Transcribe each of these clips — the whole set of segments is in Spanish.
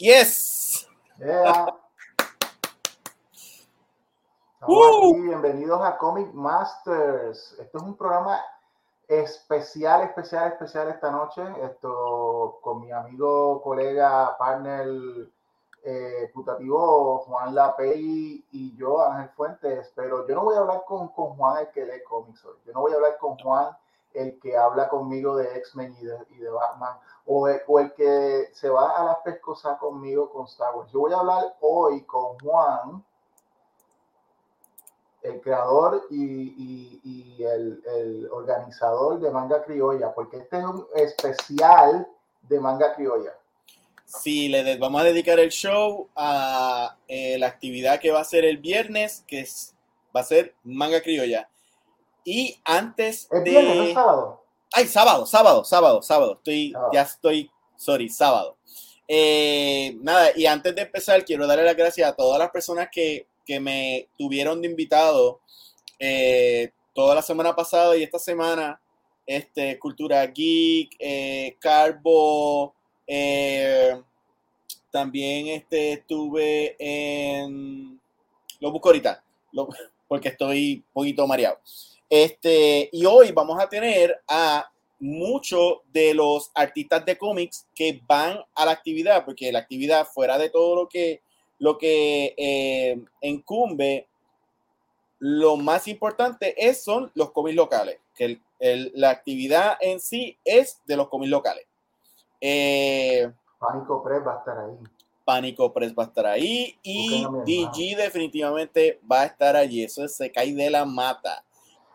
Yes. Yeah. Aquí, bienvenidos a Comic Masters. Esto es un programa especial, especial, especial esta noche. Esto con mi amigo, colega, partner eh, putativo Juan Lapey y yo, Ángel Fuentes. Pero yo no voy a hablar con, con Juan el que lee cómics hoy. Yo no voy a hablar con Juan el que habla conmigo de X-Men y de, y de, Batman, o, o, el que se va a las pescosas conmigo con Star Wars. Yo voy a hablar hoy con Juan, el creador y, y, y el, el, organizador de Manga Criolla, porque este es un especial de Manga Criolla. Sí, le vamos a dedicar el show a eh, la actividad que va a ser el viernes, que es, va a ser Manga Criolla. Y antes ¿Es de... Viernes, ¿no sábado? Ay, sábado, sábado, sábado, sábado. Estoy, sábado. ya estoy, sorry, sábado. Eh, nada, y antes de empezar, quiero darle las gracias a todas las personas que, que me tuvieron de invitado eh, toda la semana pasada y esta semana. Este, Cultura Geek, eh, Carbo, eh, también este, estuve en... Lo busco ahorita, lo, porque estoy un poquito mareado. Este, y hoy vamos a tener a muchos de los artistas de cómics que van a la actividad, porque la actividad, fuera de todo lo que, lo que eh, incumbe, lo más importante es, son los cómics locales, que el, el, la actividad en sí es de los cómics locales. Eh, Pánico Press va a estar ahí. Pánico Press va a estar ahí y DG definitivamente va a estar allí. Eso se cae de la mata.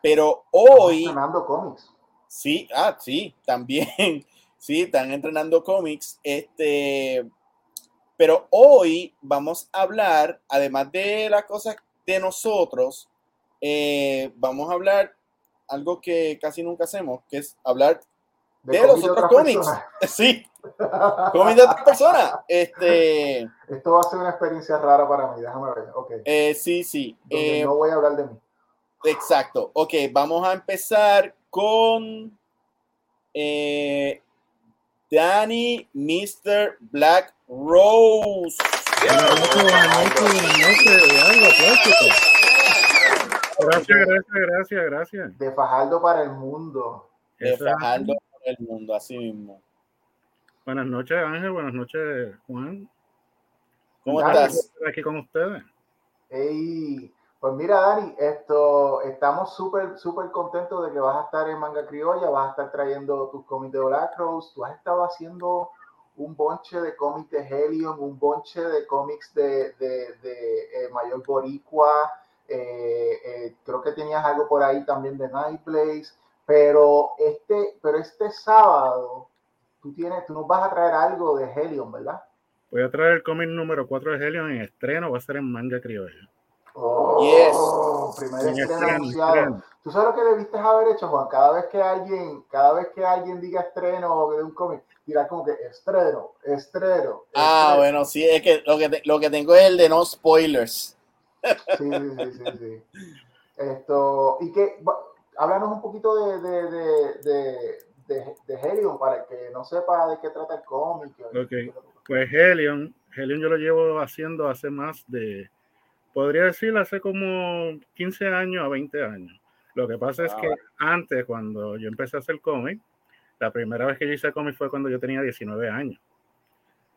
Pero hoy. Están entrenando cómics. Sí, ah, sí, también. Sí, están entrenando cómics. Este. Pero hoy vamos a hablar, además de las cosas de nosotros, eh, vamos a hablar algo que casi nunca hacemos, que es hablar de, de los otros cómics. Sí, cómics de otras personas. Este, Esto va a ser una experiencia rara para mí, déjame ver. Okay. Eh, sí, sí. Eh, no voy a hablar de mí. Exacto. Ok, vamos a empezar con eh, Danny Mr. Black Rose. Gracias, gracias, gracias, gracias. De Fajardo para el mundo. De Fajardo para el mundo, así mismo. Buenas noches, Ángel. Buenas noches, Juan. ¿Cómo estás? Aquí con ustedes. Hey, pues mira, Dani, esto, estamos súper, súper contentos de que vas a estar en Manga Criolla, vas a estar trayendo tus cómics de Oracros, tú has estado haciendo un bonche de cómics de Helion, un bonche de cómics de, de, eh, Mayor Boricua, eh, eh, creo que tenías algo por ahí también de Nightblaze, pero este, pero este sábado tú, tienes, tú nos vas a traer algo de Helion, ¿verdad? Voy a traer el cómic número 4 de Helion en estreno, va a ser en Manga Criolla. Oh, yes. primer estreno, anunciado. ¿Tú sabes lo que debiste haber hecho, Juan? Cada vez que alguien, cada vez que alguien diga estreno de un cómic, dirá como que estreno, estreno. Ah, estreno. bueno, sí, es que lo que, te, lo que tengo es el de no spoilers. Sí, sí, sí, sí, sí. Esto, y que, háblanos un poquito de, de, de, de, de, de Helion para el que no sepa de qué trata el cómic. Ok, pues Helion, Helion yo lo llevo haciendo hace más de podría decir hace como 15 años a 20 años. Lo que pasa wow. es que antes, cuando yo empecé a hacer cómic, la primera vez que yo hice cómic fue cuando yo tenía 19 años.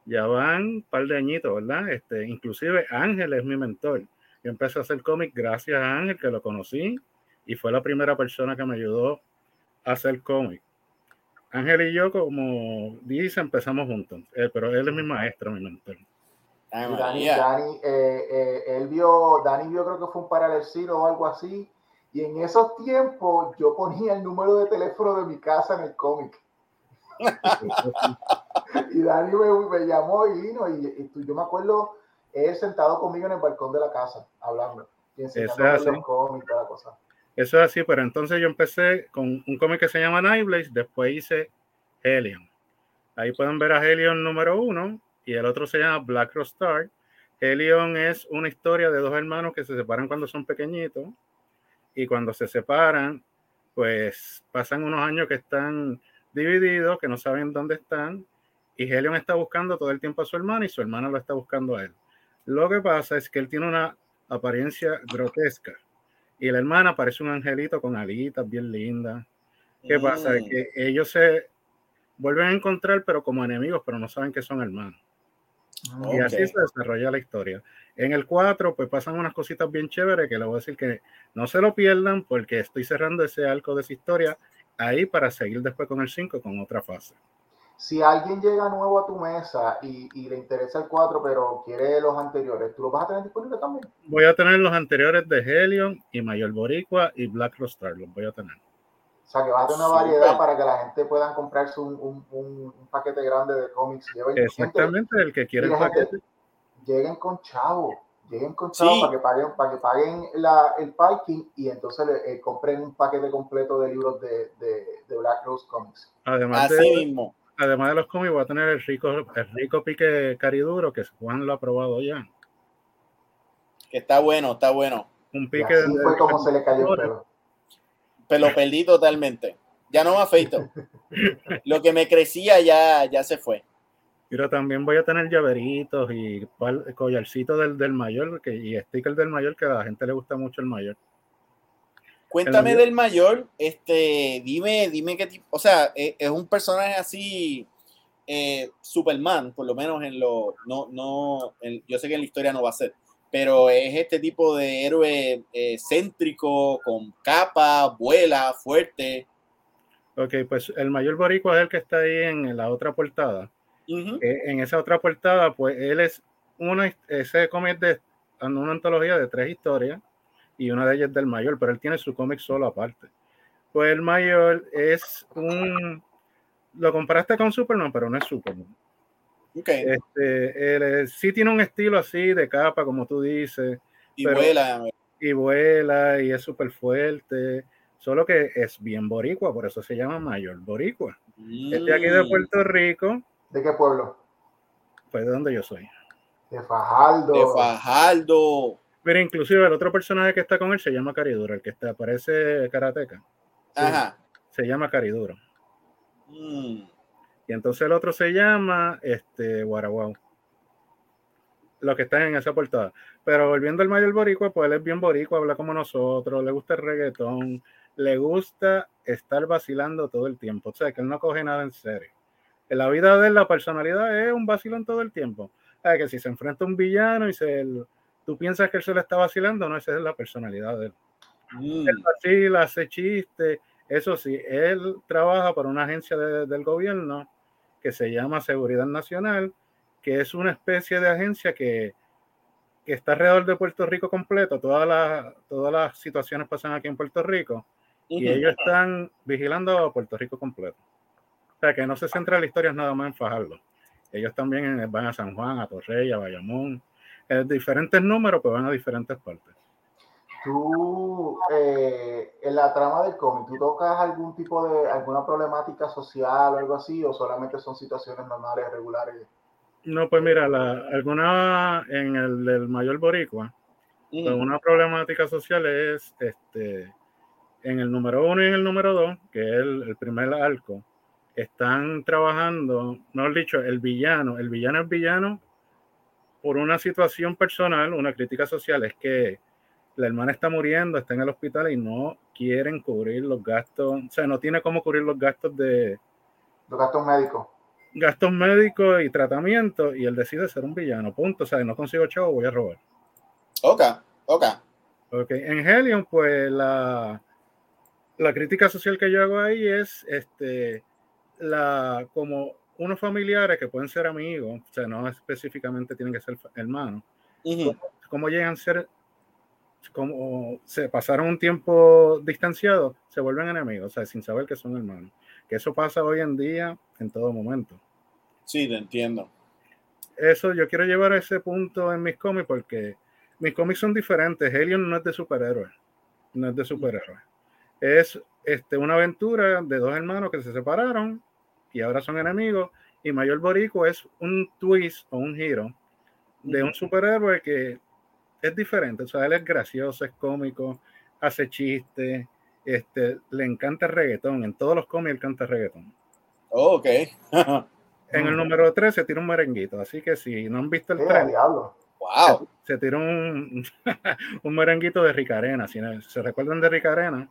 Ya van un par de añitos, ¿verdad? Este, inclusive Ángel es mi mentor. Yo empecé a hacer cómic gracias a Ángel, que lo conocí, y fue la primera persona que me ayudó a hacer cómic. Ángel y yo, como dice, empezamos juntos, eh, pero él es mi maestro, mi mentor. Dani, Dani, eh, eh, él vio, Dani vio creo que fue un paralelcino o algo así, y en esos tiempos yo ponía el número de teléfono de mi casa en el cómic. y Dani me, me, llamó y vino, y, y, yo me acuerdo él sentado conmigo en el balcón de la casa, hablando, y enseñándome los cómics y toda la cosa. Eso es así, pero entonces yo empecé con un cómic que se llama Nightblaze, después hice Helion. Ahí pueden ver a Helion número uno, y el otro se llama Black Cross Star. Helion es una historia de dos hermanos que se separan cuando son pequeñitos y cuando se separan, pues pasan unos años que están divididos, que no saben dónde están y Helion está buscando todo el tiempo a su hermana y su hermana lo está buscando a él. Lo que pasa es que él tiene una apariencia grotesca y la hermana parece un angelito con alitas bien lindas. ¿Qué pasa? Mm. que ellos se vuelven a encontrar, pero como enemigos, pero no saben que son hermanos. Y así se desarrolla la historia. En el 4, pues pasan unas cositas bien chéveres que le voy a decir que no se lo pierdan porque estoy cerrando ese arco de esa historia ahí para seguir después con el 5 con otra fase. Si alguien llega nuevo a tu mesa y, le interesa el 4, pero quiere los anteriores, ¿tú los vas a tener disponibles también? Voy a tener los anteriores de Helion y Mayor Boricua y Black Rostar, los voy a tener. O sea, que va a tener una variedad para que la gente pueda comprarse un, un, paquete grande de cómics. Exactamente, el que quiere el paquete. Lleguen con chavo, lleguen con chavo para que paguen, para que paguen el parking y entonces eh, compren un paquete completo de libros de, de, Black Rose Comics. Además Así mismo. Además de los cómics, va a tener el rico, el rico pique cariduro que Juan lo ha probado ya. Que está bueno, está bueno. Un pique. así fue como se le cayó el pelo pero lo perdí totalmente. Ya no me afeito. Lo que me crecía ya, ya se fue. Pero también voy a tener llaveritos y collarcitos del, del mayor que, y stickers del mayor que a la gente le gusta mucho el mayor. Cuéntame del mayor, este, dime, dime qué tipo, o sea, e, es, un personaje así, eh, Superman, por lo menos en lo, no, no, yo sé que en la historia no va a ser, pero es este tipo de héroe eh, céntrico, con capa, vuela, fuerte. Ok, pues el mayor boricua es el que está ahí en la otra portada. Eh, en esa otra portada, pues él es una, ese cómic de una antología de tres historias y una de ellas del mayor, pero él tiene su cómic solo aparte. Pues el mayor es un, lo comparaste con Superman, pero no es Superman. Este, él, sí tiene un estilo así de capa, como tú dices. Y vuela. Y vuela y es súper fuerte. Solo que es bien boricua, por eso se llama Mayor Boricua. Este aquí de mm. Puerto Rico. ¿De qué pueblo? Pues de donde yo soy. De Fajardo. De Fajardo. Pero inclusive el otro personaje que está con él se llama Cariduro, el que está, parece karateca. Ajá. Se llama Cariduro. Mm. Y entonces el otro se llama este, Guaraguao. Lo que está en esa portada. Pero volviendo al mayor boricua, pues él es bien boricua, habla como nosotros, le gusta el reggaetón, le gusta estar vacilando todo el tiempo. O sea, que él no coge nada en serio. En la vida de él, la personalidad es un vacilón todo el tiempo. O sea, que si se enfrenta a un villano y se, tú piensas que él se le está vacilando, no, esa es la personalidad de él. Mm. Él vacila, hace chistes. Eso sí, él trabaja para una agencia del gobierno que se llama Seguridad Nacional, que es una especie de agencia que, que está alrededor de Puerto Rico completo. Todas las, todas las situaciones pasan aquí en Puerto Rico y ellos están vigilando a Puerto Rico completo. O sea, que no se centra la historia nada más en Fajardo. Ellos también van a San Juan, a Torrey, a Bayamón. En diferentes números, pues van a diferentes partes. Tú, eh, en la trama del cómic, ¿tú tocas algún tipo de, alguna problemática social o algo así, o solamente son situaciones normales, regulares? No, pues mira, la, alguna en el del mayor boricua, pues una problemática social es este en el número uno y en el número dos, que es el, primer arco, están trabajando, no he dicho, el villano, el villano es villano por una situación personal, una crítica social, es que la hermana está muriendo, está en el hospital y no quieren cubrir los gastos, o sea, no tiene cómo cubrir los gastos de... Los gastos médicos. Gastos médicos y tratamiento y él decide ser un villano, punto, o sea, no consigo chavo, voy a robar. Ok, ok. Ok, en Helion, pues la, la crítica social que yo hago ahí es este, la, como unos familiares que pueden ser amigos, o sea, no específicamente tienen que ser hermanos, cómo llegan a ser como se pasaron un tiempo distanciados, se vuelven enemigos, o sea, sin saber que son hermanos. Que eso pasa hoy en día en todo momento. Sí, te entiendo. Eso yo quiero llevar a ese punto en mis cómics porque mis cómics son diferentes. Helion no es de superhéroes, no es de superhéroes. Es este, una aventura de dos hermanos que se separaron y ahora son enemigos. Y Mayor Borico es un twist o un giro de un superhéroe que es diferente. O sea, él es gracioso, es cómico, hace chistes, este, le encanta el reggaetón. En todos los cómics él canta reggaetón. Oh, ok. En el número 3 se tira un merenguito, así que si no han visto el Eh, tren, diablo. Wow. se, se tira un, un merenguito de Ricarena. Si no- se recuerdan de Ricarena,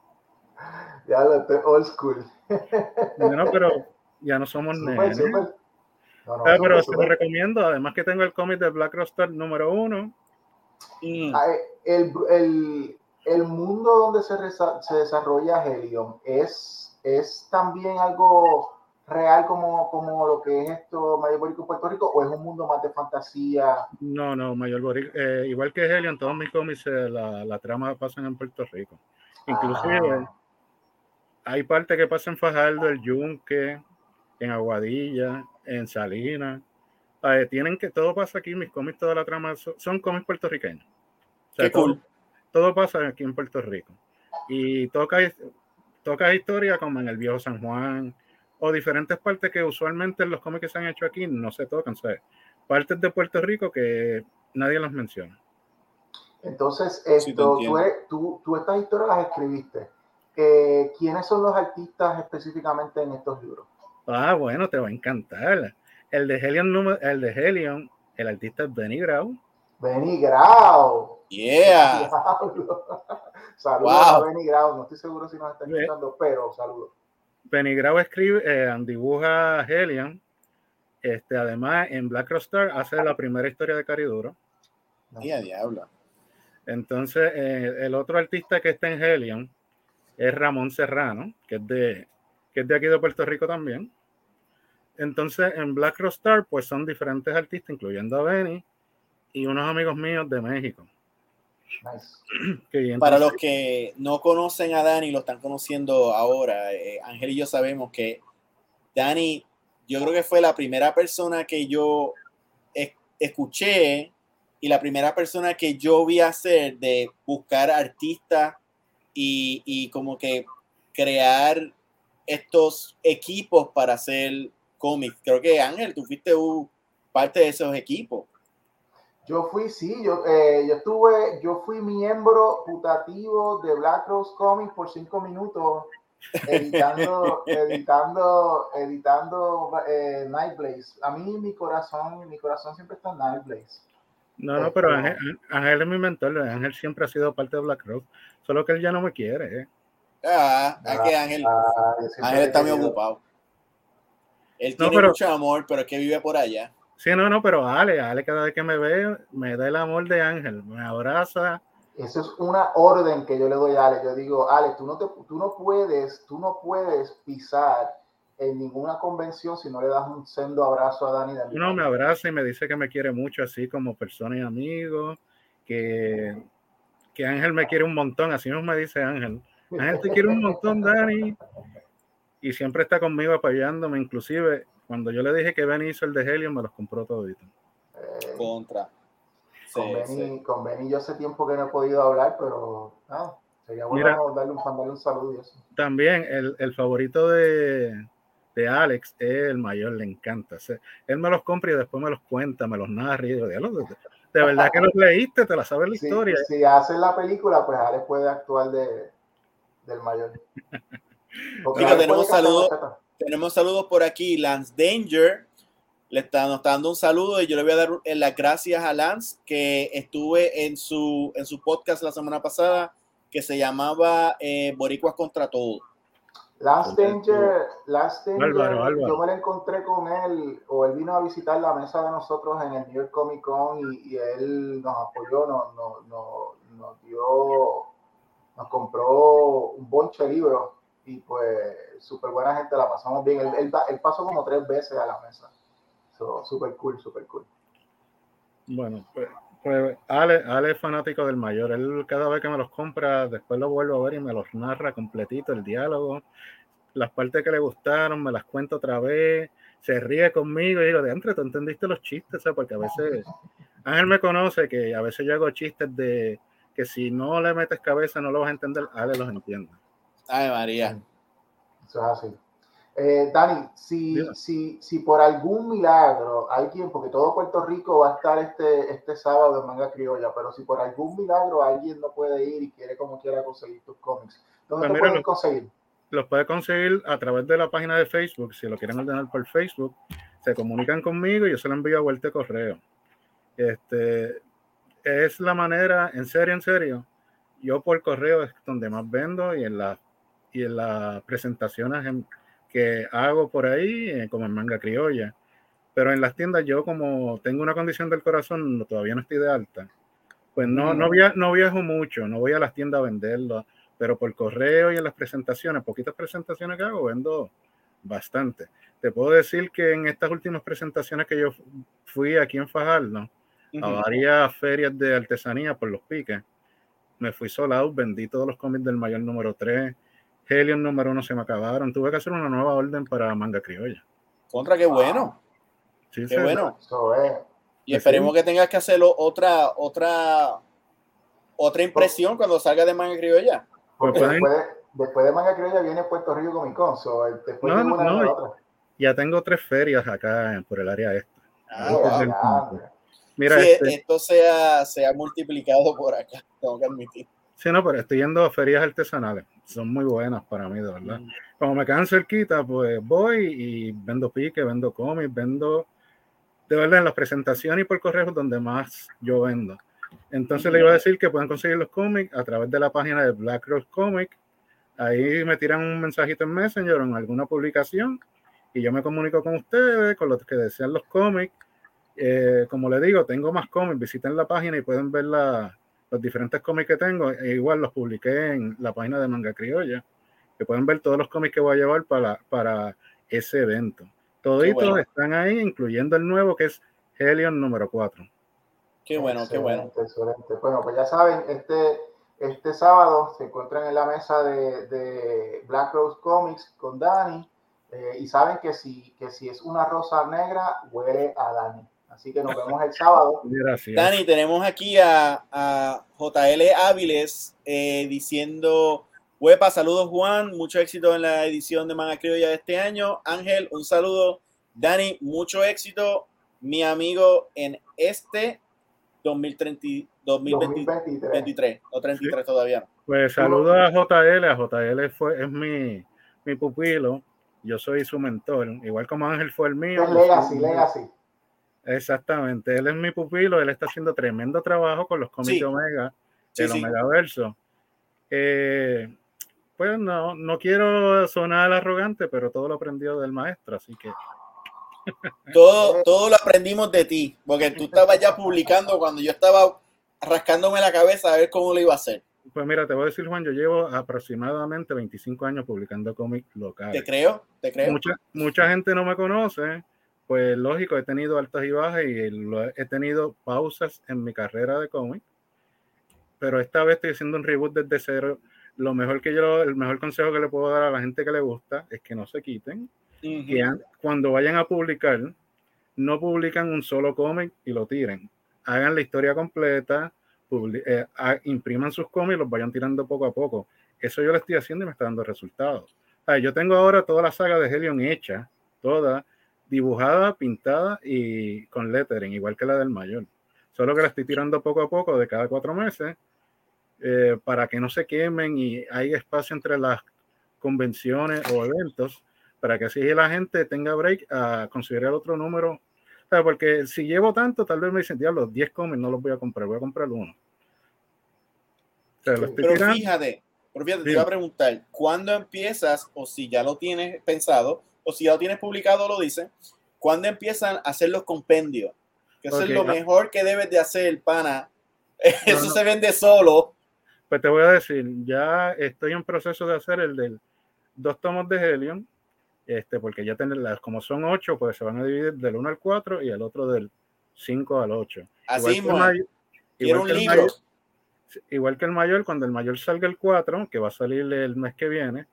Diablo, este es old school. no, pero ya no somos Súper, nenes. súper. No, no, Ah, pero se lo recomiendo, además que tengo el cómic de Black Rockstar número 1. Mm. Ah, eh, El, el, el mundo donde se, se desarrolla Helium es, es también algo real como, como lo que es esto Mayor Boricua en Puerto Rico o es un mundo más de fantasía. No, no, Mayor Boric. eh, igual que Helion, todos mis cómics, eh, la, la trama pasan en Puerto Rico. Inclusive Ah, hay parte que pasa en Fajardo, el Yunque, en Aguadilla, en Salinas. Eh, tienen que, todo pasa aquí, mis cómics, toda la trama son, son cómics puertorriqueños. O sea, Qué cool. Todo, todo pasa aquí en Puerto Rico. Y toca, toca historia como en el Viejo San Juan o diferentes partes que usualmente en los cómics que se han hecho aquí no se tocan. O sea, partes de Puerto Rico que nadie los menciona. entonces, Sí, esto, tú, entiendo. eres- tú, tú estas historias las escribiste. Eh, ¿Quiénes son los artistas específicamente en estos libros? Ah, bueno, te va a encantar. El de Helion, número- el de Helion, el artista es Benny Grau. Benny Grau. Yeah. Saludos Wow. a Benny Grau. No estoy seguro si nos está Ve- escuchando, pero saludos. Benny Grau escribe, eh, dibuja Helion. Este, además, en Black Star hace la primera historia de Cariduro. Yeah, diablo. Entonces, eh, el otro artista que está en Helion es Ramón Serrano, que es de, que es de aquí de Puerto Rico también. Entonces, en Black Star, pues son diferentes artistas, incluyendo a Benny y unos amigos míos de México. Nice. Para los que no conocen a Dani, lo están conociendo ahora. eh, Ángel y yo sabemos que Dani, yo creo que fue la primera persona que yo es- escuché y la primera persona que yo vi hacer de buscar artistas y, y como que crear estos equipos para hacer cómics. Creo que Ángel, tú fuiste un- parte de esos equipos. Yo fui, sí, yo, eh, yo estuve, yo fui miembro putativo de Black Rose Comics por cinco minutos, editando, editando, editando eh, Nightblaze. A mí mi corazón, mi corazón siempre está en Nightblaze. No, no, pero Ángel, Ángel es mi mentor. Ángel siempre ha sido parte de Black Rock. Solo que él ya no me quiere. ¿eh? Ah, es que Ángel, Ah, Ángel está muy ocupado. Él No, tiene pero- mucho amor, pero es que vive por allá. Sí, no, no, pero Ale, Ale cada vez que me ve, me da el amor de Ángel. Me abraza. Eso es una orden que yo le doy a Ale. Yo digo, Ale, tú no, te, tú no puedes, tú no puedes pisar en ninguna convención si no le das un sendo abrazo a Dani. de Uno me parte". abraza y me dice que me quiere mucho, así como persona y amigo. Que, que Ángel me quiere un montón. Así mismo me dice Ángel. Ángel te quiere un montón, Dani. Y siempre está conmigo apoyándome. Inclusive, cuando yo le dije que Benny hizo el de Helium, me los compró todito. Eh, Contra. Sí, con, sí. Benny, con Benny yo hace tiempo que no he podido hablar, pero ah, sería bueno Mira. darle, un, darle un saludo y eso. También el, el favorito de, de Alex es el mayor, le encanta. O sea, él me los compra y después me los cuenta, me los narra y digo, "Diablo, de, de verdad que los leíste, te la sabes la historia. si hacen la película, pues Ale puede actuar de, del mayor. Tenemos saludos. Tenemos saludos por aquí. Lance Danger le está, nos está dando un saludo y yo le voy a dar eh, las gracias a Lance que estuve en su, en su podcast la semana pasada que se llamaba eh, Boricuas contra todo. Last. Danger, Last Danger, Álvaro, Álvaro. yo me lo encontré con él, o él vino a visitar la mesa de nosotros en el New York Comic Con y, y él nos apoyó, nos, nos, nos, nos dio, nos compró un bonche de libros y pues súper buena gente, la pasamos bien. Él, él, él pasó como tres veces a la mesa. So, super cool, super cool. Bueno, pues, pues Ale, Ale es fanático del mayor. Él cada vez que me los compra, después los vuelvo a ver y me los narra completito el diálogo. Las partes que le gustaron, me las cuento otra vez. Se ríe conmigo y digo, de entre, tú entendiste los chistes, ¿sabes? Porque a veces Ángel me conoce que a veces yo hago chistes de que si no le metes cabeza no lo vas a entender, Ale los entiende. Ay, María. Eso es así. Eh, Dani, si, si, si por algún milagro alguien, porque todo Puerto Rico va a estar este, este sábado en Manga Criolla, pero si por algún milagro alguien no puede ir y quiere como quiera conseguir tus cómics, ¿dónde Pues te mira, pueden lo- conseguir? Los puede conseguir a través de la página de Facebook, si lo quieren ordenar por Facebook. se comunican conmigo y yo se lo envío a vuelta de correo. Este, es la manera, en serio, en serio, yo por correo es donde más vendo y en, la, y en las presentaciones que hago por ahí, eh, como en manga criolla. Pero en las tiendas yo como tengo una condición del corazón, todavía no estoy de alta, pues no, no, no viajo mucho, no voy a las tiendas a venderlo, pero por correo y en las presentaciones, poquitas presentaciones que hago, vendo bastante. Te puedo decir que en estas últimas presentaciones que yo fui aquí en Fajardo, a varias ferias de artesanía por los piques, me fui solo vendí todos los cómics del mayor número 3, Helion número 1 se me acabaron, tuve que hacer una nueva orden para manga criolla. Contra, qué bueno. Sí, qué bueno. Y esperemos que tengas que hacerlo otra, otra, otra impresión cuando salga de manga criolla. Porque pues después, después, de Manga Criolla viene Puerto Rico Comic Con. después no, una no, otra. Ya tengo tres ferias acá por el área esta. Ah, Mira, este, esto se ha, se ha multiplicado por acá, tengo que admitir. Sí, no, pero estoy yendo a ferias artesanales. Son muy buenas para mí, de verdad. Mm. Como me quedan cerquita, pues voy y vendo pique, vendo cómics, vendo. De verdad, en las presentaciones y por correo donde más yo vendo. Entonces le iba a decir que pueden conseguir los cómics a través de la página de Black Rose Comic. Ahí me tiran un mensajito en Messenger o en alguna publicación y yo me comunico con ustedes, con los que desean los cómics. Eh, como le digo, tengo más cómics, visiten la página y pueden ver los diferentes cómics que tengo. E igual los publiqué en la página de Manga Criolla, que pueden ver todos los cómics que voy a llevar para, para ese evento. Toditos están ahí, incluyendo el nuevo que es Helion número 4. Qué bueno, qué bueno. Excelente. Bueno, pues ya saben, este, este sábado se encuentran en la mesa de, Black Rose Comics con Dani eh, y saben que si, que si es una rosa negra, huele a Dani. Así que nos vemos el sábado. Gracias. Dani, tenemos aquí a, a JL Áviles eh, diciendo, huepa, saludos Juan, mucho éxito en la edición de Manga Criolla de este año. Ángel, un saludo. Dani, mucho éxito, mi amigo en este 2030, 2023, o 33 todavía Pues saludo a JL, a JL fue, es mi, mi pupilo, yo soy su mentor, igual como Ángel fue el mío. Es legacy, legacy. Exactamente, él es mi pupilo, él está haciendo tremendo trabajo con los cómics Omega, el Omega Verso. Eh, pues no, no quiero sonar arrogante, pero todo lo aprendió del maestro, así que todo, todo lo aprendimos de ti, porque tú estabas ya publicando cuando yo estaba rascándome la cabeza a ver cómo lo iba a hacer. Pues mira, te voy a decir, Juan, yo llevo aproximadamente 25 años publicando cómics locales. Te creo, te creo. Mucha, mucha gente no me conoce, pues lógico, he tenido altas y bajas y he tenido pausas en mi carrera de cómic, pero esta vez estoy haciendo un reboot desde cero. Lo mejor que yo, el mejor consejo que le puedo dar a la gente que le gusta es que no se quiten, que cuando vayan a publicar, no publican un solo cómic y lo tiren. Hagan la historia completa, eh, impriman sus cómics y los vayan tirando poco a poco. Eso yo lo estoy haciendo y me está dando resultados. yo tengo ahora toda la saga de Helion hecha, toda dibujada, pintada y con lettering, igual que la del mayor. Solo que la estoy tirando poco a poco de cada cuatro meses eh, para que no se quemen y hay espacio entre las convenciones o eventos para que así la gente tenga break a considerar otro número. porque si llevo tanto, tal vez me dicen, los 10 cómics no los voy a comprar, voy a comprar uno. pero fíjate, pero fíjate, te iba a preguntar, ¿cuándo empiezas, o si ya lo tienes pensado, o si ya lo tienes publicado, lo dice, ¿cuándo empiezan a hacer los compendios? Que eso es lo mejor que debes de hacer, pana. eso se vende solo. Pues te voy a decir, ya estoy en proceso de hacer el del dos tomos de Helion, este, porque ya tener como son ocho, pues se van a dividir del 1 al 4 y el otro del 5 al 8. Así igual, que, igual, que el mayor, igual que el mayor, cuando el mayor salga el 4, que va a salir el mes que viene,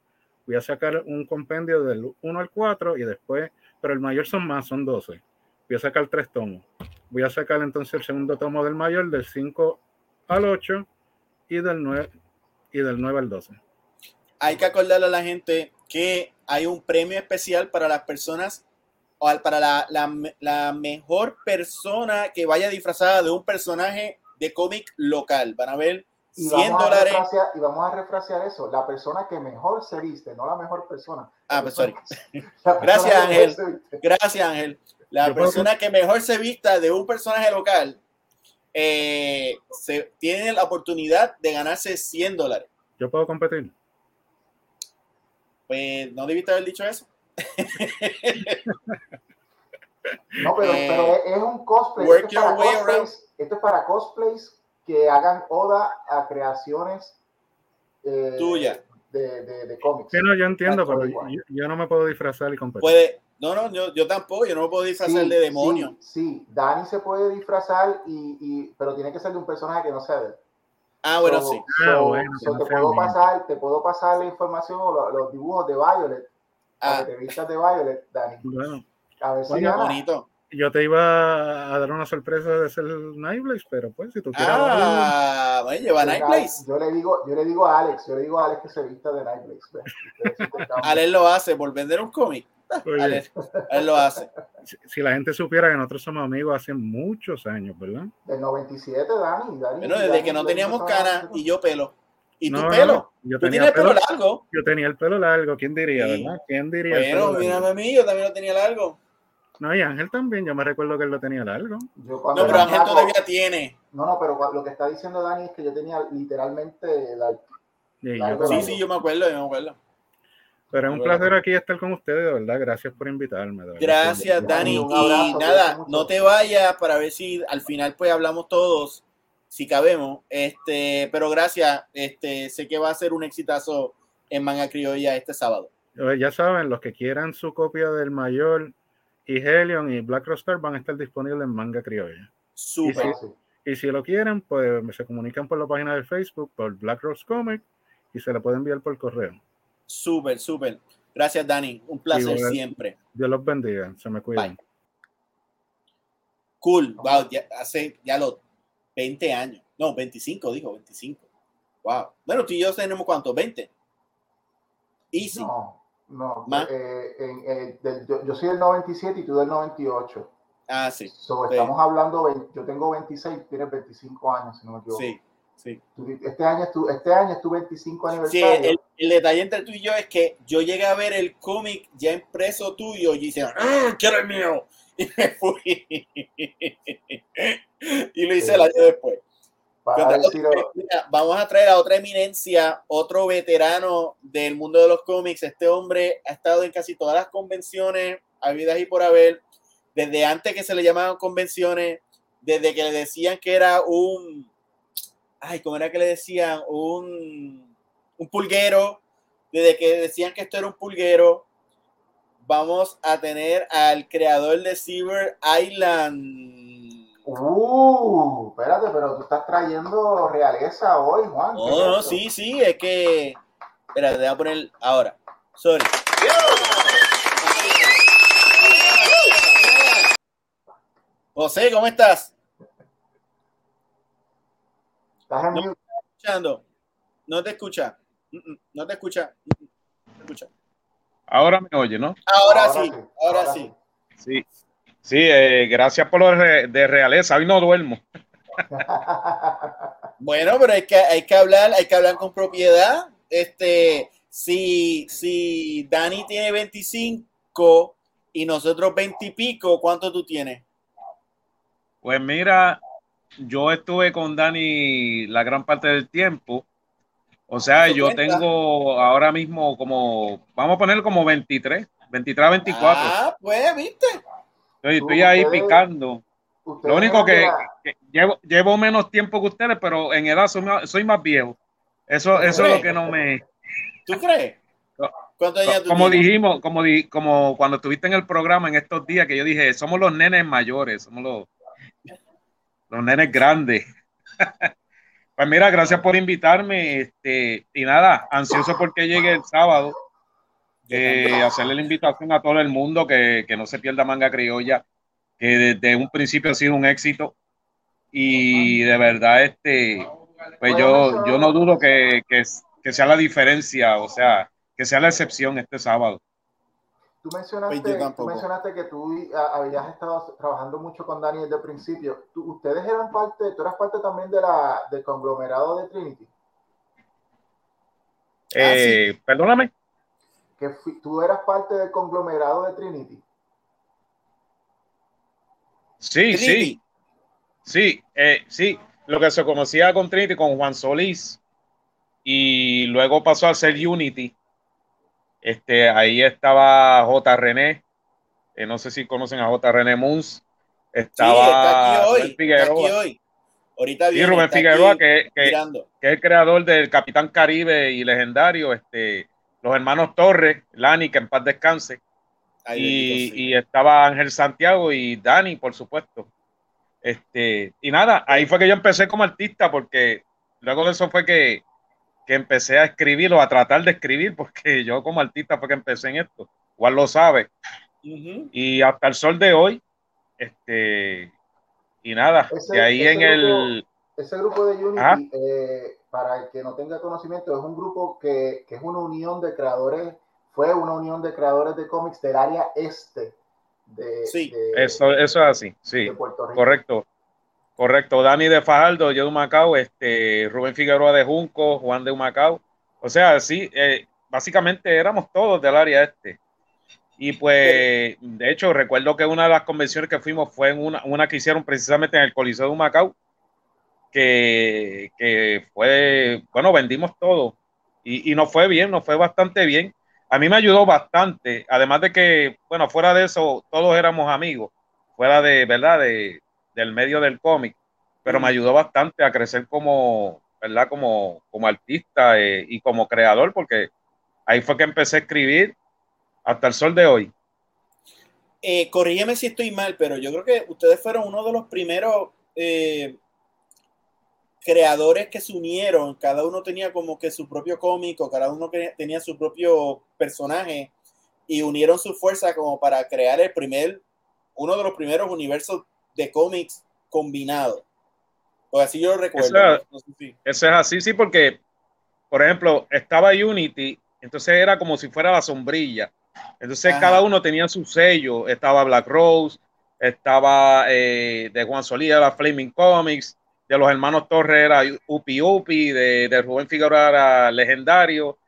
voy a sacar un compendio del 1 al 4 y después, pero el mayor son más, son 12. Voy a sacar tres tomos. Voy a sacar entonces el segundo tomo del mayor del 5 al 8 y del 9, y del 9 al 12. Hay que acordarle a la gente que hay un premio especial para las personas o para la, la, mejor persona que vaya disfrazada de un personaje de cómic local. Van a ver 100 dólares. Y vamos a refrasear eso. La persona que mejor se viste, no la mejor persona. Ah, pues sorry. Gracias, Ángel. Gracias, Ángel. La persona que mejor se vista de un personaje local eh, se, tiene la oportunidad de ganarse 100 dólares. ¿Yo puedo competir? Pues no debiste haber dicho eso. no, pero, eh, es un cosplay. Esto es, cosplays, esto es, para cosplays, que hagan oda a creaciones eh, tuyas de, de, de, cómics. Sí, no, yo entiendo, pero yo, no me puedo disfrazar y competir. Puede, no, no, yo, yo, tampoco, yo no me puedo disfrazar de demonio. Sí, sí, Dani se puede disfrazar, y, y, pero tiene que ser de un personaje que no sea de él. Ah, bueno, sí. Ah, bueno, te, puedo pasar, te puedo pasar la información o los, dibujos de Violet, ah. las revistas de Violet, Dani. Bueno. A ver si bueno, bonito. Yo te iba a dar una sorpresa de ser Nightblaze, pero pues si tú quieres. Ah, bueno, lleva Nightblaze. Yo le digo, yo le digo a Alex, yo le digo a Alex que se vista de Nightblaze. Alex lo hace por vender un cómic. Él, lo hace. Si, la gente supiera que nosotros somos amigos hace muchos años, ¿verdad? Del 97, Dani. Dani bueno, desde que no teníamos cara y yo pelo. ¿Y tu pelo? yo ¿Tú tenía el pelo, largo? Yo tenía el pelo largo, ¿quién diría, verdad? ¿Quién diría? Bueno, mírame a mí, yo también lo tenía largo. No, y Ángel también, yo me recuerdo que él lo tenía largo. no, pero Ángel todavía tiene. No, no, pero lo que está diciendo Dani es que yo tenía literalmente la... Sí, sí, yo me acuerdo, yo me acuerdo. Pero es un placer aquí estar con ustedes, de verdad. Gracias por invitarme. Gracias, Dani. y nada, no te vayas para ver si al final pues hablamos todos, si cabemos. Este, pero gracias. Este, sé que va a ser un exitazo en Manga Criolla este sábado. Ya saben, los que quieran su copia del Mayor y Helion y Black Roster van a estar disponibles en Manga Criolla. Súper. Y, si, lo quieren, pues se comunican por la página de Facebook, por Black Rose Comic, y se le puede enviar por correo. Súper, súper. Gracias, Dani. Un placer siempre. Dios los bendiga. Se me cuidan. Cool. Wow, ya, hace ya los 20 años. No, 25, dijo, 25. Wow. Bueno, tú y yo tenemos cuánto? 20. Easy. No, no. Eh, eh, yo, soy del 97 y tú del 98. Ah, sí. Estamos hablando, yo tengo 26, tienes 25 años, si no me equivoco. Sí, sí. Este año, es tu, este año es tu 25 aniversario. Sí, el, el detalle entre tú y yo es que yo llegué a ver el cómic ya impreso tuyo y dije, ¡Ah, quiero el mío! Y me fui. y lo hice el año después. Vamos a traer a otra eminencia, otro veterano del mundo de los cómics. Este hombre ha estado en casi todas las convenciones, habidas y por haber, desde antes que se le llamaban convenciones, desde que le decían que era un, ay, ¿cómo era que le decían? Un un pulguero, desde que decían que esto era un pulguero, vamos a tener al creador de Cyber Island. Uh, espérate, pero tú estás trayendo realeza hoy, Juan. No, no, sí, sí, es que. Espérate, te voy a poner ahora. Sorry. José, ¿cómo estás? ¿Estás en no escuchando. No te escucha. No te escucha. escucha. Ahora me oye, ¿no? Ahora, sí, ahora, sí. Sí, sí eh, gracias por lo de, realeza. Hoy no duermo. bueno, pero hay que, hay que hablar, hay que hablar con propiedad. Este, si, si Dani tiene 25 y nosotros 20 y pico, ¿cuánto tú tienes? Pues mira, yo estuve con Dani la gran parte del tiempo o sea, yo tengo ahora mismo como, vamos a poner como 23, 23 24. Ah, pues, viste. Estoy, ahí picando. Lo único que, llevo, llevo, menos tiempo que ustedes, pero en edad soy, más viejo. Eso, eso es lo que no me. ¿Tú crees? como dijimos, como, como cuando estuviste en el programa en estos días, que yo dije, somos los nenes mayores, somos los, los nenes grandes. Pues mira, gracias por invitarme. Este, y nada, ansioso porque llegue el sábado. Eh, hacerle la invitación a todo el mundo que, no se pierda manga criolla, que desde un principio ha sido un éxito. Y de verdad, este, pues yo, yo no dudo que, que sea la diferencia, o sea, que sea la excepción este sábado. Tú mencionaste, que tú habías estado trabajando mucho con Dani desde el principio. ¿Ustedes eran parte, tú eras parte también de la, del conglomerado de Trinity? Eh, perdóname. Que tú eras parte del conglomerado de Trinity. Sí, sí. Sí, eh, sí. Lo que se conocía con Trinity, con Juan Solís, y luego pasó a ser Unity. Este, ahí estaba J. René, eh, no sé si conocen a J. René Moons. Estaba sí, aquí hoy, Ahorita y Rubén Figueroa, que, que, es el creador del Capitán Caribe y legendario, este, los hermanos Torres, Lani, que en paz descanse. y, y, estaba Ángel Santiago y Dani, por supuesto. Este, y nada, ahí fue que yo empecé como artista, porque luego de eso fue que, que empecé a escribir o a tratar de escribir, porque yo como artista fue que empecé en esto. Igual lo sabe. Y hasta el sol de hoy, este, y nada, ese, ahí en el... Ese grupo de Unity, eh, para el que no tenga conocimiento, es un grupo que, que, es una unión de creadores, fue una unión de creadores de cómics del área este de... Sí, eso, eso es así, sí, correcto. Correcto, Dani de Fajardo, yo de Macao, este, Rubén Figueroa de Junco, Juan de Macao. O sea, sí, eh, básicamente éramos todos del área este. Y pues, de hecho, recuerdo que una de las convenciones que fuimos fue en una, una que hicieron precisamente en el Coliseo de Macao, que, que fue, bueno, vendimos todo y, y nos fue bien, nos fue bastante bien. A mí me ayudó bastante, además de que, bueno, fuera de eso, todos éramos amigos, fuera de, ¿verdad?, de, del medio del cómic, pero me ayudó bastante a crecer como, ¿verdad?, como, como artista eh, y como creador, porque ahí fue que empecé a escribir hasta el sol de hoy. Eh, corrígeme si estoy mal, pero yo creo que ustedes fueron uno de los primeros eh, creadores que se unieron. Cada uno tenía como que su propio cómico, cada uno tenía su propio personaje y unieron su fuerza como para crear el primer, uno de los primeros universos de cómics combinados. Pues así yo lo recuerdo. Eso, es así, sí, porque, por ejemplo, estaba Unity, entonces era como si fuera la sombrilla entonces cada uno tenía su sello. Estaba Black Rose, estaba eh, de Juan Solía, la Flaming Comics, de los hermanos Torres era Upi Upi, de, de Rubén Figueroa era legendario.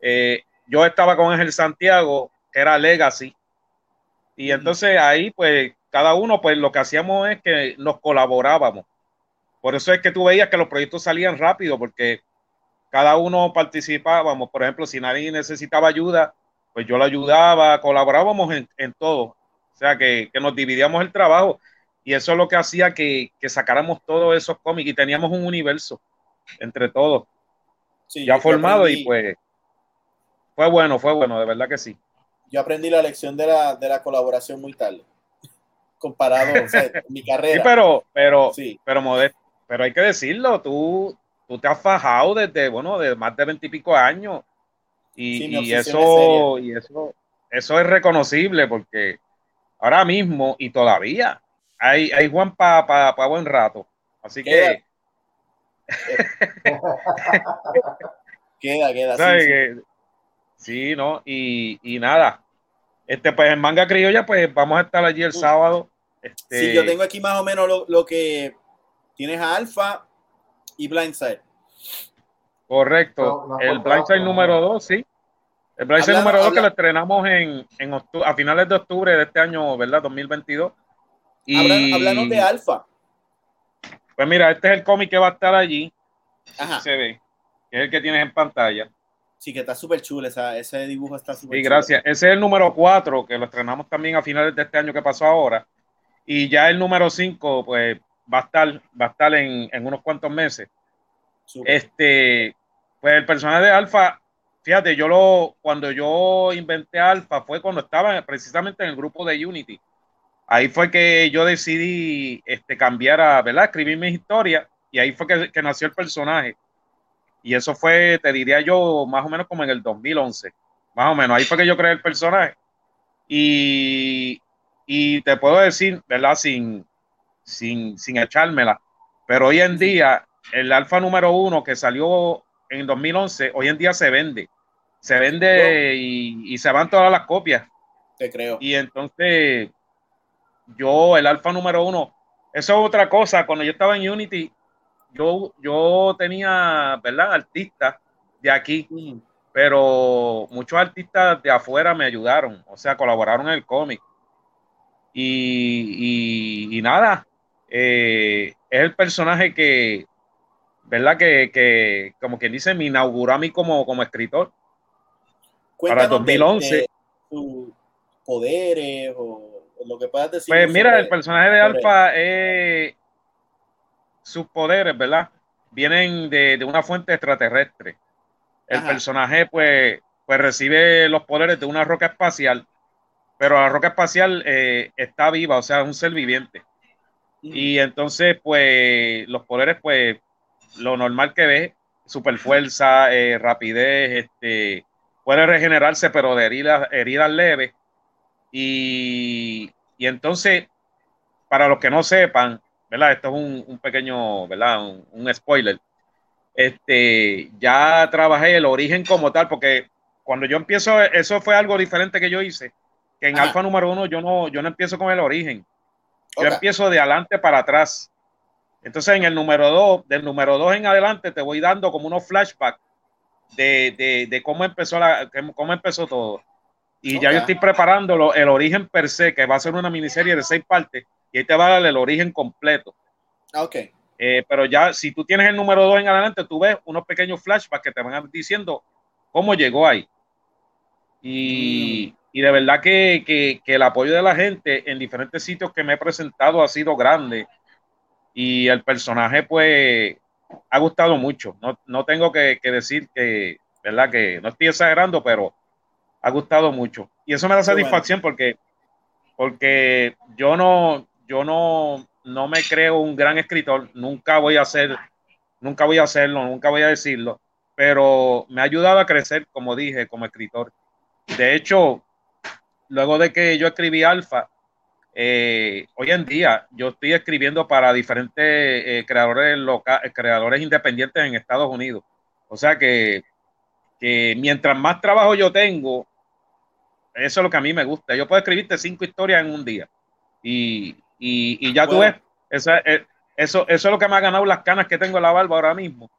Eh, yo estaba con Ángel Santiago, que era Legacy. Y entonces ahí, pues, cada uno, pues, lo que hacíamos es que nos colaborábamos. Por eso es que tú veías que los proyectos salían rápido, porque cada uno participábamos. Por ejemplo, si nadie necesitaba ayuda, pues yo la ayudaba, colaborábamos en, en todo. O sea, que, que, nos dividíamos el trabajo y eso es lo que hacía que, que sacáramos todos esos cómics y teníamos un universo entre todos. Sí, ya formado y pues fue bueno, fue bueno, de verdad que sí. Yo aprendí la lección de la, de la colaboración muy tarde, comparado o sea, mi carrera. Sí, pero, pero, sí. pero, modesto, pero hay que decirlo, tú, tú te has fajado desde, bueno, de más de veintipico años y, eso, y eso, eso es reconocible porque ahora mismo y todavía hay, hay Juan para pa, buen rato. Así que. queda, queda. Sí, sí. ¿no? Y, y, nada. Este, pues en manga criolla, pues vamos a estar allí el sábado. Este... Sí, yo tengo aquí más o menos lo, lo que tienes a Alfa y Blindside. Correcto. el Blindside número 2, sí. El Blindside número 2 que lo estrenamos en, en a finales de octubre de este año, ¿verdad? 2022. Y... Hablando de Alfa. Pues mira, este es el cómic que va a estar allí. Ajá. Se ve. Que es el que tienes en pantalla. Sí, que está súper chulo. ese dibujo está súper Sí, gracias. Ese es el número 4, que lo estrenamos también a finales de este año que pasó ahora. Y ya el número 5, pues va a estar, va a estar en, en unos cuantos meses. Este, pues el personaje de Alfa, fíjate, yo lo, cuando yo inventé Alfa fue cuando estaba precisamente en el grupo de Unity. Ahí fue que yo decidí este, cambiar a, ¿verdad? Escribir mis historias y ahí fue que, que, nació el personaje. Y eso fue, te diría yo, más o menos como en el 2011. Más o menos, ahí fue que yo creé el personaje. Y, y te puedo decir, ¿verdad? Sin, sin, sin echármela. Pero hoy en día, el alfa número uno que salió en 2011, hoy en día se vende. Se vende y, y, se van todas las copias. Te creo. Y entonces, yo, el alfa número uno, eso es otra cosa. Cuando yo estaba en Unity, yo, yo tenía, ¿verdad? Artistas de aquí, mm. pero muchos artistas de afuera me ayudaron, o sea, colaboraron en el cómic. Y, nada, eh, es el personaje que, ¿verdad? Que, como quien dice, me inauguró a mí como, como escritor. para 2011. sus poderes o lo que puedas decir. Pues mira, el personaje de Alfa, eh, sus poderes, ¿verdad? Vienen de, de una fuente extraterrestre. El personaje, pues, pues recibe los poderes de una roca espacial, pero la roca espacial eh, está viva, o sea, es un ser viviente. Y entonces, pues, los poderes, pues, lo normal que ve, super fuerza, eh, rapidez, este, puede regenerarse, pero de heridas, heridas leves. Y, y, entonces, para los que no sepan, ¿verdad? Esto es un, un pequeño, ¿verdad? Un, un spoiler este, ya trabajé el origen como tal, porque cuando yo empiezo, eso fue algo diferente que yo hice, que en alfa número uno yo no, yo no empiezo con el origen, yo empiezo de adelante para atrás. Entonces en el número dos, del número dos en adelante te voy dando como unos flashbacks de, de, de cómo empezó la, cómo empezó todo. Y ya yo estoy preparándolo, el origen per se, que va a ser una miniserie de seis partes, y ahí te va a dar el origen completo. Ok. Eh, pero ya si tú tienes el número 2 en adelante, tú ves unos pequeños flashbacks que te van diciendo cómo llegó ahí. Y, y de verdad que, que, que, el apoyo de la gente en diferentes sitios que me he presentado ha sido grande. Y el personaje, pues, ha gustado mucho. No, no tengo que, que, decir que, ¿verdad? Que no estoy exagerando, pero ha gustado mucho. Y eso me da satisfacción porque, porque yo no, yo no, no me creo un gran escritor, nunca voy a ser, nunca voy a hacerlo, nunca voy a decirlo, pero me ha ayudado a crecer, como dije, como escritor. De hecho, luego de que yo escribí Alfa, eh, hoy en día yo estoy escribiendo para diferentes eh, creadores locales, creadores independientes en Estados Unidos. O sea que, que mientras más trabajo yo tengo, eso es lo que a mí me gusta. Yo puedo escribirte cinco historias en un día. Y, y, ya tú ves, eso, eh, eso, eso es lo que me ha ganado las canas que tengo en la barba ahora mismo.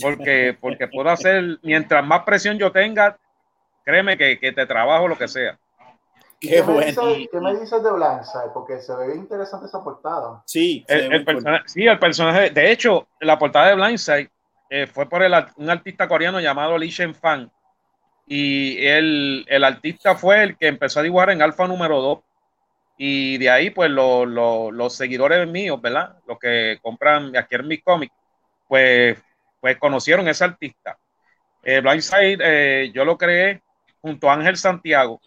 Porque, porque puedo hacer, mientras más presión yo tenga, créeme que, que te trabajo lo que sea. ¿Qué, bueno. Me ¿Qué me dices de Blindside? Porque se ve interesante esa portada. Sí, el, personaje, sí, el personaje. De hecho, la portada de Blindside eh, fue por el, un artista coreano llamado Lee Shen Fan. Y el, el, artista fue el que empezó a dibujar en Alfa número 2 y de ahí, pues los seguidores míos, ¿verdad? Los que compran, adquieren mis cómics, pues, pues conocieron a ese artista. Eh, Blindside, eh, yo lo creé junto a Ángel Santiago.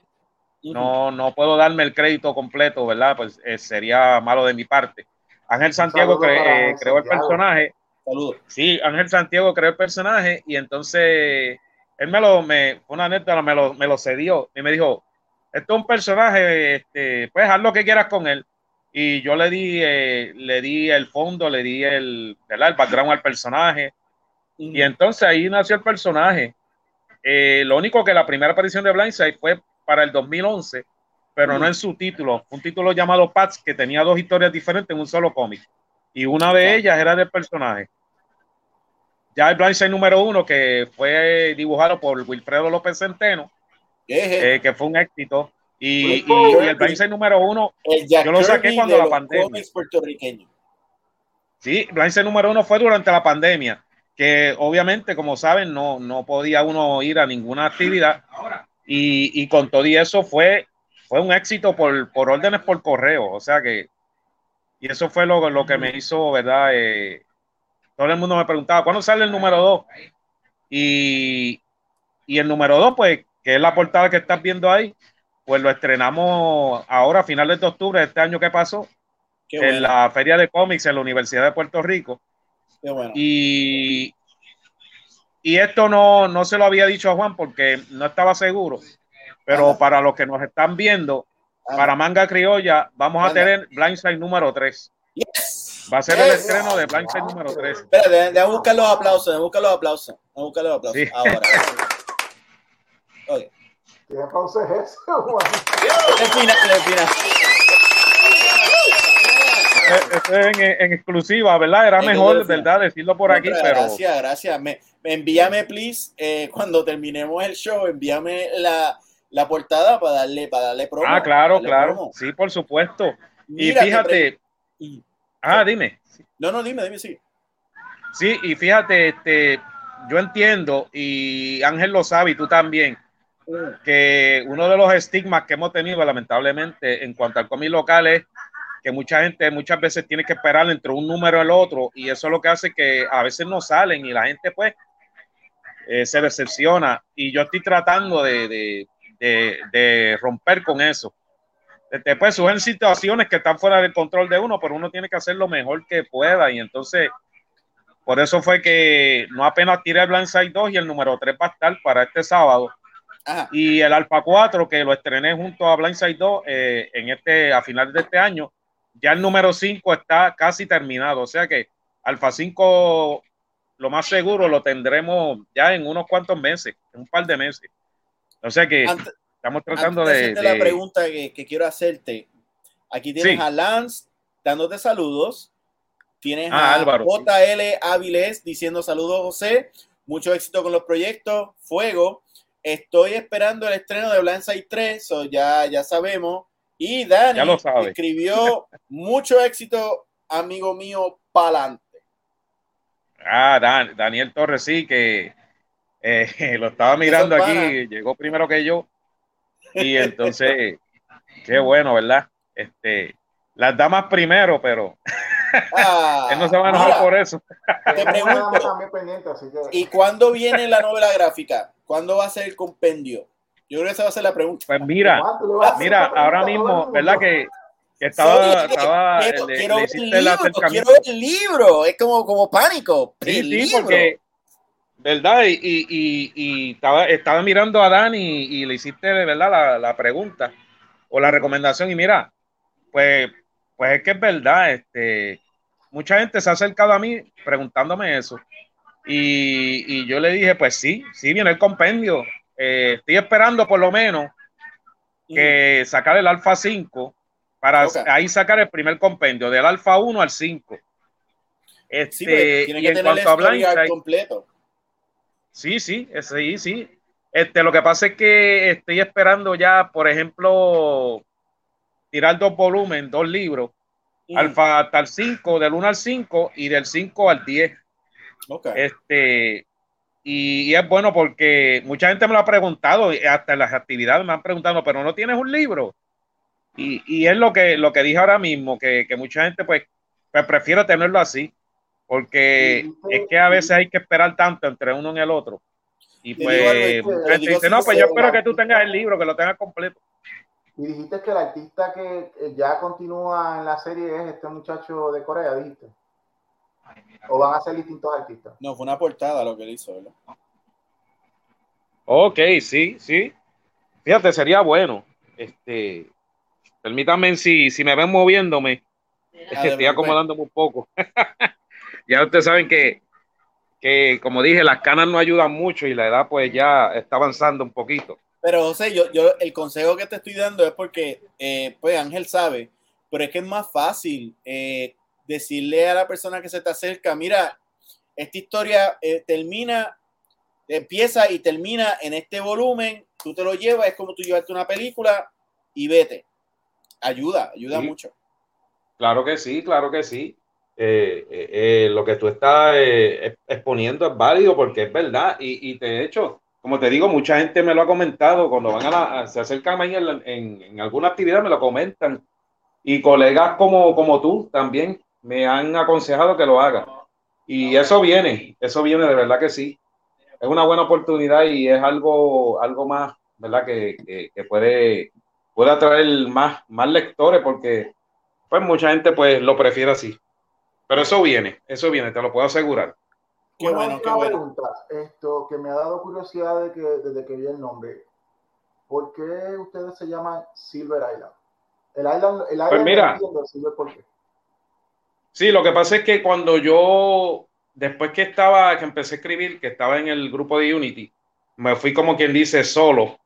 No, no puedo darme el crédito completo, ¿verdad? Pues eh, sería malo de mi parte. Ángel Santiago eh, creó el personaje. Saludos. Sí, Ángel Santiago creó el personaje y entonces él me lo, me, una anécdota, me lo, me lo cedió y me dijo, esto es un personaje, este, puedes haz lo que quieras con él. Y yo le di, eh, le di el fondo, le di el, el background al personaje. Y entonces ahí nació el personaje. Eh, lo único que la primera aparición de Blindside fue para el 2011, pero no en su título. Un título llamado Pats que tenía dos historias diferentes en un solo cómic. Y una de ellas era del personaje. Ya el Blindside número uno, que fue dibujado por Wilfredo López Centeno, eh, que fue un éxito. Y, el Blindside número uno, yo lo saqué cuando la pandemia. Sí, Blindside número uno fue durante la pandemia, que obviamente, como saben, no, no podía uno ir a ninguna actividad. Y, y con todo y eso fue, fue un éxito por, por órdenes por correo. O sea que, y eso fue lo, lo que me hizo, ¿verdad? Eh, todo el mundo me preguntaba, ¿cuándo sale el número dos? Y, y el número dos, pues que es la portada que estás viendo ahí, pues lo estrenamos ahora a finales de octubre de este año que pasó en la Feria de Cómics en la Universidad de Puerto Rico. Y, y esto no, no se lo había dicho a Juan porque no estaba seguro, pero para los que nos están viendo, para Manga Criolla, vamos a tener Blindside número 3. Va a ser el estreno de Blindside número 3. Espera, déjame buscar los aplausos, déjame buscar los aplausos. Déjame buscar los aplausos. Ahora. Okay. ¿Qué es eso? Esto es en, en, exclusiva, ¿verdad? Era mejor, ¿verdad? Decirlo por aquí, pero. Gracias, gracias. Me, envíame, please, eh, cuando terminemos el show, envíame la, la portada para darle, para darle promo. Ah, claro, claro. Sí, por supuesto. Para darle promo. Claro, claro. Sí, por supuesto. y fíjate. Ah, dime. No, no, dime, dime, sí. Sí, y fíjate, este, yo entiendo, y Ángel lo sabe, y tú también, que uno de los estigmas que hemos tenido, lamentablemente, en cuanto al cómic local es que mucha gente muchas veces tiene que esperar entre un número y el otro, y eso es lo que hace que a veces no salen y la gente, pues, eh, se decepciona. Y yo estoy tratando de, de, de, romper con eso. Después surgen situaciones que están fuera del control de uno, pero uno tiene que hacer lo mejor que pueda. Y entonces, por eso fue que no apenas tiré el Blindside 2 y el número 3 va a estar para este sábado. Y el Alpha 4, que lo estrené junto a Blindside 2 eh, en este, a finales de este año, ya el número 5 está casi terminado. O sea que Alpha 5, lo más seguro, lo tendremos ya en unos cuantos meses, en un par de meses. O sea que estamos tratando de, La pregunta que, quiero hacerte. Aquí tienes a Lance dándote saludos. Tienes ah, a Álvaro, JL Áviles diciendo saludos, José. Mucho éxito con los proyectos. Fuego. Estoy esperando el estreno de Blindside 3, so ya, ya sabemos. Y Dani escribió mucho éxito, amigo mío, pa'lante. Ah, Daniel Torres, sí, que eh, lo estaba mirando aquí, llegó primero que yo. Y entonces, qué bueno, ¿verdad? Este, las damas primero, pero ah, él no se va a enojar por eso. Te pregunto, ¿y cuándo viene la novela gráfica? ¿Cuándo va a ser el compendio? Yo creo que esa va a ser la pregunta. Pues mira, mira, ahora mismo, ¿verdad? Que, estaba, estaba quiero, quiero, ver el libro, quiero ver el libro, es como, como pánico. Sí, sí, porque, ¿verdad? Y, y, y, estaba, estaba mirando a Dani y, le hiciste, ¿verdad? La, la, pregunta o la recomendación. Y mira, pues, pues es que es verdad, este, mucha gente se ha acercado a mí preguntándome eso. Y, y yo le dije, pues sí, sí, viene el compendio. Eh, estoy esperando por lo menos que sacar el alfa 5 para ahí sacar el primer compendio del alfa 1 al 5. Este, y en cuanto a Blindside, completo. Sí, sí, sí, sí. Este, lo que pasa es que estoy esperando ya, por ejemplo, tirar dos volúmenes, dos libros, alfa hasta el 5, del 1 al 5 y del 5 al 10. Este, y, es bueno porque mucha gente me lo ha preguntado, hasta en las actividades me han preguntado, pero no tienes un libro. Y, y es lo que, lo que dije ahora mismo, que, que mucha gente pues, pues prefiere tenerlo así, porque es que a veces hay que esperar tanto entre uno y el otro. Y pues, dice, no, pues yo espero que tú tengas el libro, que lo tengas completo. Y dijiste que el artista que ya continúa en la serie es este muchacho de Corea, dijiste. ¿O van a ser distintos artistas? No, fue una portada lo que él hizo, ¿verdad? Ok, sí, sí. Fíjate, sería bueno. Este, permítanme si, si me ven moviéndome, es que estoy acomodándome un poco. ya ustedes saben que, que, como dije, las canas no ayudan mucho y la edad pues ya está avanzando un poquito. Pero José, yo, yo el consejo que te estoy dando es porque, eh, pues Ángel sabe, pero es que es más fácil eh, decirle a la persona que se te acerca, mira, esta historia eh, termina, empieza y termina en este volumen, tú te lo llevas, es como tú llevarte una película y vete. Ayuda, ayuda mucho. Claro que sí, claro que sí. Eh, eh, lo que tú estás exponiendo es válido porque es verdad y, y, de hecho, como te digo, mucha gente me lo ha comentado cuando van a, se acercan a en, en, alguna actividad, me lo comentan y colegas como, como tú también me han aconsejado que lo haga. Y eso viene, eso viene de verdad que sí. Es una buena oportunidad y es algo, algo más, ¿verdad? Que, que, puede, puede atraer más, más lectores porque pues mucha gente pues lo prefiere así. Pero eso viene, eso viene, te lo puedo asegurar. Qué bueno, qué bueno. Esto que me ha dado curiosidad de que, desde que vi el nombre. ¿Por qué ustedes se llaman Silver Island? El Island, el pues mira, ¿por qué? Sí, lo que pasa es que cuando yo, después que estaba, que empecé a escribir, que estaba en el grupo de Unity, me fui como quien dice solo.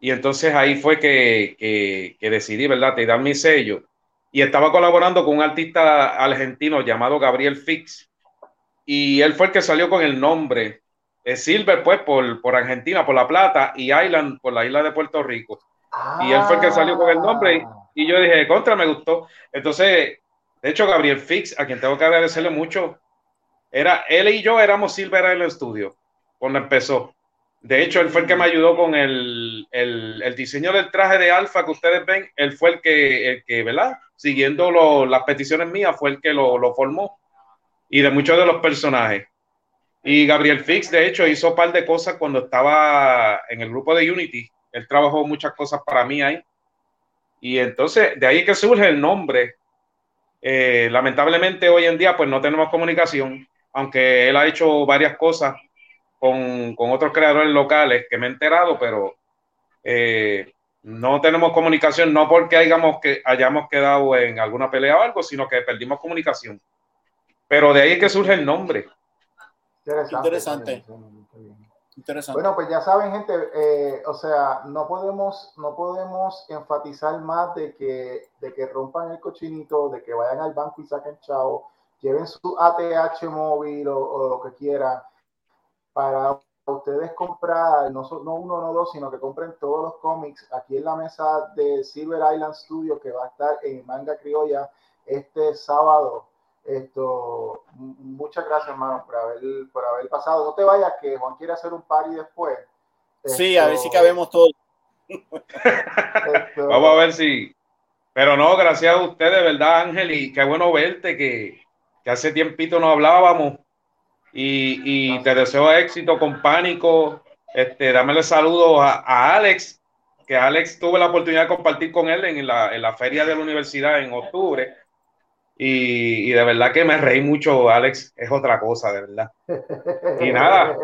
Y entonces ahí fue que, que, decidí, ¿verdad?, te dar mi sello. Y estaba colaborando con un artista argentino llamado Gabriel Fix. Y él fue el que salió con el nombre Silver, pues, por, por Argentina, por La Plata, y Island, por la isla de Puerto Rico. Y él fue el que salió con el nombre, y, yo dije, contra, me gustó. Entonces, de hecho, Gabriel Fix, a quien tengo que agradecerle mucho, era él y yo éramos Silver Island Studio cuando empezó. De hecho, él fue el que me ayudó con el, el, diseño del traje de Alfa que ustedes ven. Él fue el que, el que ¿verdad? Siguiendo las peticiones mías, fue el que lo, lo formó. Y de muchos de los personajes. Y Gabriel Fix, de hecho, hizo un par de cosas cuando estaba en el grupo de Unity. Él trabajó muchas cosas para mí ahí. Y entonces, de ahí que surge el nombre. Eh, lamentablemente, hoy en día, pues no tenemos comunicación, aunque él ha hecho varias cosas con, con otros creadores locales que me he enterado, pero eh, no tenemos comunicación, no porque hayamos, que, hayamos quedado en alguna pelea o algo, sino que perdimos comunicación. Pero de ahí es que surge el nombre. Interesante. Interesante. Bueno, pues ya saben, gente, eh, o sea, no podemos, no podemos enfatizar más de que, de que rompan el cochinito, de que vayan al banco y saquen chavo, lleven su ATH móvil o, o lo que quieran para ustedes comprar, no, no uno, no dos, sino que compren todos los cómics aquí en la mesa de Silver Island Studio que va a estar en Manga Criolla este sábado. Esto, muchas gracias, hermano, por haber, por haber pasado. No te vayas, que Juan quiere hacer un party después. Sí, a ver si cabemos todos. Vamos a ver si. Pero no, gracias a usted, de verdad, Ángel, y qué bueno verte, que, que hace tiempito no hablábamos y, te deseo éxito con Pánico. Este, dámele saludos a, Alex, que Alex tuve la oportunidad de compartir con él en la, en la feria de la universidad en octubre. Y, de verdad que me reí mucho, Alex, es otra cosa, de verdad. Y nada,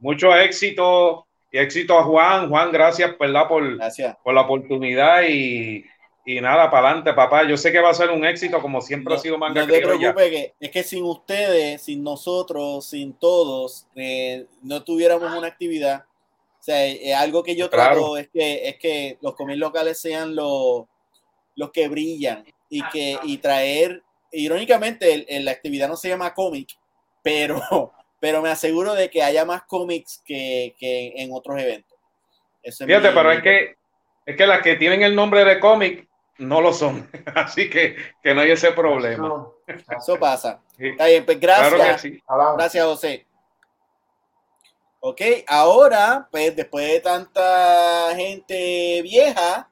mucho éxito y éxito a Juan. Juan, gracias, ¿verdad? Por, gracias. por la oportunidad y, y nada, para adelante, papá. Yo sé que va a ser un éxito, como siempre ha sido manga No te preocupes, que es que sin ustedes, sin nosotros, sin todos, eh, no tuviéramos una actividad. O sea, eh, algo que yo trato es que es que los cómics locales sean los, los que brillan y que y traer, irónicamente, la actividad no se llama cómic, pero, pero me aseguro de que haya más cómics que, que en otros eventos. Fíjate, pero es que es que las que tienen el nombre de cómic no lo son. Así que, que no hay ese problema. Eso pasa. Pues, gracias. Gracias, José. Ok, ahora, pues después de tanta gente vieja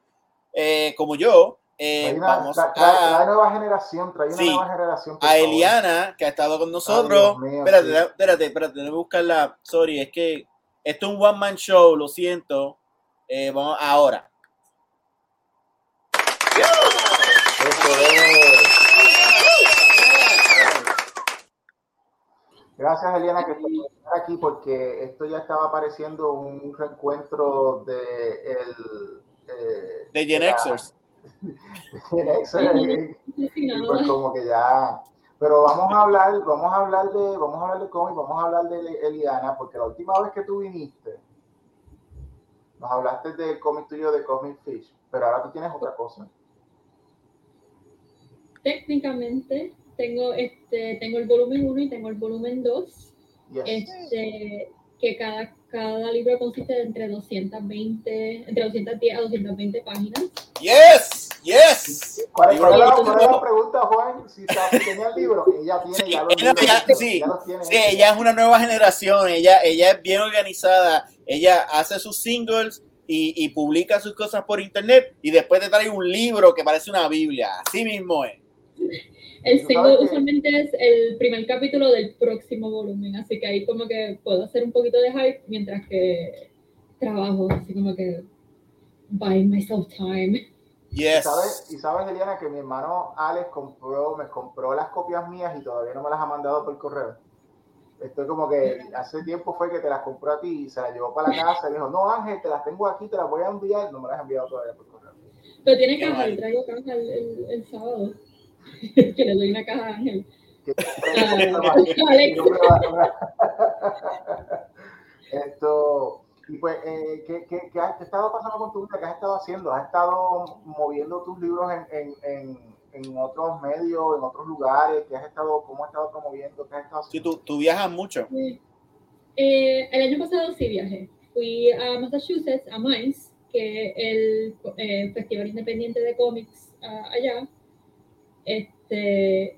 eh, como yo, eh, vamos a. La nueva generación, trae una nueva generación. A Eliana, que ha estado con nosotros. espérate, espérate, espérate, tengo que buscarla. Sorry, es que esto es un one man show, lo siento. Eh, vamos ahora. Gracias, Eliana, que estar aquí porque esto ya estaba apareciendo un reencuentro de el eh, de Gen Xers. Gen pues como que ya. Pero vamos a hablar, vamos a hablar de, vamos a hablar de cómic, vamos a hablar de Eliana, porque la última vez que tú viniste, nos hablaste del cómic tuyo de Cosmic Fish, pero ahora tú tienes otra cosa técnicamente tengo, este, tengo el volumen 1 y tengo el volumen 2, este, que cada, cada libro consiste de entre 220, entre 210 a 220 páginas. Yes, yes. ¿Cuál es, la, pregunta, Juan? Si tenía el libro, ella tiene ya los libros, sí, sí, ella es una nueva generación, ella, ella es bien organizada, ella hace sus singles y, y, publica sus cosas por internet y después te trae un libro que parece una Biblia. Así mismo es. El single usualmente es el primer capítulo del próximo volumen, así que ahí como que puedo hacer un poquito de hype mientras que trabajo, así como que buying myself time. Yes. ¿Y sabes, y sabes, Eliana, que mi hermano Alex compró, me compró las copias mías y todavía no me las ha mandado por correo. Estoy como que hace tiempo fue que te las compró a ti y se las llevó para la casa y me dijo, no Ángel, te las tengo aquí, te las voy a enviar. No me las ha enviado todavía por correo. Pero tiene caja, traigo caja el, el sábado. que le doy una caja a Ángel. Esto, y pues, eh, ¿qué, qué, qué, has estado pasando con tu vida? ¿Qué has estado haciendo? ¿Has estado moviendo tus libros en, en, en, en otros medios, en otros lugares? ¿Qué has estado, ¿Cómo has estado promoviendo? ¿Qué has estado Sí, tú, tú viajas mucho. Eh, el año pasado sí viajé. Fui a Massachusetts, a Mainz, que es el eh, Festival Independiente de Cómics uh, allá. Este,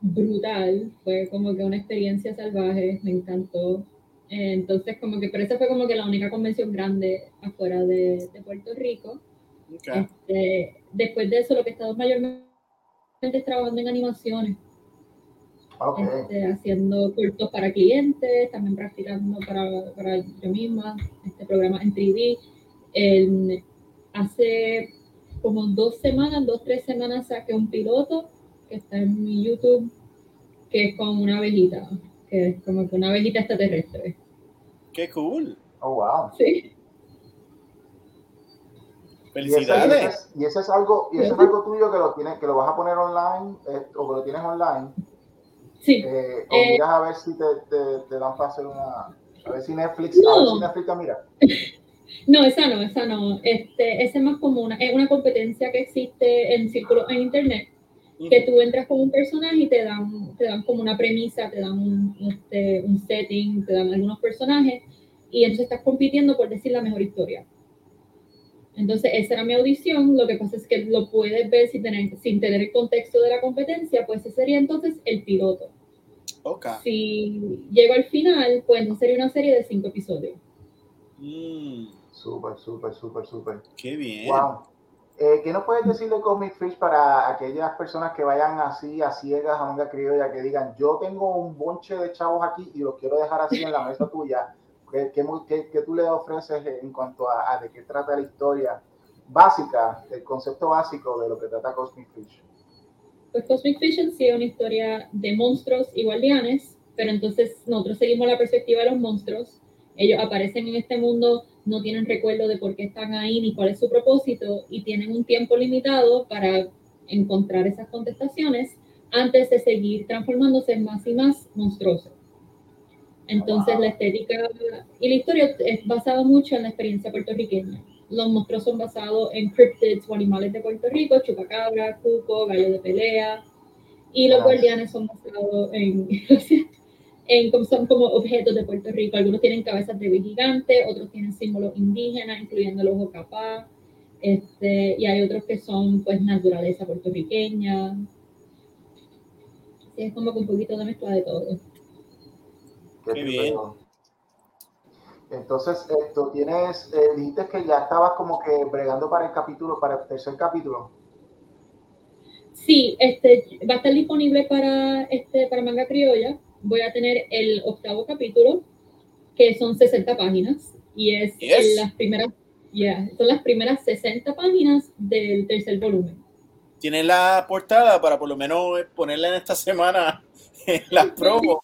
brutal, fue como que una experiencia salvaje, me encantó. Entonces, como que, pero esa fue como que la única convención grande afuera de, de Puerto Rico. Este, después de eso, lo que he estado mayormente es trabajando en animaciones. Este, haciendo cultos para clientes, también practicando para, para yo misma, este programa en 3D. hace como dos semanas, dos, tres semanas saqué un piloto que está en mi YouTube, que es con una abejita, que es como que una abejita extraterrestre. ¡Qué cool! Oh, wow. Sí. Felicidades. Y ese, es algo, y ese es algo tuyo que lo tienes, que lo vas a poner online eh, o que lo tienes online. Sí. Eh, o miras a ver si te, te, te, dan para hacer una. A ver si Netflix, no. a ver si Netflix te mira. No, esa no, esa no. Este, ese es más como una, es una competencia que existe en círculos en internet, que tú entras con un personaje y te dan, te dan como una premisa, te dan un, este, un setting, te dan algunos personajes, y entonces estás compitiendo por decir la mejor historia. Entonces, esa era mi audición. Lo que pasa es que lo puedes ver sin tener, sin tener el contexto de la competencia, pues ese sería entonces el piloto. Okay. Si llego al final, pues sería una serie de cinco episodios. Mm. Súper, súper, súper, súper. Qué bien. Wow. Eh, ¿Qué nos puedes decir de Cosmic Fish para aquellas personas que vayan así a ciegas a manga criolla, que digan, yo tengo un bonche de chavos aquí y los quiero dejar así en la mesa tuya? ¿Qué, qué, qué tú le ofreces en cuanto a, a, de qué trata la historia básica, el concepto básico de lo que trata Cosmic Fish? Pues Cosmic Fish sí es una historia de monstruos y guardianes, pero entonces nosotros seguimos la perspectiva de los monstruos. Ellos aparecen en este mundo, no tienen recuerdo de por qué están ahí ni cuál es su propósito y tienen un tiempo limitado para encontrar esas contestaciones antes de seguir transformándose más y más monstruosos. Entonces, la estética y la historia es basada mucho en la experiencia puertorriqueña. Los monstruos son basados en cryptids o animales de Puerto Rico, chupacabra, cuco, gallo de pelea. Y los guardianes son basados en, en son como objetos de Puerto Rico. Algunos tienen cabezas de gigante, otros tienen símbolos indígenas, incluyendo el ojo capá. Este, y hay otros que son pues naturaleza puertorriqueña. es como que un poquito de mezcla de todo. Qué bien. Entonces, esto tienes, eh, dijiste que ya estabas como que bregando para el capítulo, para el tercer capítulo. Sí, este va a estar disponible para este para manga criolla. Voy a tener el octavo capítulo, que son 60 páginas, y es yes. las primeras, yeah, son las primeras 60 páginas del tercer volumen. Tiene la portada para por lo menos ponerla en esta semana en las promos.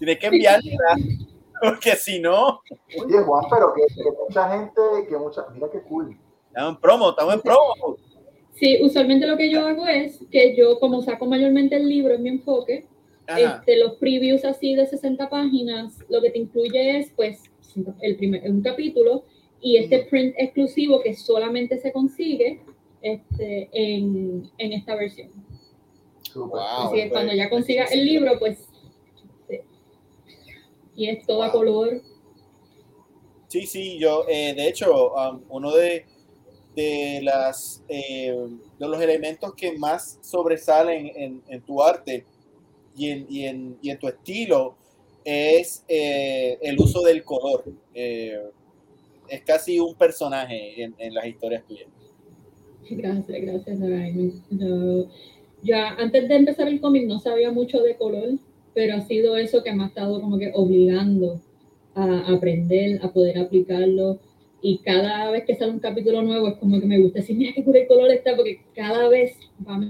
Tienes que enviarla, porque si no. Oye, Juan, pero que, que, mucha gente, que mucha. Mira qué cool. Estamos en promo, estamos en promo. Sí, usualmente lo que yo hago es que yo, como saco mayormente el libro en mi enfoque, este, los previews así de 60 páginas, lo que te incluye es, pues, el primer, un capítulo y este print exclusivo que solamente se consigue este, en, en esta versión. Wow, Así que cuando ya consiga el libro, pues y es todo wow. a color. Sí, sí, yo, eh, de hecho, um, uno de, de, las, eh, de los elementos que más sobresalen en, en tu arte y en, y, en, y en, tu estilo es eh, el uso del color. Eh, es casi un personaje en, en las historias tuyas. Gracias, gracias, Yo, ya antes de empezar el cómic no sabía mucho de color, pero ha sido eso que me ha estado como que obligando a aprender, a poder aplicarlo. Y cada vez que sale un capítulo nuevo es como que me gusta decir, mira qué cool el color está, porque cada vez va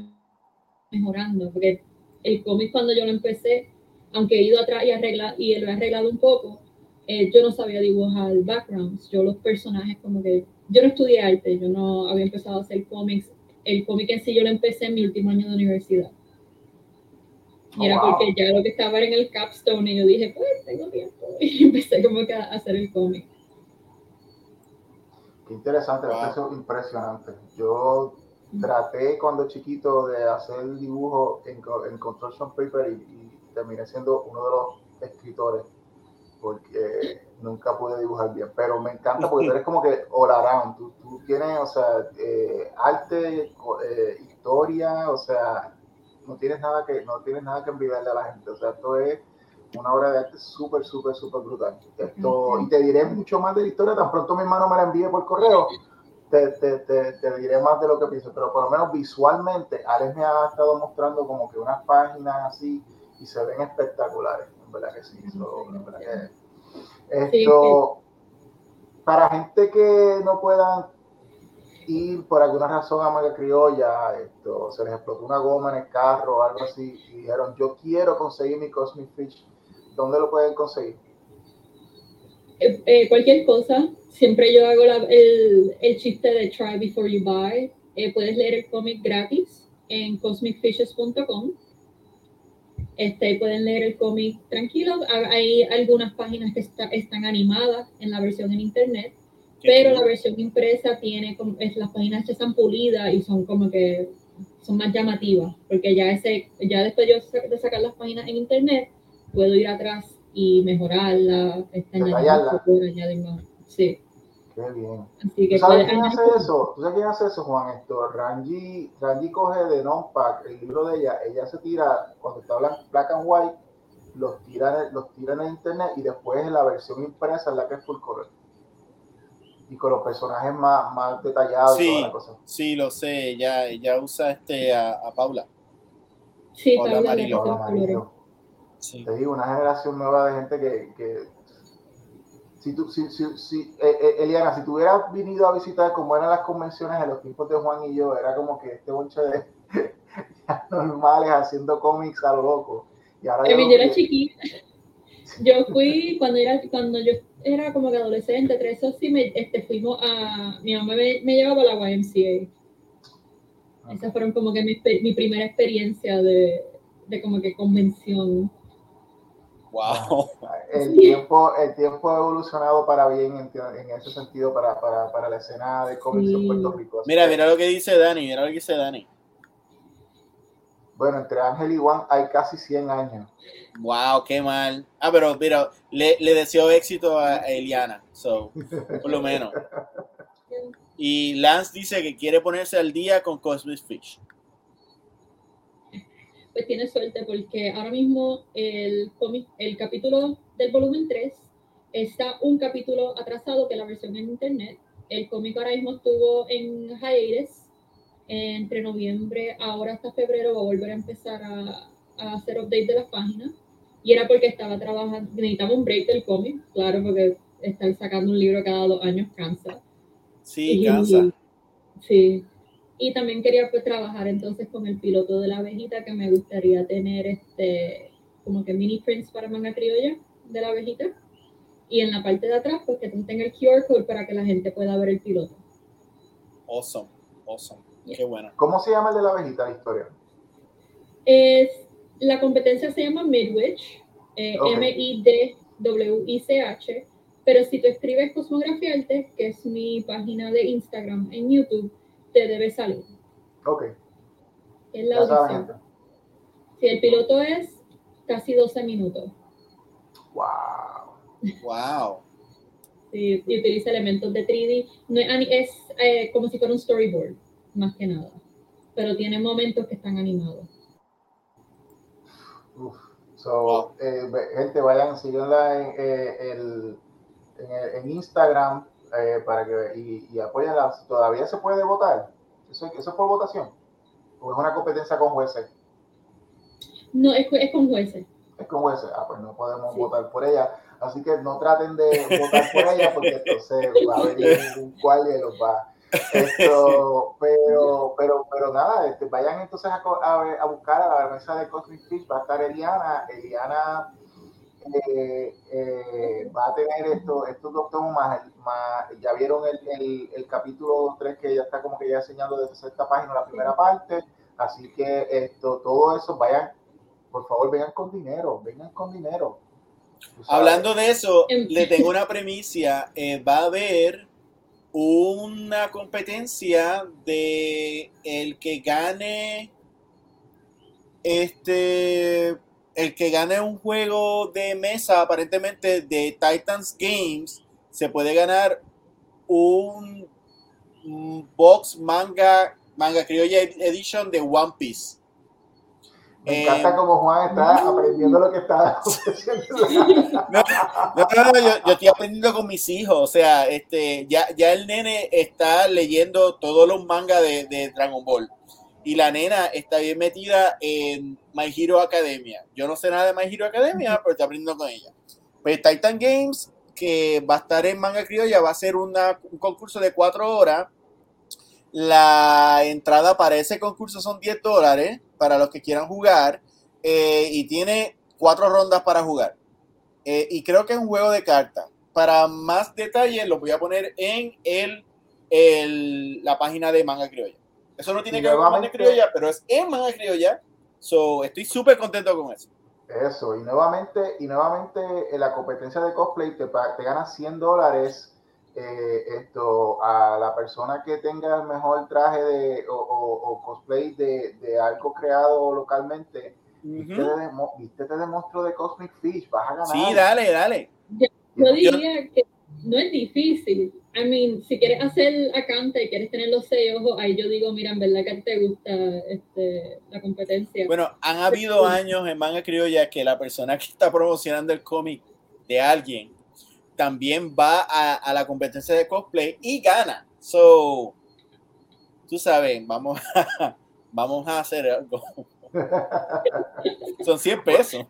mejorando. Porque el cómic cuando yo lo empecé, aunque he ido atrás y, arregla, y lo he arreglado un poco, eh, yo no sabía dibujar backgrounds. Yo los personajes como que... Yo no estudié arte, yo no había empezado a hacer cómics. El cómic en sí yo lo empecé en mi último año de universidad. Y era wow. porque ya lo que estaba era en el capstone y yo dije, pues tengo tiempo. Y empecé como que a hacer el cómic. Qué interesante, Wow. eso es impresionante. Yo traté cuando chiquito de hacer el dibujo en, en construction paper y, y terminé siendo uno de los escritores porque nunca pude dibujar bien, pero me encanta porque tú eres como que all around, tú, tú tienes, o sea, eh, arte, eh, historia, o sea, no tienes nada que, no tienes nada que envidiarle a la gente, o sea, esto es una obra de arte súper, súper, súper brutal. Esto, y te diré mucho más de la historia, tan pronto mi hermano me la envíe por correo, te, te, te, te, diré más de lo que pienso, pero por lo menos visualmente, Alex me ha estado mostrando como que unas páginas así y se ven espectaculares, en verdad que sí, en verdad que esto, para gente que no pueda ir por alguna razón a Maga Criolla, esto, se les explotó una goma en el carro o algo así, y dijeron, yo quiero conseguir mi Cosmic Fish, ¿dónde lo pueden conseguir? Eh, eh, cualquier cosa, siempre yo hago el, el, chiste de try before you buy. Eh, puedes leer el cómic gratis en cosmicfishes.com. Este, pueden leer el cómic tranquilo. Hay algunas páginas que están animadas en la versión en internet, pero la versión impresa tiene como, es, las páginas están pulidas y son como que son más llamativas, porque ya ese, ya después de sacar las páginas en internet, puedo ir atrás y mejorarla, añadir más. Sí. Qué bien. ¿Tú sabes quién hace eso? ¿Tú sabes quién hace eso, Juan? Esto, Rangi, Rangi coge de non-pack el libro de ella, ella se tira, cuando está black and white, los tira, los tira en internet y después en la versión impresa es la que es full color. Y con los personajes más, más detallados sí, y toda la cosa. Sí, lo sé, ella, ella usa este a, a Paula. Sí, Paula, Paula Te digo, una generación nueva de gente que, que si tú, si, si, si eh, eh, Eliana, si tú hubieras venido a visitar como eran las convenciones en los tiempos de Juan y yo, era como que este bonche de normales haciendo cómics a lo loco. Y ahora yo, era chiquita. Yo fui cuando era cuando yo era como que adolescente, tres o sí, me, este, fuimos a mi mamá me, me llevaba a la YMCA. Esas fueron como que mi, mi primera experiencia de, de como que convención. Wow. El tiempo, el tiempo ha evolucionado para bien en, en ese sentido para, para, para, la escena de cómics en Puerto Rico. Mira, mira lo que dice Dani, mira lo que dice Dani. Bueno, entre Ángel y Juan hay casi 100 años. Wow, qué mal. Ah, pero mira, le, le deseo éxito a Eliana, so, por lo menos. Y Lance dice que quiere ponerse al día con Cosmic Fish pues tiene suerte porque ahora mismo el, el capítulo del volumen 3 está un capítulo atrasado que la versión en internet. El cómic ahora mismo estuvo en hiatus entre noviembre ahora hasta febrero va a volver a empezar a, a hacer update de las páginas y era porque estaba trabajando, necesitaba un break del cómic, claro, porque estar sacando un libro cada dos años cansa. Sí, cansa. Sí, y también quería pues trabajar entonces con el piloto de la abejita que me gustaría tener este como que mini prints para manga criolla de la abejita. Y en la parte de atrás pues que tenga el QR code para que la gente pueda ver el piloto. Awesome, awesome. Qué bueno. ¿Cómo se llama el de la abejita la historia? Es, la competencia se llama Midwich, eh, M-I-D-W-I-C-H, pero si tú escribes Cosmografía Arte, que es mi página de Instagram en YouTube, te debe salir. Ok. Es la audición. Si el piloto es casi 12 minutos. Wow. Wow. Sí, y utiliza elementos de 3D. No es, eh, como si fuera un storyboard, más que nada. Pero tiene momentos que están animados. Uf. So, eh, gente, vayan, síganla en, eh, el, en, en Instagram, eh, para que y, y apoyenla. ¿Todavía se puede votar? ¿Eso, ¿Eso es por votación? ¿O es una competencia con jueces? No, es, es con jueces. Es con jueces. Ah, pues no podemos votar por ella. Así que no traten de votar por ella porque entonces va a venir un cual y los va. Esto, pero, pero, pero nada, este, vayan entonces a, a, a, buscar a la mesa de Cosmic Fish, va a estar Eliana, Eliana eh, eh, va a tener esto, estos dos tomos más, ya vieron el, el, el, capítulo 3 que ya está como que ya enseñando desde esta página la primera parte, así que esto, todo eso, vayan, por favor, vengan con dinero, vengan con dinero. Hablando de eso, le tengo una premisa, eh, va a haber una competencia de el que gane este el que gane un juego de mesa, aparentemente de Titans Games, se puede ganar un, box manga, manga criolla edition de One Piece. Me encanta eh, como Juan está aprendiendo lo que está no, no, no, yo, estoy aprendiendo con mis hijos. O sea, este, ya, ya el nene está leyendo todos los mangas de, de Dragon Ball y la nena está bien metida en My Hero Academia. Yo no sé nada de My Hero Academia, pero estoy aprendiendo con ella. Pues Titan Games, que va a estar en Manga Criolla, va a ser un concurso de cuatro horas. La entrada para ese concurso son 10 dólares para los que quieran jugar eh, y tiene cuatro rondas para jugar. Eh, y creo que es un juego de cartas. Para más detalles lo voy a poner en el, el, la página de Manga Criolla. Eso no tiene que ver con manga criolla, pero es en manga criolla. So, estoy súper contento con eso. Eso, y nuevamente, y nuevamente en la competencia de cosplay te, te ganas 100 dólares eh, esto a la persona que tenga el mejor traje de, o, cosplay de, de, algo creado localmente. viste, de, monstruo de Cosmic Fish, vas a ganar. Sí, dale, dale. yo diría que no es difícil. I mean, si quieres hacer acanta y quieres tener los seis ojos, ahí yo digo, mira, en verdad que te gusta este, la competencia. Bueno, han habido años en Manga Criolla que la persona que está promocionando el cómic de alguien también va a, a, la competencia de cosplay y gana. So, tú sabes, vamos a, vamos a hacer algo. Son 100 pesos.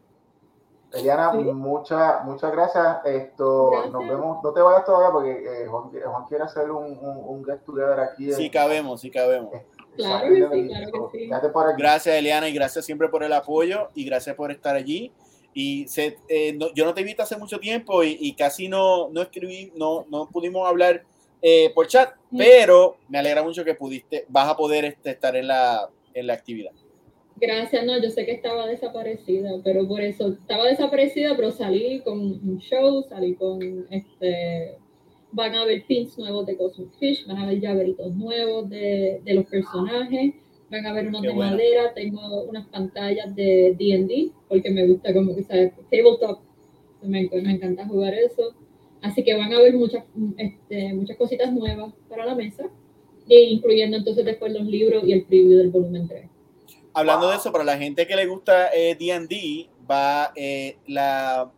Eliana, muchas muchas gracias. Esto, nos vemos. No te vayas todavía porque eh, Juan, quiere hacer un, un, un, get together aquí. Sí, cabemos, sí, cabemos. Claro que sí, claro que sí. Gracias, Eliana, y gracias siempre por el apoyo y gracias por estar allí. Y se, eh, yo no te vi hace mucho tiempo y, y, casi no, no escribí, no, no pudimos hablar eh, por chat, pero me alegra mucho que pudiste, vas a poder este, estar en la, en la actividad. Gracias, no, yo sé que estaba desaparecida, pero por eso estaba desaparecida, pero salí con un show, salí con este. Van a haber pins nuevos de Cosmic Fish, van a haber llaveritos nuevos de, de los personajes, van a haber unos de madera, tengo unas pantallas de DD, porque me gusta como que sabes, tabletop, me, me encanta jugar eso. Así que van a haber muchas, este, muchas cositas nuevas para la mesa, incluyendo entonces después los libros y el preview del volumen 3. Hablando de eso, para la gente que le gusta D&D, eh, va eh, la,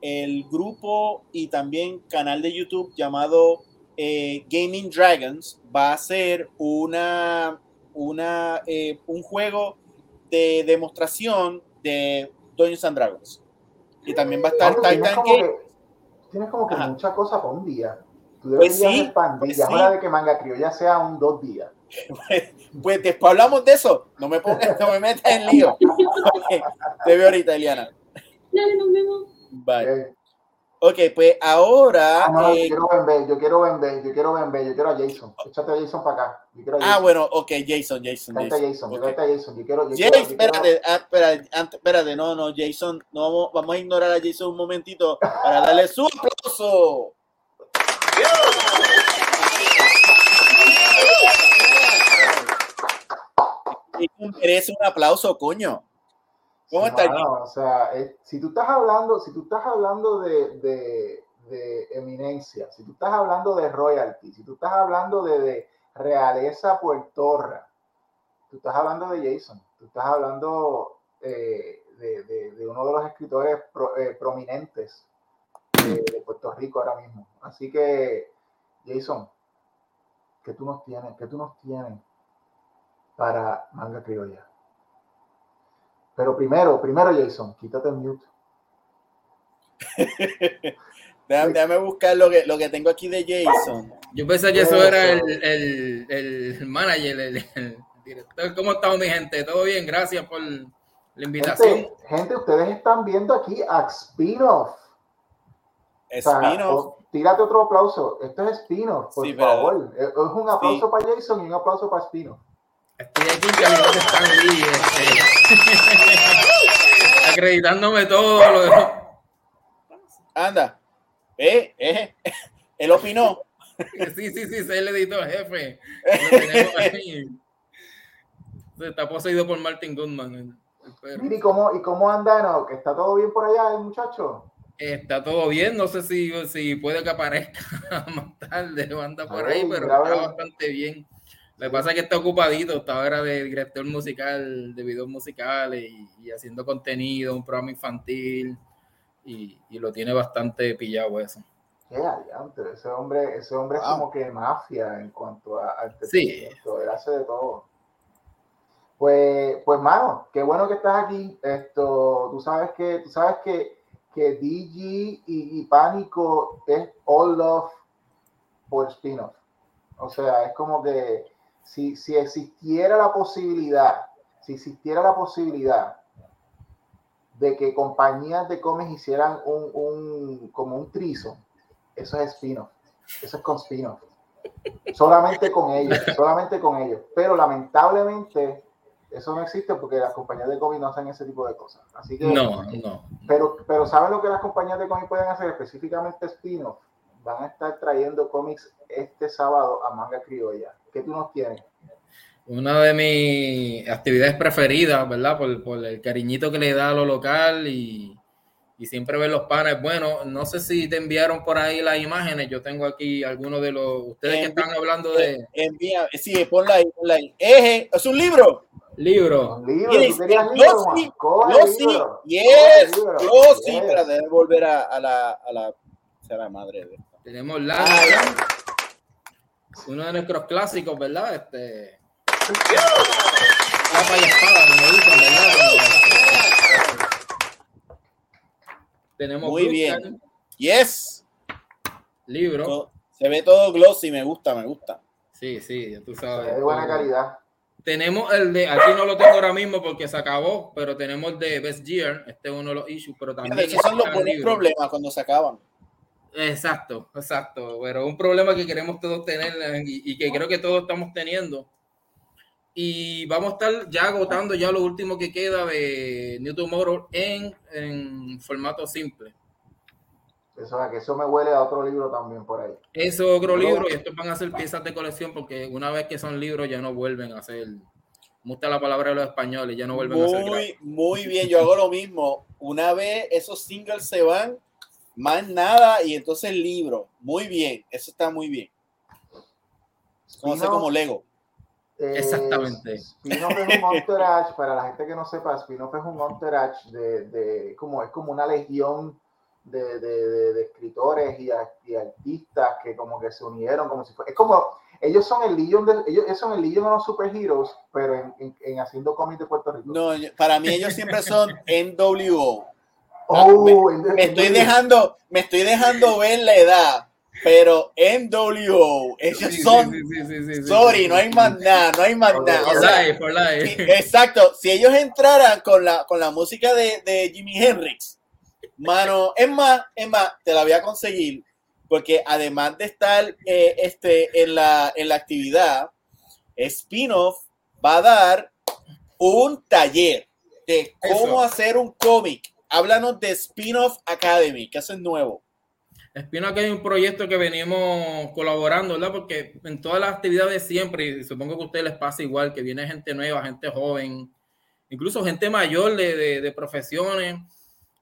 el grupo y también canal de YouTube llamado eh, Gaming Dragons va a ser una, una un juego de demostración de Dungeons and Dragons. Y también va a estar Titan Game. Tienes como que mucha cosa por un día. Tú deberías pues sí, expandir. Pues hora de que Manga ya sea un dos días. Pues, después hablamos de eso. No me, pongas, no me metas en lío. Te veo ahorita, Eliana. Dale, nos vemos. Bye. Ok, pues ahora. Ah, eh, yo quiero ver, yo quiero ver, yo quiero ver, yo quiero a Jason. Échate a Jason para acá. Ah, bueno, ok, Jason, Jason. Jason, Jason, okay. a Jason. Yo quiero, yo Jason, espérate, ah, espérate, espérate, no, no, Jason, no vamos, a ignorar a Jason un momentito para darle su aplauso. Merece un aplauso, coño. ¿Cómo está O sea, si tú estás hablando, si tú estás hablando de, de, de, eminencia, si tú estás hablando de royalty, si tú estás hablando de, de realeza puertorra, tú estás hablando de Jason, tú estás hablando eh, de, de, uno de los escritores eh, prominentes de, Puerto Rico ahora mismo. Así que, Jason, ¿qué tú nos tienes? ¿Qué tú nos tienes? Para manga criolla. Pero primero, primero Jason, quítate el mute. déjame, buscar lo que, lo que tengo aquí de Jason. Yo pensé que eso, era el, el, el manager, el, director. ¿Cómo estamos, mi gente? ¿Todo bien? Gracias por la invitación. Gente, ustedes están viendo aquí a Spinoff. Spinoff. tírate otro aplauso. Esto es Spinoff, por favor. Es un aplauso para Jason y un aplauso para Spinoff. Estoy aquí calidad de Stan Lee, este, acreditándome todo lo de... Anda, eh, eh, él opinó. Sí, sí, sí, es el editor jefe. Lo Está poseído por Martin Goodman. ¿Y cómo, ¿Y cómo anda? ¿Que ¿Está todo bien por allá, el muchacho? Está todo bien, no sé si, si puede que aparezca más tarde o anda por ahí, pero está bastante bien. Lo que pasa es que está ocupadito, está ahora de director musical, de videos musicales y, haciendo contenido, un programa infantil y, y, lo tiene bastante pillado eso. Qué adiante, ese hombre, ese hombre es como que mafia en cuanto a, sí. él hace de todo. Pues, pues mano, qué bueno que estás aquí. Esto, tú sabes que, tú sabes que, que DG y, Pánico es all love por spin-off. O sea, es como que si, si existiera la posibilidad, si existiera la posibilidad de que compañías de cómics hicieran un, un como un trizo, eso es spin-off. Eso es con spin-off. Solamente con ellos, solamente con ellos. Pero lamentablemente eso no existe porque las compañías de cómic no hacen ese tipo de cosas. Así que, no, no. Pero, pero ¿saben lo que las compañías de cómic pueden hacer? Específicamente Spino Van a estar trayendo cómics este sábado a Manga Criolla. ¿Qué tú nos tienes? Una de mis actividades preferidas, ¿verdad? Por, por el cariñito que le da a lo local y, y siempre ver los panes. Bueno, no sé si te enviaron por ahí las imágenes. Yo tengo aquí algunos de los. Ustedes que están hablando de. Envía, sí, ponla ahí, ponla ahí. Eje, es un libro. Libro. Un libro, yes, Glossy, Glossy, yes, Glossy, para de volver a, a, la, a la, a la madre Tenemos la uno de nuestros clásicos, ¿verdad? Este. Capa y espada, como dicen, ¿verdad? Tenemos Muy bien. Yes. Libro. Se ve todo glossy, me gusta, me gusta. Sí, sí, tú sabes. De buena calidad. Tenemos el de, aquí no lo tengo ahora mismo porque se acabó, pero tenemos el de Best Year, este es uno de los issues, pero también... Esos son los buenos problemas cuando se acaban. Exacto, exacto, pero un problema que queremos todos tener y, que creo que todos estamos teniendo. Y vamos a estar ya agotando ya lo último que queda de New Tomorrow en, en formato simple. Eso, que eso me huele a otro libro también por ahí. Eso otro libro y estos van a ser piezas de colección porque una vez que son libros ya no vuelven a ser. Me gusta la palabra de los españoles, ya no vuelven muy, a ser. Muy, muy bien, yo hago lo mismo. Una vez esos singles se van, más nada y entonces el libro. Muy bien, eso está muy bien. Como, como Lego. Eh, Exactamente. Spinoff es un entourage, para la gente que no sepa, Spinoff es un entourage de, de, como, es como una legión de, de, de escritores y, y, artistas que como que se unieron como si fuera, es como ellos son el Legion de, ellos son el Legion de los superheroes pero en, en, haciendo cómics de Puerto Rico no para mí ellos siempre son NWO oh, me, me, estoy dejando me estoy dejando ver la edad pero NWO, ellos son. sorry, no hay más nada, no hay más nada. Life, life. Exacto, si ellos entraran con la, con la música de, de Jimi Hendrix, Mano, es más, es más, te la voy a conseguir, porque además de estar eh, este, en, la, en la actividad, Spinoff va a dar un taller de cómo hacer un cómic. Háblanos de Spinoff Academy, que eso es nuevo. Spinoff Academy es un proyecto que venimos colaborando, ¿verdad? Porque en todas las actividades siempre, y supongo que a ustedes les pasa igual, que viene gente nueva, gente joven, incluso gente mayor de, de, de profesiones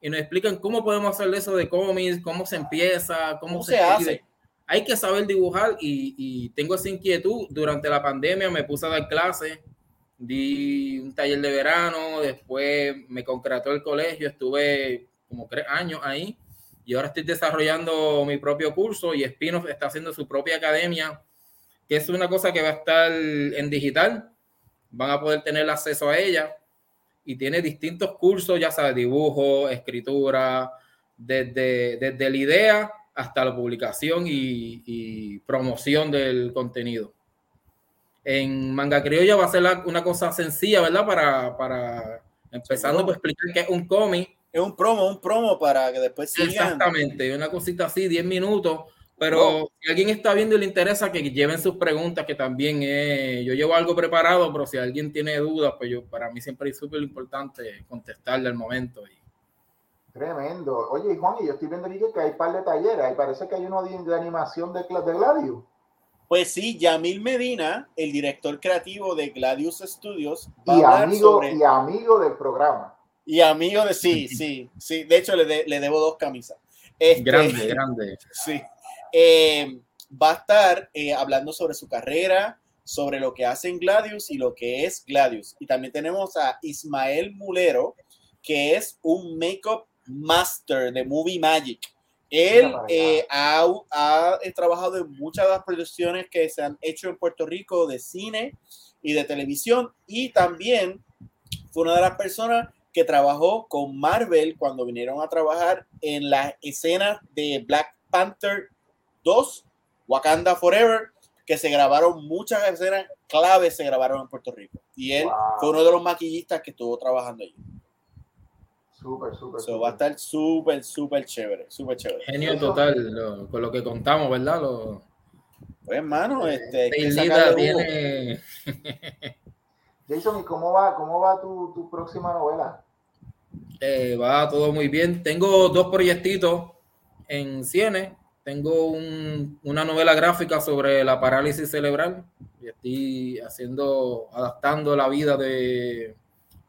y nos explican cómo podemos hacer eso de cómics, cómo se empieza, cómo, se, hace. Hay que saber dibujar y, tengo esa inquietud. Durante la pandemia me puse a dar clases, di un taller de verano, después me concretó el colegio, estuve como tres años ahí y ahora estoy desarrollando mi propio curso y Spinoff está haciendo su propia academia, que es una cosa que va a estar en digital, van a poder tener acceso a ella y tiene distintos cursos, ya sabes, dibujo, escritura, desde, desde la idea hasta la publicación y, promoción del contenido. En Manga Criolla va a ser una cosa sencilla, ¿verdad? Para, para empezando por explicar que es un cómic. Es un promo, un promo para que después sigan. Exactamente, una cosita así, 10 minutos pero si alguien está viendo y le interesa, que lleven sus preguntas, que también yo llevo algo preparado, pero si alguien tiene dudas, pues yo para mí siempre es súper importante contestarle al momento. Y... Tremendo. Oye, Juan, y yo estoy viendo aquí que hay un par de talleres, y parece que hay uno de, animación de, de Gladio. Pues sí, Yamil Medina, el director creativo de Gladius Studios, y amigo, y amigo del programa. Y amigo de sí, sí, sí. De hecho, le, le debo dos camisas. Este, grande, grande. Sí. Eh, va a estar eh, hablando sobre su carrera, sobre lo que hace en Gladius y lo que es Gladius. Y también tenemos a Ismael Mulero, que es un makeup master de Movie Magic. Él eh, ha, ha, trabajado en muchas de las producciones que se han hecho en Puerto Rico de cine y de televisión y también fue una de las personas que trabajó con Marvel cuando vinieron a trabajar en la escena de Black Panther 2, Wakanda Forever, que se grabaron muchas escenas claves, se grabaron en Puerto Rico. Y él fue uno de los maquillistas que estuvo trabajando allí. Súper, súper. va a estar súper, súper chévere, súper chévere. Genio total, con lo que contamos, ¿verdad? Lo... Pues, hermano, este. tiene. Jason, ¿y cómo va, cómo va tu, tu próxima novela? Eh, va todo muy bien. Tengo dos proyectitos en cine. Tengo un, una novela gráfica sobre la parálisis cerebral y estoy haciendo, adaptando la vida de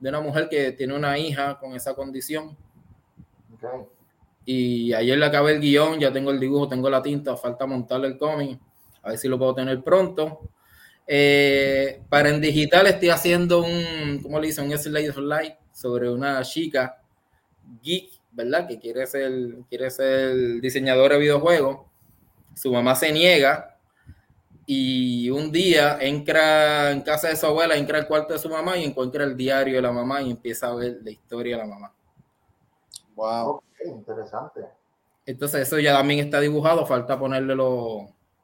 de una mujer que tiene una hija con esa condición. Y ayer le acabé el guion, ya tengo el dibujo, tengo la tinta, falta montarle el cómic, a ver si lo puedo tener pronto. Eh, para en digital estoy haciendo un, ¿cómo le dicen? Un slide of light sobre una chica geek, ¿verdad? Que quiere ser, quiere ser diseñadora de videojuegos. Su mamá se niega y un día entra en casa de su abuela, entra al cuarto de su mamá y encuentra el diario de la mamá y empieza a ver la historia de la mamá. Wow, interesante. Entonces eso ya también está dibujado, falta ponerle los,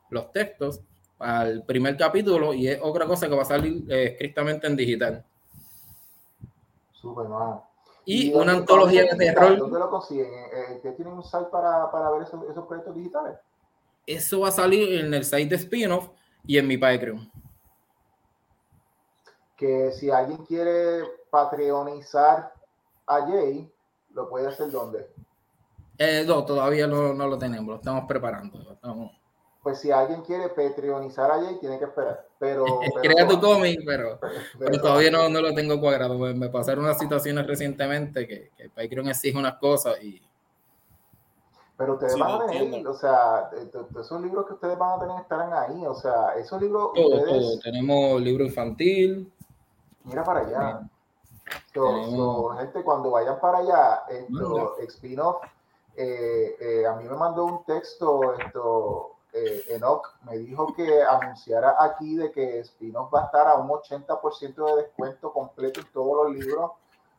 los textos al primer capítulo y es otra cosa que va a salir eh, estrictamente en digital. Súper mal. Y, una antología de terror. ¿Dónde lo consiguen? Eh, ¿Qué tienen un site para, para ver esos, esos proyectos digitales? Eso va a salir en el site de spin-off y en mi Patreon. Que si alguien quiere patreonizar a Jay, lo puede hacer donde? Eh, no, todavía no, lo tenemos, lo estamos preparando. Pues si alguien quiere patreonizar a Jay, tiene que esperar. Pero, Crea tu cómic, pero, pero, todavía no, no, lo tengo cuadrado. Me pasaron unas situaciones recientemente que, que Patreon exige unas cosas y pero ustedes van a tener, o sea, esos libros que ustedes van a tener estarán ahí, o sea, esos libros. ustedes... Tenemos libro infantil. Mira para allá. gente, cuando vayan para allá, esto, Spinoff, eh, eh, a mí me mandó un texto, esto, eh, Enoch me dijo que anunciara aquí de que Spinoff va a estar a un 80% de descuento completo en todos los libros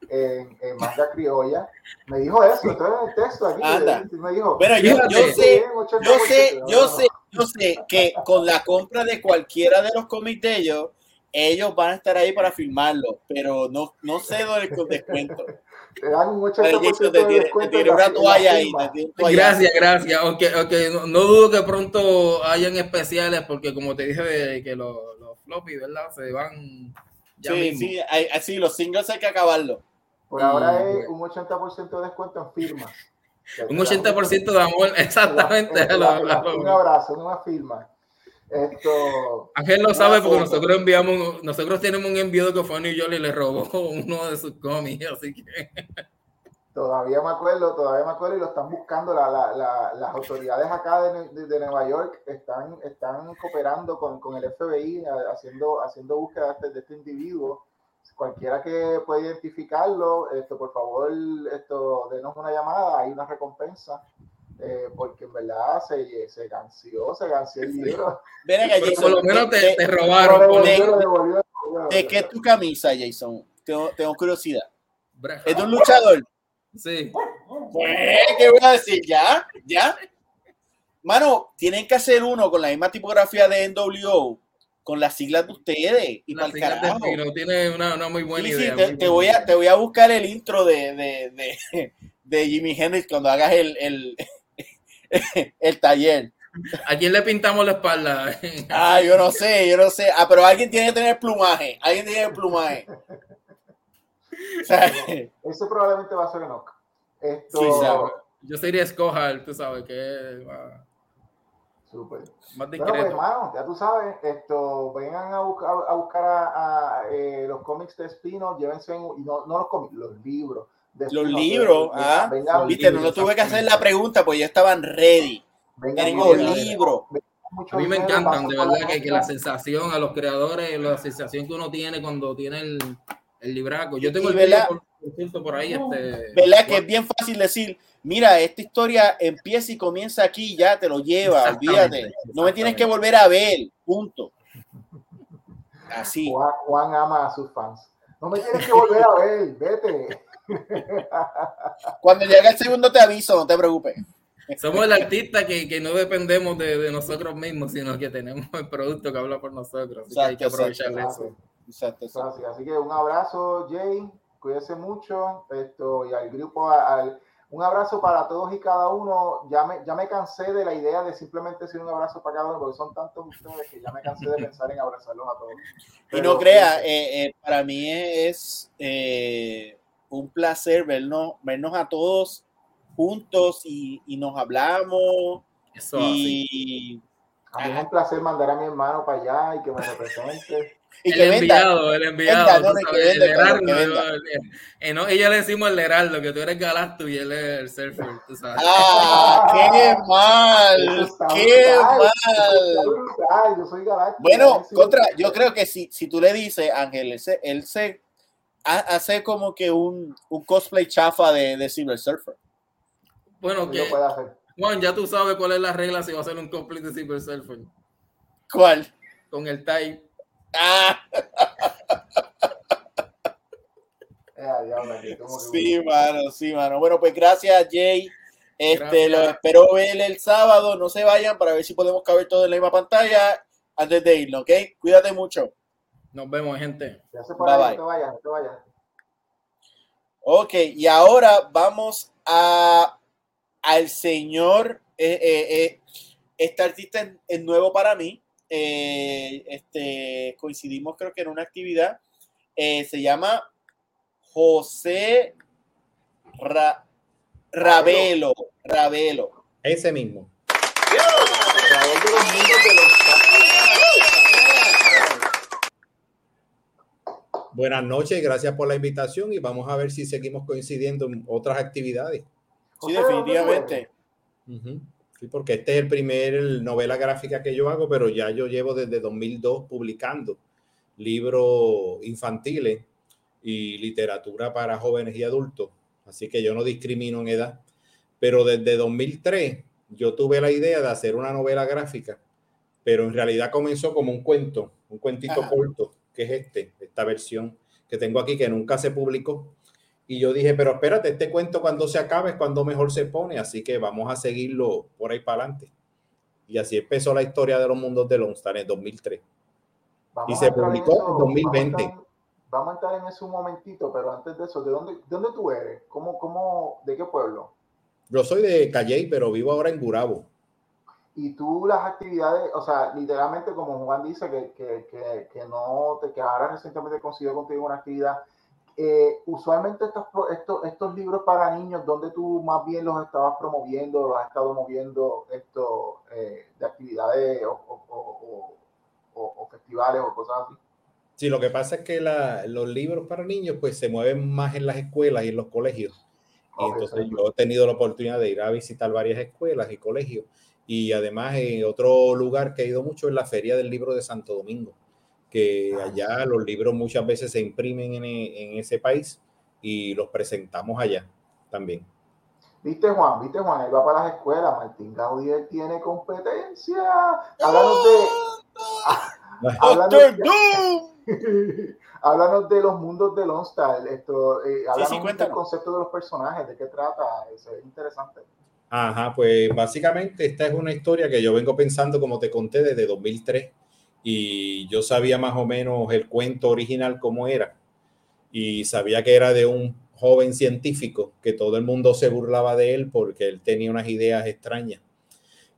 en, en manga criolla. Me dijo eso, entonces en el texto aquí. Me dijo, pero yo, yo sé, yo sé, yo sé, yo sé que con la compra de cualquiera de los cómics de ellos, ellos van a estar ahí para filmarlo, pero no, no sé dónde el descuento. Te dan un 80% de descuento. una toalla ahí. Gracias, gracias. Aunque, aunque no, no, dudo que pronto hayan especiales, porque como te dije, que los, los floppy, ¿verdad? Se van. Ya sí, mismo. sí, sí, los singles hay que acabarlo. Por ahora es un 80% de descuento en firmas. Un 80% de amor, exactamente. Un abrazo, una firma. Esto, Ángel lo sabe porque nosotros enviamos, nosotros tenemos un envío que fue a New York y le robó uno de sus cómics, así que. Todavía me acuerdo, todavía me acuerdo y lo están buscando. La, la, las autoridades acá de, de, Nueva York están, están cooperando con, con el FBI haciendo, haciendo búsqueda de este, de este individuo cualquiera que pueda identificarlo, esto, por favor, esto, denos una llamada, hay una recompensa. Eh, porque en verdad se, se canció, se canció el libro. Ven Jason, por lo menos te, te, robaron. ¿De, qué es tu camisa, Jason? Tengo, tengo curiosidad. ¿Es de un luchador? Sí. Pues, ¿qué voy a decir? ¿Ya? ¿Ya? Mano, tienen que hacer uno con la misma tipografía de NWO con las siglas de ustedes y para el carajo. No tiene una, una, muy buena idea. te, te voy a, te voy a buscar el intro de, de, de, de Jimi Hendrix cuando hagas el, el, el taller. ¿A quién le pintamos la espalda? ah, yo no sé, yo no sé. Ah, pero alguien tiene que tener plumaje. Alguien tiene plumaje. O sea, Eso probablemente va a ser Enoch. Esto... Sí, yo sería Escojar, tú sabes que va Súper. Más bueno, pues, hermano, ya tú sabes, esto, vengan a buscar a, buscar a, eh, los cómics de Espino, llévense, y no, no los cómics, los libros. los libros, ah, viste, no, tuve que hacer la pregunta, pues ya estaban ready. Tengo libros. A mí me encantan, de verdad, que, que, la sensación a los creadores, la sensación que uno tiene cuando tiene el, el libraco. Yo tengo el video por, ahí. Este, ¿Verdad? Que es bien fácil decir, mira, esta historia empieza y comienza aquí, ya te lo lleva, olvídate. No me tienes que volver a ver, punto. Así. Juan, ama a sus fans. No me tienes que volver a ver, vete. Cuando llegue el segundo te aviso, no te preocupes. Somos el artista que, que no dependemos de, de, nosotros mismos, sino que tenemos el producto que habla por nosotros. Así que hay que aprovechar eso. Exacto, Así, que un abrazo, Jay. Cuídese mucho. Esto, y al grupo, al, un abrazo para todos y cada uno. Ya me, ya me cansé de la idea de simplemente decir un abrazo para cada uno, porque son tantos ustedes que ya me cansé de pensar en abrazarlos a todos. y no crea, eh, eh, para mí es eh, un placer vernos, vernos a todos juntos y, y nos hablamos. Eso, y, a mí es un placer mandar a mi hermano para allá y que me represente. Y el enviado, el enviado. el Heraldo. ella le decimos el Heraldo, que tú eres Galactus y él es el Surfer, tú sabes. ¡Ah! ¡Qué mal! ¡Qué mal! Yo soy Galactus. Bueno, contra, yo creo que si, si tú le dices, Ángel, él se, él se hace como que un, un cosplay chafa de, de Silver Surfer. Bueno, que. Juan, ya tú sabes cuál es la regla si va a ser un cosplay de Silver Surfer. ¿Cuál? Con el type Ah. sí, mano, sí, mano. Bueno, pues gracias, Jay. Este, lo espero ver el sábado. No se vayan para ver si podemos caber todo en la misma pantalla antes de irnos, ¿ok? Cuídate mucho. Nos vemos, gente. bye, bye. Ok, y ahora vamos a al señor. Eh, eh, eh, este artista es nuevo para mí. Eh, este, coincidimos creo que en una actividad, eh, se llama José Ravelo, Ravelo. Ese mismo. Buenas noches, gracias por la invitación y vamos a ver si seguimos coincidiendo en otras actividades. Sí, definitivamente. Sí, porque este es el primer novela gráfica que yo hago, pero ya yo llevo desde 2002 publicando libros infantiles y literatura para jóvenes y adultos. Así que yo no discrimino en edad. Pero desde 2003 yo tuve la idea de hacer una novela gráfica, pero en realidad comenzó como un cuento, un cuentito corto, que es este, esta versión que tengo aquí, que nunca se publicó y yo dije, pero espérate, este cuento cuando se acabe es cuando mejor se pone, así que vamos a seguirlo por ahí para adelante. Y así empezó la historia de los mundos de Longstar en 2003. y se publicó en, 2020. Vamos a, entrar, en eso un momentito, pero antes de eso, ¿de dónde, dónde tú eres? ¿Cómo, cómo, ¿De qué pueblo? Yo soy de Calley, pero vivo ahora en Gurabo. Y tú las actividades, o sea, literalmente como Juan dice, que, que, que, que no te, que ahora recientemente consiguió contigo una actividad eh, usualmente estos, estos, estos, libros para niños, donde tú más bien los estabas promoviendo, los has estado moviendo esto, eh, de actividades o, o, festivales o cosas así. Sí, lo que pasa es que la, los libros para niños pues se mueven más en las escuelas y en los colegios. Y entonces yo he tenido la oportunidad de ir a visitar varias escuelas y colegios. Y además en otro lugar que he ido mucho es la Feria del Libro de Santo Domingo que allá los libros muchas veces se imprimen en, en, ese país y los presentamos allá también. Viste Juan, viste Juan, él va para las escuelas, Martín Gaudier tiene competencia. Háblanos de... háblanos, de, los mundos de Lone Esto, eh, háblanos del concepto de los personajes, de qué trata, es interesante. Ajá, pues básicamente esta es una historia que yo vengo pensando, como te conté, desde 2003 y yo sabía más o menos el cuento original cómo era. Y sabía que era de un joven científico que todo el mundo se burlaba de él porque él tenía unas ideas extrañas.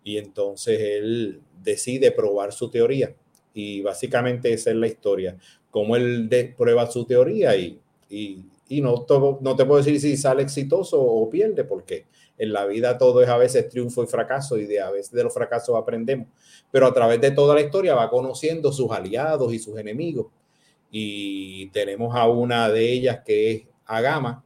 Y entonces él decide probar su teoría. Y básicamente esa es la historia, cómo él prueba su teoría y, y, y no, no te puedo decir si sale exitoso o pierde, porque en la vida todo es a veces triunfo y fracaso y de a veces de los fracasos aprendemos, pero a través de toda la historia va conociendo sus aliados y sus enemigos. Y tenemos a una de ellas que es Agama,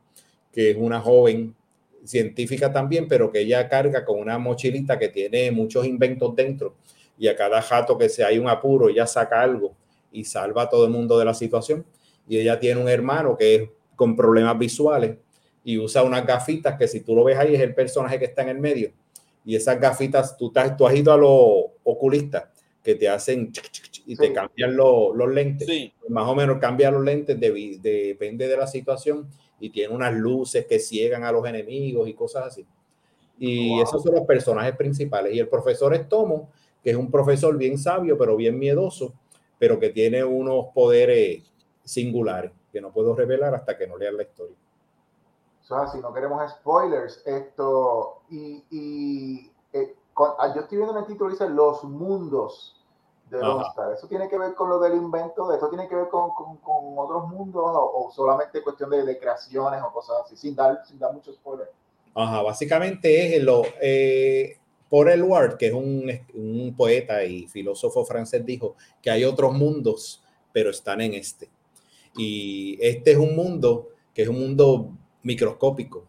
que es una joven científica también, pero que ella carga con una mochilita que tiene muchos inventos dentro y a cada jato que se hay un apuro, ella saca algo y salva a todo el mundo de la situación. Y ella tiene un hermano que es con problemas visuales y usa unas gafitas que si tú lo ves ahí es el personaje que está en el medio. Y esas gafitas, tú, tú has ido a los oculistas que te hacen y te cambian los, los lentes. Sí. Más o menos cambia los lentes, depende de la situación y tiene unas luces que ciegan a los enemigos y cosas así. Y esos son los personajes principales. Y el profesor es Tomo, que es un profesor bien sabio, pero bien miedoso, pero que tiene unos poderes singulares que no puedo revelar hasta que no lean la historia. O sea, si no queremos spoilers, esto, y, y eh, ah, yo estoy viendo en el título, dice Los Mundos de Star. ¿Eso tiene que ver con lo del invento? ¿Esto tiene que ver con, con, con otros mundos o, solamente cuestión de, de, creaciones o cosas así, sin dar, sin dar mucho spoiler? Ajá, básicamente es lo... Eh, por el Ward, que es un, un, poeta y filósofo francés, dijo que hay otros mundos, pero están en este. Y este es un mundo que es un mundo microscópico,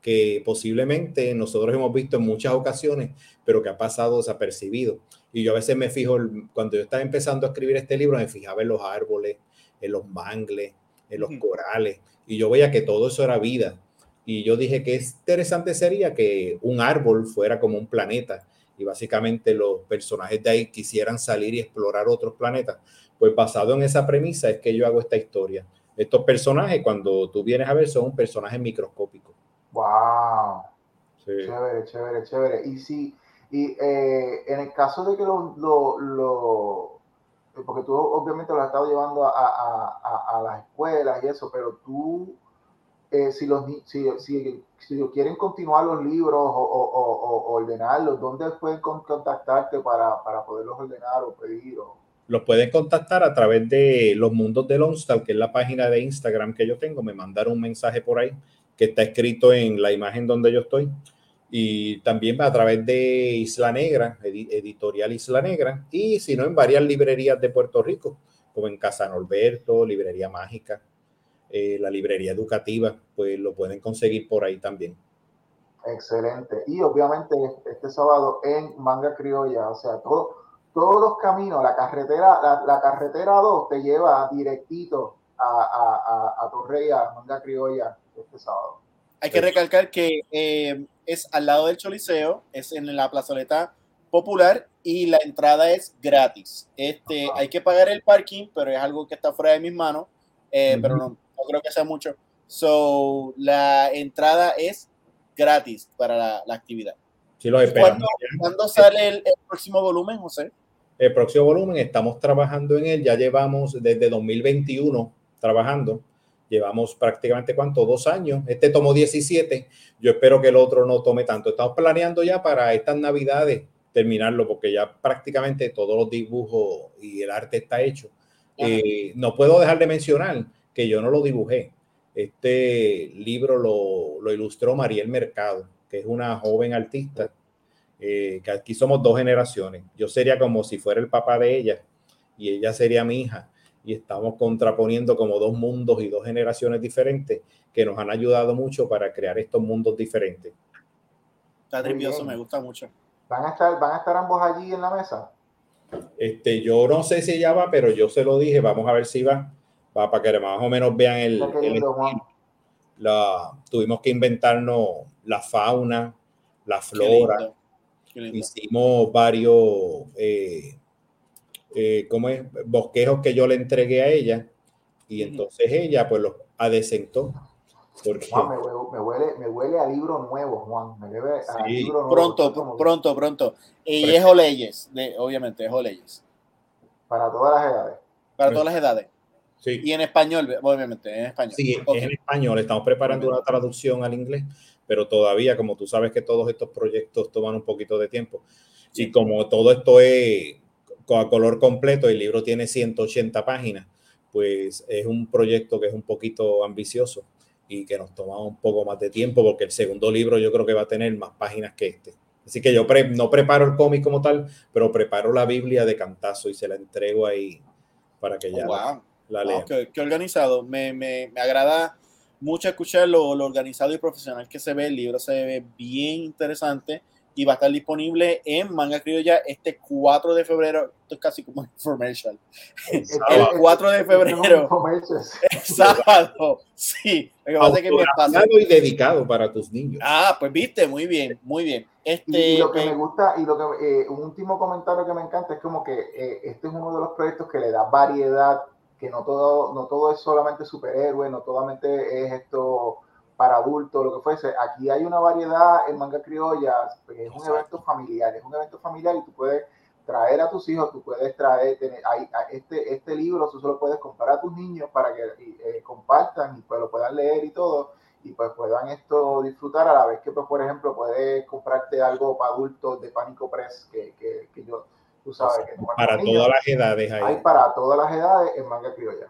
que posiblemente nosotros hemos visto en muchas ocasiones, pero que ha pasado desapercibido. Y yo a veces me fijo, cuando yo estaba empezando a escribir este libro, me fijaba en los árboles, en los mangles, en los corales, y yo veía que todo eso era vida. Y yo dije que interesante sería que un árbol fuera como un planeta y básicamente los personajes de ahí quisieran salir y explorar otros planetas. Pues basado en esa premisa es que yo hago esta historia. Estos personajes, cuando tú vienes a ver, son un personaje microscópico. ¡Wow! Chévere, chévere, chévere. Y si, y eh, en el caso de que lo, lo, lo, porque tú obviamente lo has estado llevando a, a, a, a las escuelas y eso, pero tú eh, si, los, si, si, si, quieren continuar los libros o, o, o, ordenarlos, ¿dónde pueden contactarte para, para, poderlos ordenar o pedir? Los pueden contactar a través de los mundos de Lonstal, que es la página de Instagram que yo tengo. Me mandaron un mensaje por ahí que está escrito en la imagen donde yo estoy. Y también a través de Isla Negra, editorial Isla Negra, y si no, en varias librerías de Puerto Rico, como en Casa Norberto, Librería Mágica, eh, la librería educativa, pues lo pueden conseguir por ahí también. Excelente. Y obviamente este sábado en Manga Criolla, o sea, todo, todos los caminos, la carretera, la, carretera 2 te lleva directito a, a, a, Torreya, Manga Criolla, este sábado. Hay que recalcar que eh, es al lado del Choliseo, es en la plazoleta popular y la entrada es gratis. Este, hay que pagar el parking, pero es algo que está fuera de mis manos, eh, pero no, creo que sea mucho. So, la entrada es gratis para la, la actividad. Sí, lo esperamos. ¿Cuándo, sale el, próximo volumen, José? El próximo volumen estamos trabajando en él, ya llevamos desde 2021 trabajando, llevamos prácticamente cuánto, dos años, este tomó 17, yo espero que el otro no tome tanto, estamos planeando ya para estas navidades terminarlo porque ya prácticamente todos los dibujos y el arte está hecho. Eh, no puedo dejar de mencionar que yo no lo dibujé. Este libro lo, lo ilustró Mariel Mercado, que es una joven artista, eh, que aquí somos dos generaciones. Yo sería como si fuera el papá de ella y ella sería mi hija. Y estamos contraponiendo como dos mundos y dos generaciones diferentes que nos han ayudado mucho para crear estos mundos diferentes. Está nervioso, me gusta mucho. ¿Van a, estar, ¿Van a estar ambos allí en la mesa? Este, yo no sé si ella va, pero yo se lo dije, vamos a ver si va para, que más o menos vean el, la, tuvimos que inventarnos la fauna, la flora. Hicimos varios eh, eh, ¿cómo es? bosquejos que yo le entregué a ella y entonces ella pues los adecentó. Porque... me, huele, me, huele, a libro nuevo, Juan. Me debe a libro nuevo. Pronto, pronto, pronto. Y es Oleyes, obviamente, es Oleyes. Para todas las edades. Para todas las edades. Y en español, obviamente, en español. Sí, es en español. Estamos preparando una traducción al inglés, pero todavía, como tú sabes que todos estos proyectos toman un poquito de tiempo. Y como todo esto es a color completo, el libro tiene 180 páginas, pues es un proyecto que es un poquito ambicioso. y que nos toma un poco más de tiempo porque el segundo libro yo creo que va a tener más páginas que este. Así que yo no preparo el cómic como tal, pero preparo la Biblia de cantazo y se la entrego ahí para que ya oh, la, lea. qué, organizado. Me, me, me, agrada mucho escuchar lo, lo, organizado y profesional que se ve. El libro se ve bien interesante y va a estar disponible en Manga Criolla este 4 de febrero. Esto es casi como information. El 4 de febrero. sábado. Sí. Lo que y dedicado para tus niños. Ah, pues viste, muy bien, muy bien. Este, y lo que me gusta, y lo que eh, un último comentario que me encanta es como que eh, este es uno de los proyectos que le da variedad, que no todo, no todo es solamente superhéroe, no solamente es esto para adultos, lo que fuese. Aquí hay una variedad en manga criolla, es un evento familiar, es un evento familiar y tú puedes traer a tus hijos, tú puedes traer, tener, hay, este, este libro, tú solo puedes comprar a tus niños para que eh, compartan y pues lo puedan leer y todo, y pues puedan esto disfrutar a la vez que, pues, por ejemplo, puedes comprarte algo para adultos de Pánico Press, que, que, que yo, tú sabes que para todas las edades hay. hay. para todas las edades en manga criolla.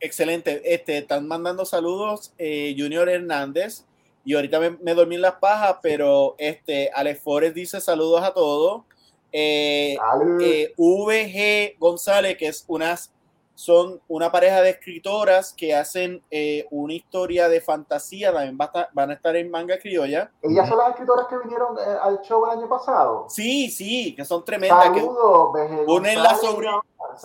Excelente. Este, están mandando saludos eh, Junior Hernández. Y ahorita me, dormí en las pajas, pero este, Alex Forest dice saludos a todos. Eh, eh, VG González, que es unas, son una pareja de escritoras que hacen una historia de fantasía, también van a estar en manga criolla. ¿Ellas son las escritoras que vinieron al show el año pasado? Sí, sí, que son tremendas. Saludos, una es la sobrina,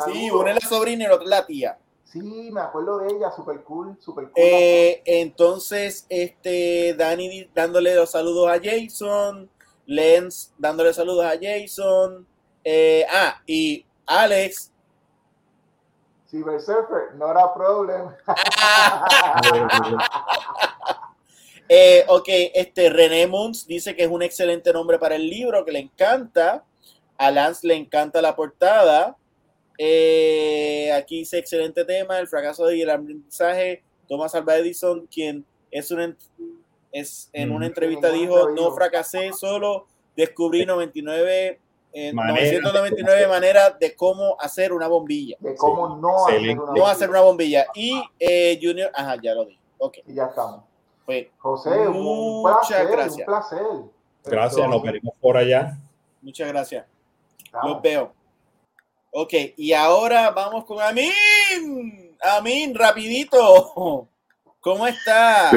sí, una es la sobrina y la otra la tía. Sí, me acuerdo de ella, super cool, super cool. Eh, entonces, este, Dani dándole los saludos a Jason, Lens dándole saludos a Jason, eh, ah, y Alex. Cyber Surfer, not a problem. eh, ok, este René Moons dice que es un excelente nombre para el libro, que le encanta. A Lance le encanta la portada. Eh, aquí dice excelente tema, el fracaso de el aprendizaje. Thomas Alva Edison, quien es, un, es en una entrevista dijo, no fracasé, solo descubrí 99, 999 maneras de cómo hacer una bombilla. De cómo no, hacer una, no hacer una bombilla. Y eh, Junior, ajá, ya lo dije. Okay. Y ya estamos. Pues, José, muchas gracias. Un placer. Gracias, nos veremos por allá. Muchas gracias. Los veo. Ok, y ahora vamos con Amin. Amin, rapidito. ¿Cómo está?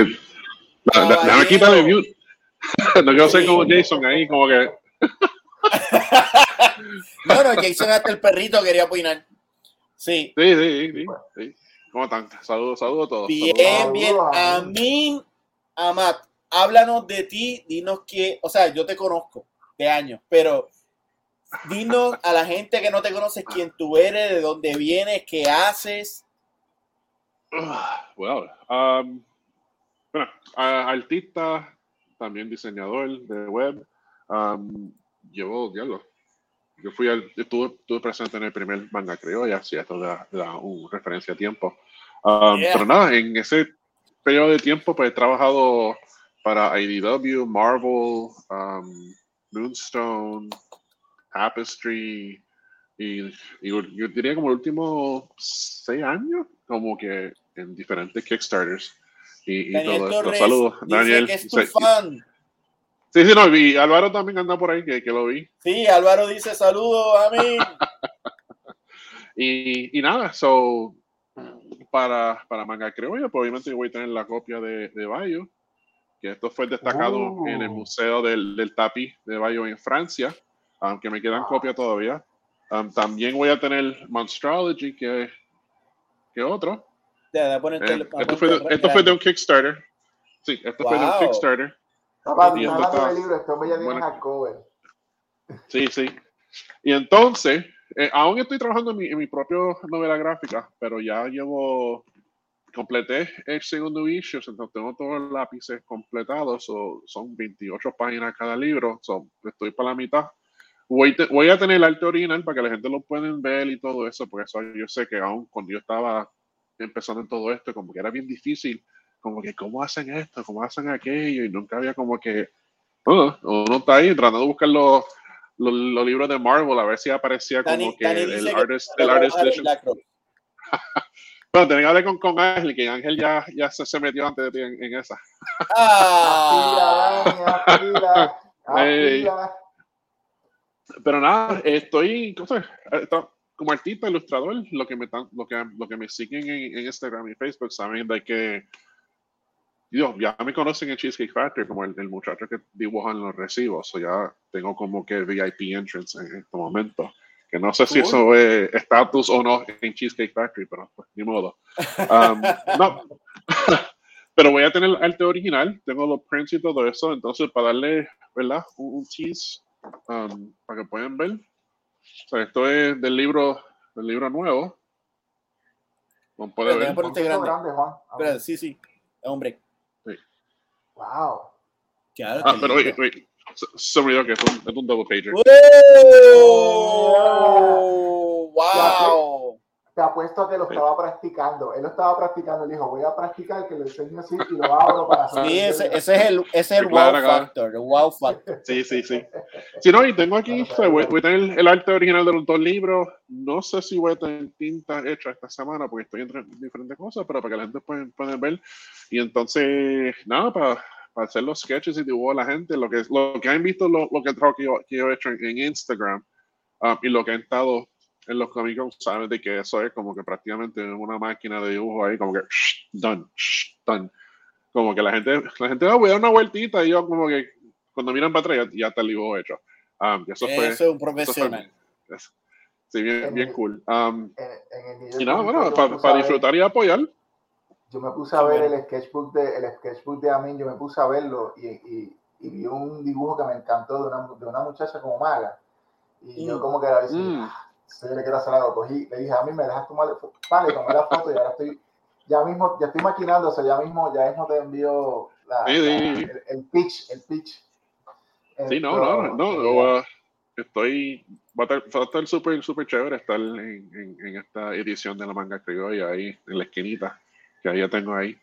Déjame quitarle mute. No quiero ser como Jason ahí, como que. no, no, Jason hasta el perrito quería opinar. Sí. Sí, sí, sí. ¿Cómo están? Saludos, saludos a todos. Bien, bien. Amin, Amat, háblanos de ti, dinos que, o sea, yo te conozco de años, pero dinos a la gente que no te conoce quién tú eres, de dónde vienes, qué haces. Well, um, bueno, artista, también diseñador de web. Um, llevo, diablo. Yo fui al, estuve, estuve, presente en el primer manga criolla, si esto da, da una referencia a tiempo. Um, pero nada, en ese periodo de tiempo, pues he trabajado para IDW, Marvel, um, Moonstone, Tapestry, y, yo diría como los últimos seis años, como que en diferentes Kickstarters. Y, y todo esto. Saludos, Daniel. Que es tu fan. Sí, sí, no, y Álvaro también anda por ahí, que, que lo vi. Sí, Álvaro dice saludos a mí. y, y nada, so, para, para Manga Criolla, pues obviamente voy a tener la copia de, de Bayo, que esto fue destacado en el oh. Museo del, del Tapi de Bayo en Francia aunque me quedan copias todavía. Um, también voy a tener Monstrology, que, que otro. Ya, eh, esto, fue, esto fue de un Kickstarter. Sí, esto fue de un Kickstarter. Sí, sí. Y entonces, eh, aún estoy trabajando en mi, en mi propia novela gráfica, pero ya llevo, completé el segundo issue, entonces tengo todos los lápices completados, son 28 páginas cada libro, estoy para la mitad. Voy, a tener el arte original para que la gente lo puedan ver y todo eso, porque eso yo sé que aún cuando yo estaba empezando en todo esto, como que era bien difícil, como que cómo hacen esto, cómo hacen aquello, y nunca había como que, uh, uno está ahí tratando de buscar los, los, libros de Marvel, a ver si aparecía como que el, artist, el artist Bueno, tenía que hablar con, con Ángel, que Ángel ya, ya se, se metió antes de ti en, en esa. Ah. Pero nada, estoy, como artista, ilustrador, lo que me, lo que, lo que me siguen en, en Instagram y Facebook saben de que Dios, ya me conocen en Cheesecake Factory como el, el muchacho que dibuja en los recibos, o ya tengo como que VIP entrance en este momento. Que no sé si eso es estatus o no en Cheesecake Factory, pero pues, ni modo. Um, no. pero voy a tener el arte original, tengo los prints y todo eso, entonces para darle, ¿verdad? Un, un tease um, para que puedan ver. O sea, esto es del libro, del libro nuevo. Como puede ver. grande. Juan. sí, sí, hombre. Sí. Wow. ah, pero oye, oye, se me olvidó que es un, es un double pager. ¡Oh! ¡Wow! Te apuesto a que lo estaba practicando. Él lo estaba practicando. Él dijo, voy a practicar que lo enseño así y lo abro para hacer. Sí, ese, ese, es el, ese es el wow factor. El wow factor. Sí, sí, sí. Si no, y tengo aquí, voy, voy, a tener el arte original de los dos libros. No sé si voy a tener tinta hecha esta semana porque estoy entre diferentes cosas, pero para que la gente pueda, pueda ver. Y entonces, nada, para para hacer los sketches y dibujos a la gente, lo que, lo que han visto, lo, lo que, que, yo, que yo he hecho en, Instagram um, y lo que han estado en los cómicos, saben de que eso es como que prácticamente una máquina de dibujo ahí, como que done, done. Como que la gente, la gente va ah, a dar una vueltita y yo como que cuando miran para atrás ya, está el dibujo hecho. Um, eso, fue, eso es un profesional. sí, bien, bien cool. Um, y nada, bueno, para disfrutar y apoyar yo me puse a ver el sketchbook de el sketchbook de Amin, yo me puse a verlo y, y, y vi un dibujo que me encantó de una, de una muchacha como maga. Y yo mm. como que era decir, mm. Se le quiero hacer algo. Cogí, le dije, a mí me dejas tomar, vale, tomé la foto y ahora estoy, ya mismo, ya estoy maquinando, o sea, ya mismo, ya mismo te envío la, el, pitch, el pitch. Sí, no, no, no, no, estoy, va a estar súper, súper chévere estar en, en, en, esta edición de la manga criolla ahí en la esquinita que ahí ya tengo ahí.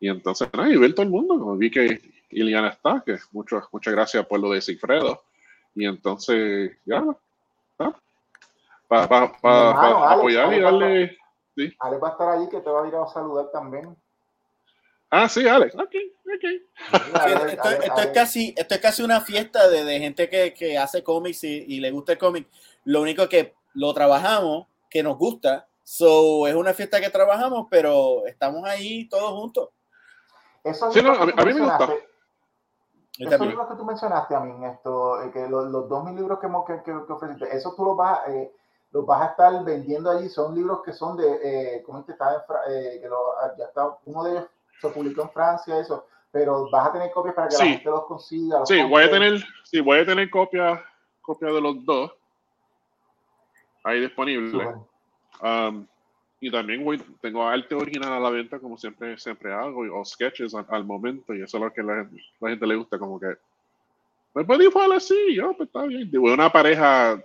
Y entonces, nada, y ver todo el mundo, vi que Iliana está, que muchas muchas gracias por lo de Cifredo. Y entonces, ya, para pa, pa, apoyar y darle... Sí. Alex va a estar allí, que te va a ir a saludar también. Ah, sí, Alex. Ok, ok. esto, es casi, esto es casi una fiesta de, de gente que, que, hace cómics y, y, le gusta el cómic. Lo único que lo trabajamos, que nos gusta, So, es una fiesta que trabajamos, pero estamos ahí todos juntos. Eso es lo que a, mí me gusta. Esos libros que tú mencionaste, a mí, esto, eh, que los, los dos mil libros que, que, que, ofreciste, eso tú los vas, eh, los vas a estar vendiendo allí. Son libros que son de, eh, ¿cómo es que está? Eh, que lo, ah, ya está, uno de ellos se publicó en Francia, eso, pero vas a tener copias para que la gente los consiga. sí, voy a tener, sí, voy a tener copias copia de los dos ahí disponibles. Um, y también voy, tengo arte original a la venta, como siempre, siempre hago, o sketches al, momento, y eso es lo que la, la gente le gusta, como que, ¿me puede dibujar así? Yo, pues está bien. Digo, una pareja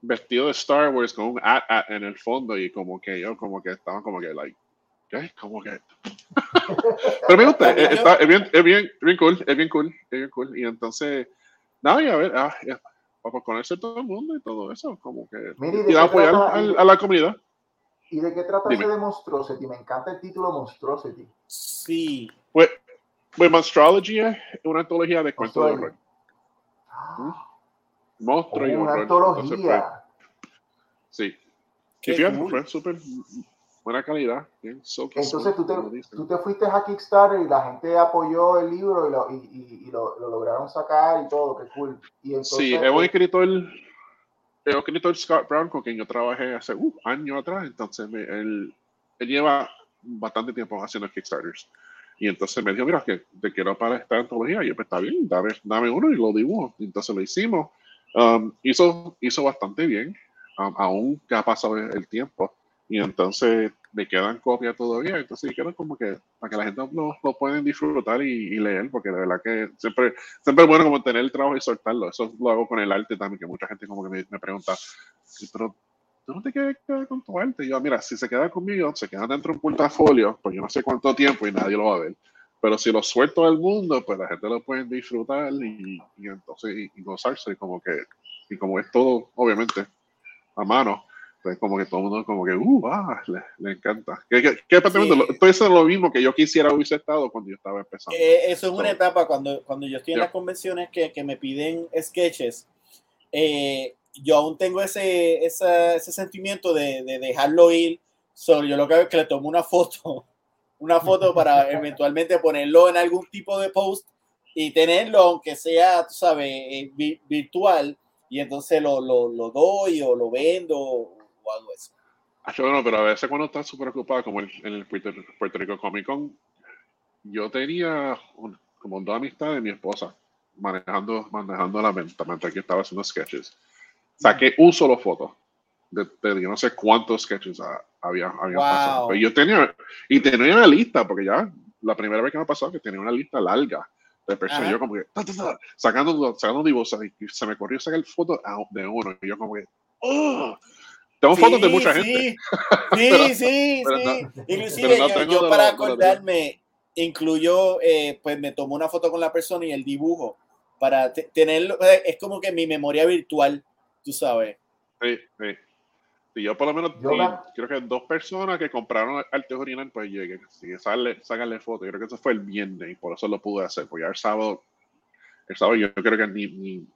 vestido de Star Wars con un at, at en el fondo, y como que yo, como que estaba como que, like, ¿qué? Como que. Pero me gusta, es, está, es, bien, es bien, bien cool, es bien cool, es bien cool. Y entonces, nada, y a ver, ah, para conocer todo el mundo y todo eso, como que. y apoyar a la comunidad. ¿Y de qué trata ese de Monstrosity? Me encanta el título Monstrosity. Sí. Pues, pues Monstrology es una antología de cuentos de horror. Ah. Monstruo y horror. Una antología. sí. Qué fíjate, fue súper buena calidad. Bien, Entonces tú te, tú te, fuiste a Kickstarter y la gente apoyó el libro y lo, y, y, y lo, lo, lograron sacar y todo, qué cool. Y entonces, sí, hemos escrito el, el escritor Scott Brown, con quien yo trabajé hace uh, años atrás, entonces él, él, lleva bastante tiempo haciendo Kickstarters. Y entonces me dijo, mira, que te quiero para esta antología. Y yo, pues está bien, dame, dame uno y lo dibujo. entonces lo hicimos. Um, hizo, hizo bastante bien, um, aún que ha pasado el tiempo. Y entonces me quedan copias todavía, entonces quiero como que para que la gente lo, lo pueden disfrutar y, y, leer, porque de verdad que siempre, siempre es bueno como tener el trabajo y soltarlo. Eso lo hago con el arte también, que mucha gente como que me, me pregunta, pero tú no te quedas con tu arte. Y yo, mira, si se queda conmigo, se queda dentro de un portafolio, pues yo no sé cuánto tiempo y nadie lo va a ver. Pero si lo suelto al mundo, pues la gente lo puede disfrutar y, y entonces y, y gozarse, y como que, y como es todo, obviamente, a mano, Pues como que todo el mundo como que, uh, ah, le, encanta. Que, que, que sí. eso es lo mismo que yo quisiera hubiese estado cuando yo estaba empezando. Eh, eso es una etapa cuando, cuando yo estoy en las convenciones que, que, me piden sketches. Eh, yo aún tengo ese, ese, ese sentimiento de, de, dejarlo ir. Solo yo lo que hago es que le tomo una foto, una foto para eventualmente ponerlo en algún tipo de post y tenerlo, aunque sea, tú sabes, eh, virtual, y entonces lo, lo, lo doy o lo vendo algo así. Ah, no, pero a veces cuando estás súper ocupado, como en el Puerto, Rico Comic Con, yo tenía como dos amistades de mi esposa manejando, manejando la mente mientras que estaba haciendo sketches. Saqué un solo foto de, yo no sé cuántos sketches había, había pasado. Pero yo tenía, y tenía una lista, porque ya la primera vez que me pasó que tenía una lista larga de personas. Yo como que, sacando, sacando dibujos, y se me corrió sacar foto de uno. Y yo como que, ¡oh! Tengo fotos de mucha gente. Sí, sí, sí. Inclusive yo, para acordarme, incluyó, eh, pues me tomó una foto con la persona y el dibujo para tenerlo. Es como que mi memoria virtual, tú sabes. Sí, sí. Y yo por lo menos creo que dos personas que compraron arte original, pues lleguen. Así que ságanle fotos. Yo creo que eso fue el viernes y por eso lo pude hacer. Porque ya el sábado, el sábado yo creo que ni, ni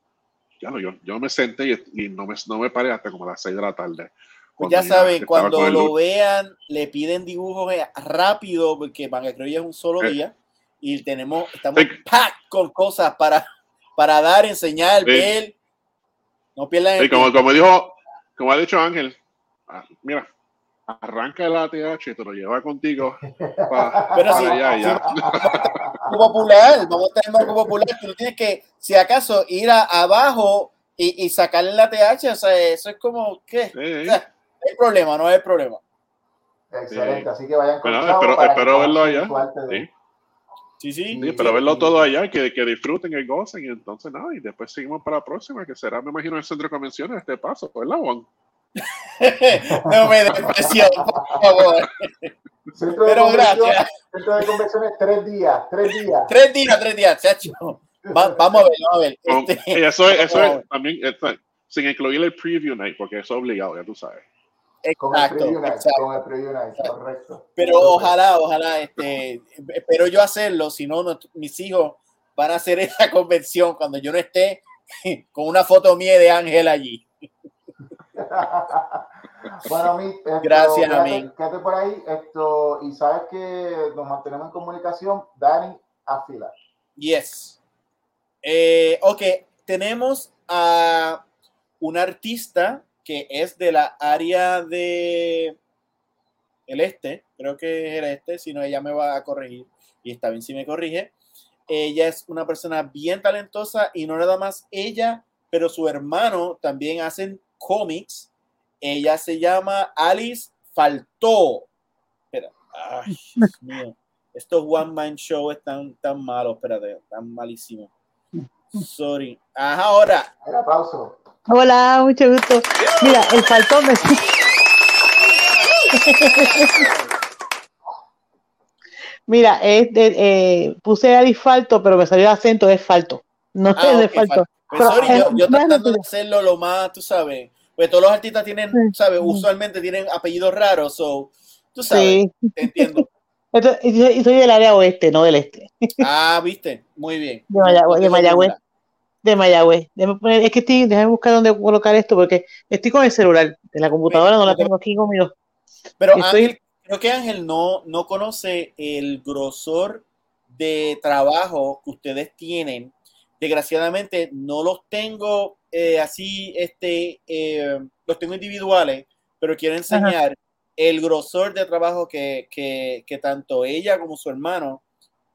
yo, yo me senté y, no, me, no me paré hasta como las 6 de la tarde. Pues ya saben, cuando lo vean, le piden dibujos rápido, porque Manga Creo es un solo eh. día y tenemos, estamos pack con cosas para, para dar, enseñar, ver. No pierdan el como, como dijo, como ha dicho Ángel, ah, mira, arranca el ATH y te lo lleva contigo para, Pero si, allá, popular, vamos a tener marco popular, tú tienes que, si acaso, ir a, abajo y, y sacarle el ATH, o sea, eso es como, ¿qué? Sí. O sea, hay problema, no hay problema. Excelente, así que vayan con bueno, espero, espero verlo allá. Sí. Sí, sí. sí, pero verlo todo allá, que, que disfruten y gocen, y entonces nada, y después seguimos para la próxima, que será, me imagino, el centro de convenciones este paso, ¿verdad, Juan? no me des presión, por favor. Centro Pero gracias. Centro de convenciones, tres días, tres días. Tres días, tres días, chacho. vamos a ver, vamos a ver. Este, eso, es, eso es también, sin incluir el preview night, porque eso es obligado, ya tú sabes. Exacto, con el preview night, correcto. Pero ojalá, ojalá, este, espero yo hacerlo, si no, mis hijos van a hacer esa convención cuando yo no esté con una foto mía de Ángel allí. bueno, a mí, gracias a mí. Quédate por ahí, esto, y sabes que nos mantenemos en comunicación, Dani, afila. Yes. Eh, ok, tenemos a un artista que es de la área de el este, creo que es el este, si no ella me va a corregir y está bien si me corrige. Ella es una persona bien talentosa y no nada más ella, pero su hermano también hacen cómics. Ella se llama Alice Faltó. Espera, ay, Dios mío. Estos One Man Show están tan malos, espérate, tan malísimos. Sorry. Ajá, ahora. aplauso. Hola, mucho gusto. Mira, el faltón me. Mira, es de, eh, puse Alice Falto, pero me salió el acento, es falto. No ah, es de falto. Pues, sorry, yo, yo tratando de hacerlo lo más, tú sabes, pues todos los artistas tienen, ¿sabes? Usualmente tienen apellidos raros, so, tú sabes, te entiendo. y soy del área oeste, no del este. Ah, viste, muy bien. De Mayagüez. De Mayagüez. De Mayagüez. es que estoy, déjame buscar dónde colocar esto, porque estoy con el celular, de la computadora no la tengo aquí conmigo. Pero Ángel, creo que Ángel no, no conoce el grosor de trabajo que ustedes tienen. Desgraciadamente no los tengo eh, así, este, eh, los tengo individuales, pero quiero enseñar el grosor de trabajo que, tanto ella como su hermano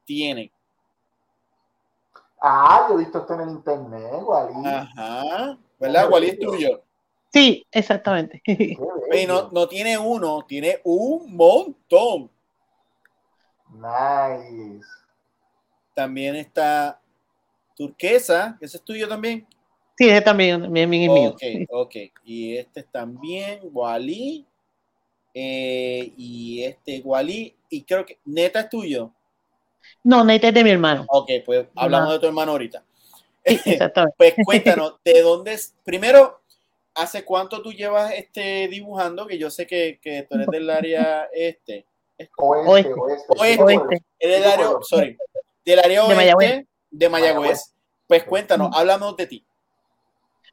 tienen. Ah, yo he visto esto en el internet, Wally. Ajá, ¿verdad? Wally es tuyo. Sí, exactamente. no, no tiene uno, tiene un montón. Nice. También está Turquesa, ese es tuyo también. Sí, ese también, también es mío. Ok, ok. Y este también, Wally. Eh, y este Wally. Y creo que Neta es tuyo. No, Neta es de mi hermano. Ok, pues hablamos de tu hermano ahorita. exactamente. pues cuéntanos, ¿de dónde es? Primero, ¿hace cuánto tú llevas este dibujando? Que yo sé que, que tú eres del área este. Oeste, oeste, oeste. Del área, sorry, del área oeste de. De Mayagüez. Pues cuéntanos, háblanos de ti.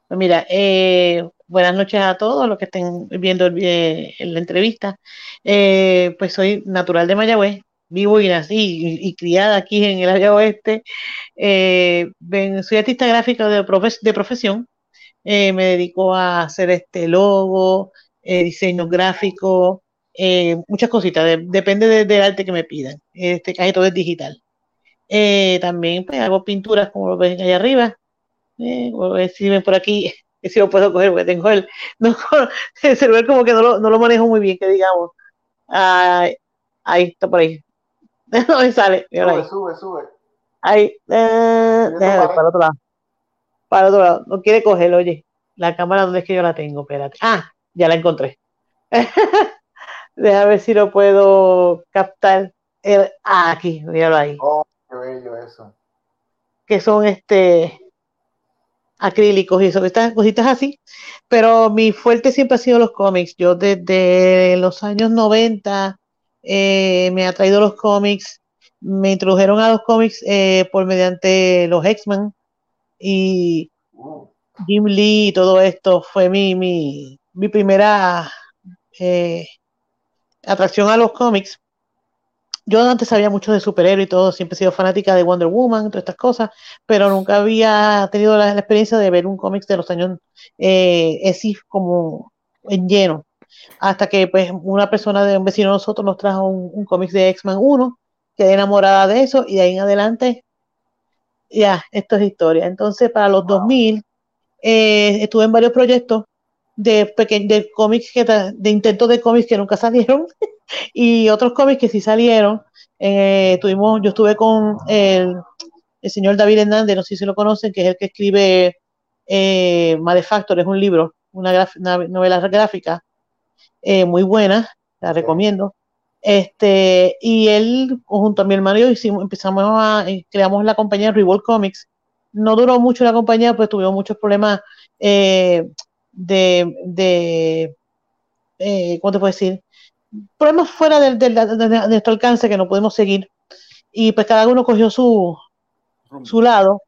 Pues mira, eh, buenas noches a todos los que estén viendo eh, la entrevista. Eh, pues soy natural de Mayagüez, vivo y nací y, criada aquí en el área oeste. soy artista gráfica de, de profesión. me dedico a hacer este logo, diseño gráfico, muchas cositas. depende del arte que me pidan. Este casi todo es digital. También pues, hago pinturas como lo ven allá arriba eh, a ver si ven por aquí, si lo puedo coger, porque tengo el, no, el celular como que no lo, no lo manejo muy bien, que digamos. ahí está por ahí. no me sale. Sube, ahí. sube, sube. Ahí, eh, déjame para el otro lado. Para el otro lado. No quiere cogerlo, oye. La cámara, ¿dónde es que yo la tengo? Espérate. Ah, ya la encontré. Déjame ver si lo puedo captar. El, ah, aquí, míralo ahí. Oh, bello eso. Que son este acrílicos y eso, estas cositas así, pero mi fuerte siempre ha sido los cómics. Yo desde los años 90 eh, me ha traído los cómics, me introdujeron a los cómics eh, por mediante los X-Men y Jim Lee y todo esto fue mi, mi, mi primera eh, atracción a los cómics yo antes sabía mucho de superhéroes y todo, siempre he sido fanática de Wonder Woman, todas estas cosas, pero nunca había tenido la, experiencia de ver un cómic de los años eh, así como en lleno. Hasta que pues una persona de un vecino de nosotros nos trajo un, cómic de X-Men 1, quedé enamorada de eso y de ahí en adelante ya, esto es historia. Entonces para los 2000 eh, estuve en varios proyectos de, de cómics, de intentos de cómics que nunca salieron y otros cómics que sí salieron. Eh, tuvimos, yo estuve con el, el, señor David Hernández, no sé si lo conocen, que es el que escribe eh, Malefactor, es un libro, una, novela gráfica eh, muy buena, la recomiendo. Este, y él, junto a mi hermano hicimos, empezamos a, eh, creamos la compañía Revolt Comics. No duró mucho la compañía, pues tuvimos muchos problemas de, de ¿cómo te puedo decir? Problemas fuera de, de, nuestro alcance que no podemos seguir. Y pues cada uno cogió su, su lado.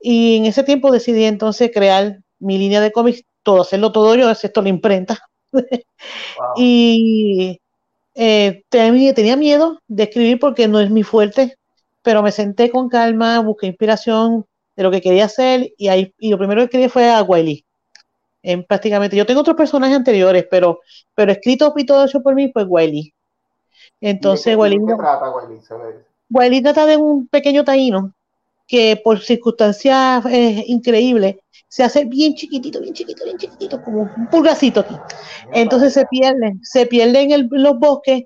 Y en ese tiempo decidí entonces crear mi línea de cómics, todo, hacerlo todo yo, excepto la imprenta. Y eh, tenía, tenía miedo de escribir porque no es mi fuerte, pero me senté con calma, busqué inspiración de lo que quería hacer y ahí y lo primero que quería fue a Wiley en prácticamente. Yo tengo otros personajes anteriores, pero, pero escrito y todo eso por mí, pues Wiley. Entonces, Wiley. ¿De trata Wiley? trata de un pequeño taíno que por circunstancias eh, increíbles se hace bien chiquitito, bien chiquitito, bien chiquitito, como un pulgacito aquí. Entonces se pierde, se pierde en, los bosques,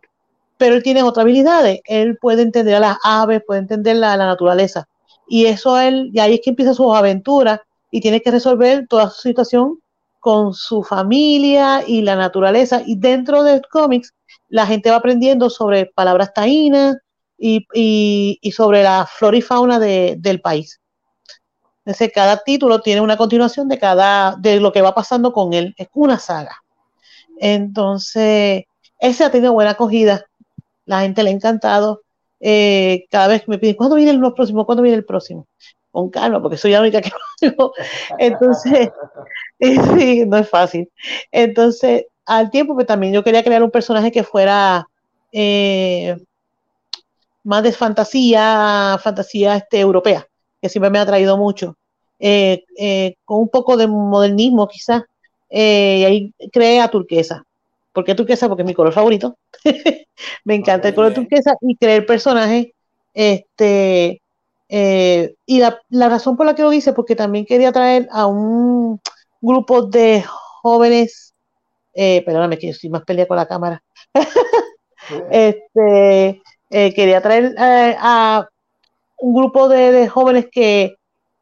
pero él tiene otras habilidades. Él puede entender a las aves, puede entender la, la naturaleza. Y eso él, y ahí es que empieza sus aventuras y tiene que resolver toda su situación con su familia y la naturaleza. Y dentro del cómics, la gente va aprendiendo sobre palabras taínas y, sobre la flora y fauna del país. Entonces, cada título tiene una continuación de cada, de lo que va pasando con él. Es una saga. Entonces, ese ha tenido buena acogida. La gente le ha encantado. Eh, cada vez me piden, ¿cuándo viene el próximo? ¿Cuándo viene el próximo? Con calma, porque soy la única que lo Entonces, sí, no es fácil. Entonces, al tiempo, pues también yo quería crear un personaje que fuera eh, más de fantasía, fantasía este, europea, que siempre me ha atraído mucho. Eh, eh, con un poco de modernismo, quizás. y ahí creé a turquesa. ¿Por qué turquesa? Porque es mi color favorito. me encanta el color turquesa y creé el personaje este, eh, y la, razón por la que lo hice, porque también quería traer a un grupo de jóvenes, eh, perdóname que yo estoy más pelea con la cámara, este, eh, quería traer eh, a un grupo de, jóvenes que,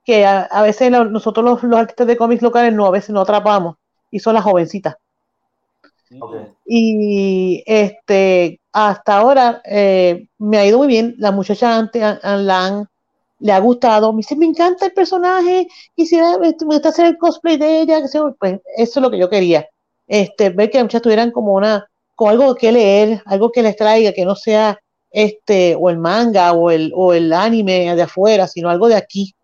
que a, veces nosotros los, los, artistas de cómics locales no, a veces no atrapamos, y son las jovencitas. Y este, hasta ahora me ha ido muy bien. La muchacha antes la han le ha gustado, me dice, me encanta el personaje, quisiera, este, me gusta hacer el cosplay de ella, pues eso es lo que yo quería, este, ver que muchas tuvieran como una, con algo que leer, algo que les traiga, que no sea este, o el manga o el, o el anime de afuera, sino algo de aquí.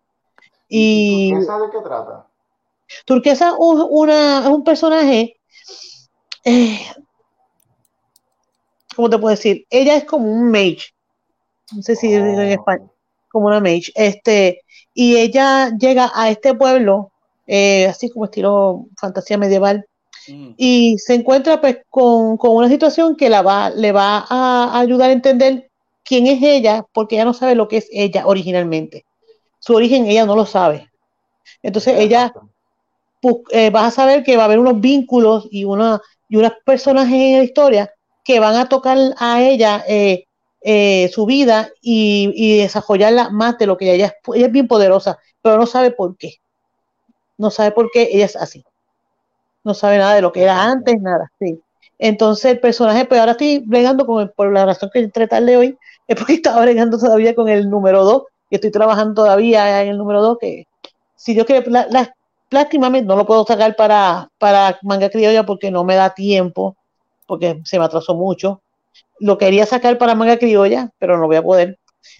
Y, ¿Turquesa de qué trata? Turquesa una, es un personaje, eh, ¿cómo te puedo decir? Ella es como un mage, no sé si en oh. español, como una mage, este, y ella llega a este pueblo, eh, así como estilo fantasía medieval, mm. y se encuentra pues con, una situación que la va, le va a ayudar a entender quién es ella, porque ella no sabe lo que es ella originalmente. Su origen ella no lo sabe. Entonces ella eh, vas a saber que va a haber unos vínculos y una y unas personajes en la historia que van a tocar a ella eh, eh, su vida y, desarrollarla más de lo que ella es. Ella es bien poderosa, pero no sabe por qué. No sabe por qué ella es así. No sabe nada de lo que era antes, nada. Sí. Entonces el personaje, pues ahora estoy bregando con el, por la razón que entré tarde hoy, es porque estaba bregando todavía con el número 2 y estoy trabajando todavía en el número 2 que si yo quiero, la, la, no lo puedo sacar para, para manga criolla porque no me da tiempo, porque se me atrasó mucho. Lo quería sacar para manga criolla, pero no voy a poder.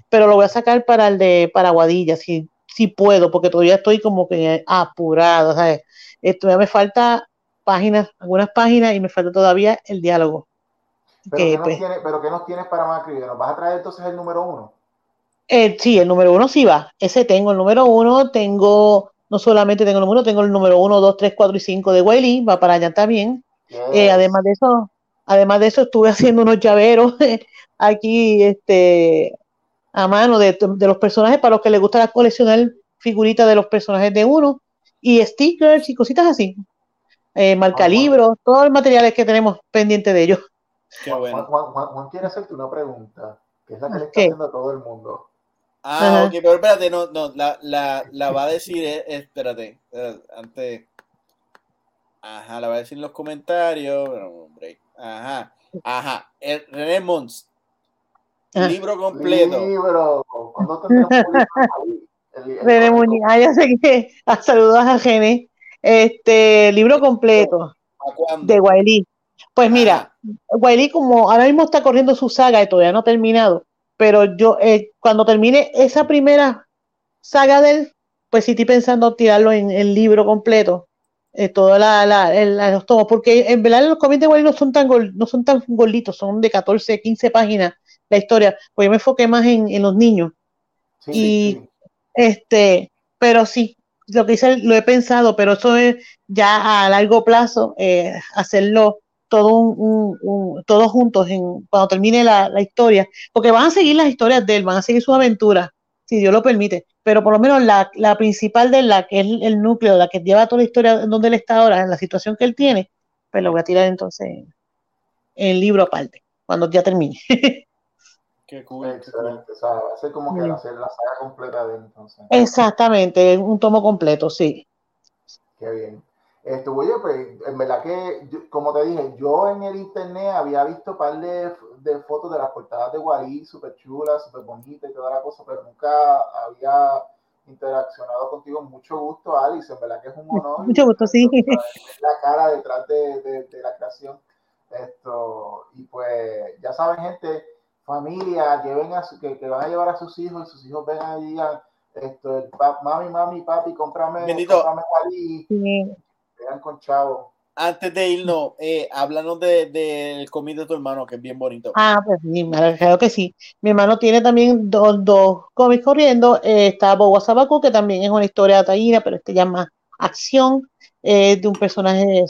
Pero lo voy a sacar para el de Paraguadilla, si, si puedo, porque todavía estoy como que apurado, ¿sabes? Esto ya me falta páginas, algunas páginas y me falta todavía el diálogo. ¿Pero, que, ¿qué, pues, ¿pero qué nos tienes para manga criolla? ¿Nos vas a traer entonces el número uno? Eh, sí, el número uno sí va. Ese tengo, el número uno, tengo no solamente tengo el número, tengo el número 1, 2, 3, 4 y 5 de Wiley, va para allá también. Eh, además de eso, además de eso, estuve haciendo unos llaveros aquí este, a mano de, los personajes para los que les gusta coleccionar figuritas de los personajes de uno y stickers y cositas así. Eh, marca libros, todos los materiales que tenemos pendientes de ellos. Juan, Juan, quiere hacerte una pregunta, que es la que le está haciendo a todo el mundo. Ah, ok, pero espérate, no, no, la, la, la va a decir, eh, espérate, antes. Ajá, la va a decir en los comentarios. Ajá, ajá. El, René Mons. Ah. Libro completo. Libro. ¿Cuándo tendremos René Muñiz, ah, ya sé que. Saludos a René. Este, libro completo. De Wiley. Pues mira, Wiley, como ahora mismo está corriendo su saga y todavía no ha terminado, pero yo eh, cuando termine esa primera saga de él, pues sí estoy pensando tirarlo en el libro completo, eh, la, la, los tomos, porque en verdad los cómics de Wally no son tan no son tan gorditos, son de 14, 15 páginas la historia, pues yo me enfoqué más en, los niños. y este, pero sí, lo que hice lo he pensado, pero eso es ya a largo plazo, eh, hacerlo todo un, todos juntos en, cuando termine la, historia, porque van a seguir las historias de él, van a seguir sus aventuras, si Dios lo permite, pero por lo menos la, principal de la que es el, núcleo, la que lleva toda la historia donde él está ahora, en la situación que él tiene, pues lo voy a tirar entonces en, el libro aparte, cuando ya termine. Qué cool. Excelente, o sea, va a ser como que hacer la saga completa de entonces. Exactamente, un tomo completo, sí. Qué bien. Esto, oye, pues en verdad que, como te dije, yo en el internet había visto un par de, de, fotos de las portadas de Wally, súper chulas, súper bonitas y toda la cosa, pero nunca había interaccionado contigo. Mucho gusto, Alice, en verdad que es un honor. Mucho gusto, sí. La cara detrás de, de, la creación. Esto, y pues, ya saben, gente, familia, lleven a su, que, que, van a llevar a sus hijos y sus hijos vengan y digan, esto, mami, mami, papi, cómprame, cómprame Wally. Sí con chavo. Antes de irnos, eh, háblanos del de, de de tu hermano, que es bien bonito. Ah, pues sí, creo que sí. Mi hermano tiene también dos, dos cómics corriendo. Eh, está Boba Sabaku, que también es una historia taína, pero este llama acción, eh, de un personaje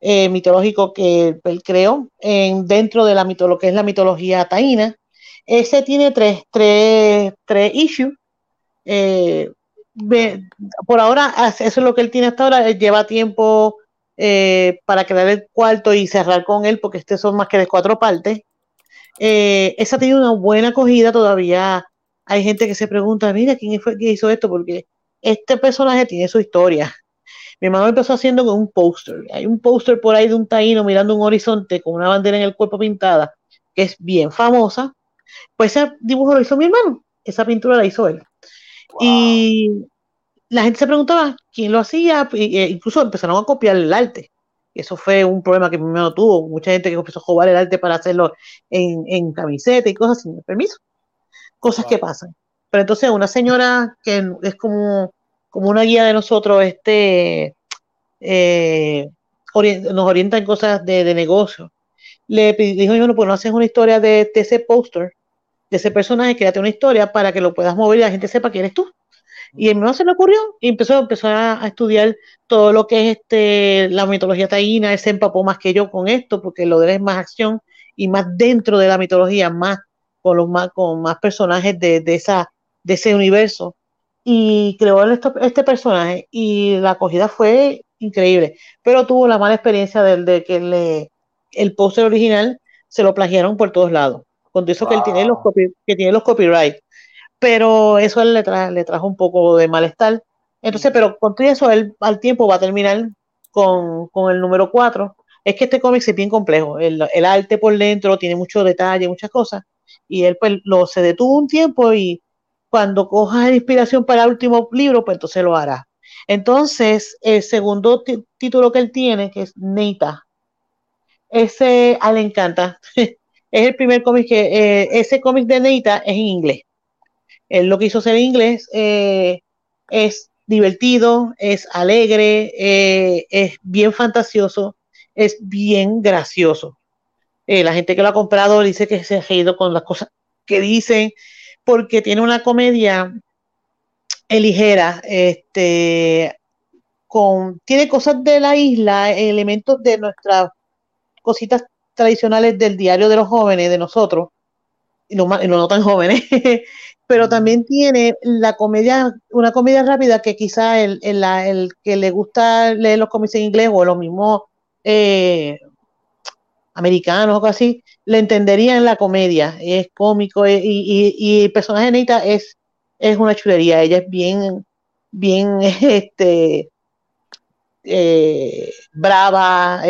eh, mitológico que él creó en, dentro de la lo que es la mitología taína. Ese tiene tres, tres, tres issues. Por ahora, eso es lo que él tiene hasta ahora, lleva tiempo eh, para crear el cuarto y cerrar con él, porque este son más que de cuatro partes. Eh, esa tiene una buena acogida todavía. Hay gente que se pregunta, mira, ¿quién fue que hizo esto? Porque este personaje tiene su historia. Mi hermano empezó haciendo con un póster. Hay un póster por ahí de un taíno mirando un horizonte con una bandera en el cuerpo pintada, que es bien famosa. Pues ese dibujo lo hizo mi hermano. Esa pintura la hizo él. Y la gente se preguntaba quién lo hacía, e incluso empezaron a copiar el arte. Eso fue un problema que primero tuvo. Mucha gente que empezó a jugar el arte para hacerlo en, en camiseta y cosas sin permiso. Cosas que pasan. Pero entonces una señora que es como, como una guía de nosotros, este, eh, nos orienta en cosas de, de negocio, le dijo, yo no, pues no haces una historia de, de ese póster, de ese personaje, créate una historia para que lo puedas mover y la gente sepa quién eres tú. Y a mí se le ocurrió y empezó, empezó a, estudiar todo lo que es este, la mitología taína, él se empapó más que yo con esto, porque lo de él es más acción y más dentro de la mitología, más con los más, con más personajes de, de esa, de ese universo. Y creó este personaje y la acogida fue increíble, pero tuvo la mala experiencia del de que le, el póster original se lo plagiaron por todos lados. Con eso que él tiene los, que tiene los copyright pero eso le, le trajo un poco de malestar. Entonces, pero con todo eso, él al tiempo va a terminar con, el número 4. Es que este cómic es bien complejo. El, arte por dentro tiene mucho detalle, muchas cosas. Y él pues lo se detuvo un tiempo y cuando coja inspiración para el último libro, pues entonces lo hará. Entonces, el segundo título que él tiene, que es Neita, ese a él le encanta. es el primer cómic que, eh, ese cómic de Neita es en inglés. Él lo que hizo ser inglés eh, es divertido, es alegre, eh, es bien fantasioso, es bien gracioso. Eh, la gente que lo ha comprado dice que se ha reído con las cosas que dicen, porque tiene una comedia ligera, este, con, tiene cosas de la isla, elementos de nuestras cositas tradicionales del diario de los jóvenes, de nosotros, y no, y no tan jóvenes, pero también tiene la comedia, una comedia rápida que quizá el, el, que le gusta leer los cómics en inglés o los mismos eh, americanos o así, le entendería en la comedia. Es cómico eh, y, y, el personaje de Neita es, es una chulería. Ella es bien, bien este, eh, brava,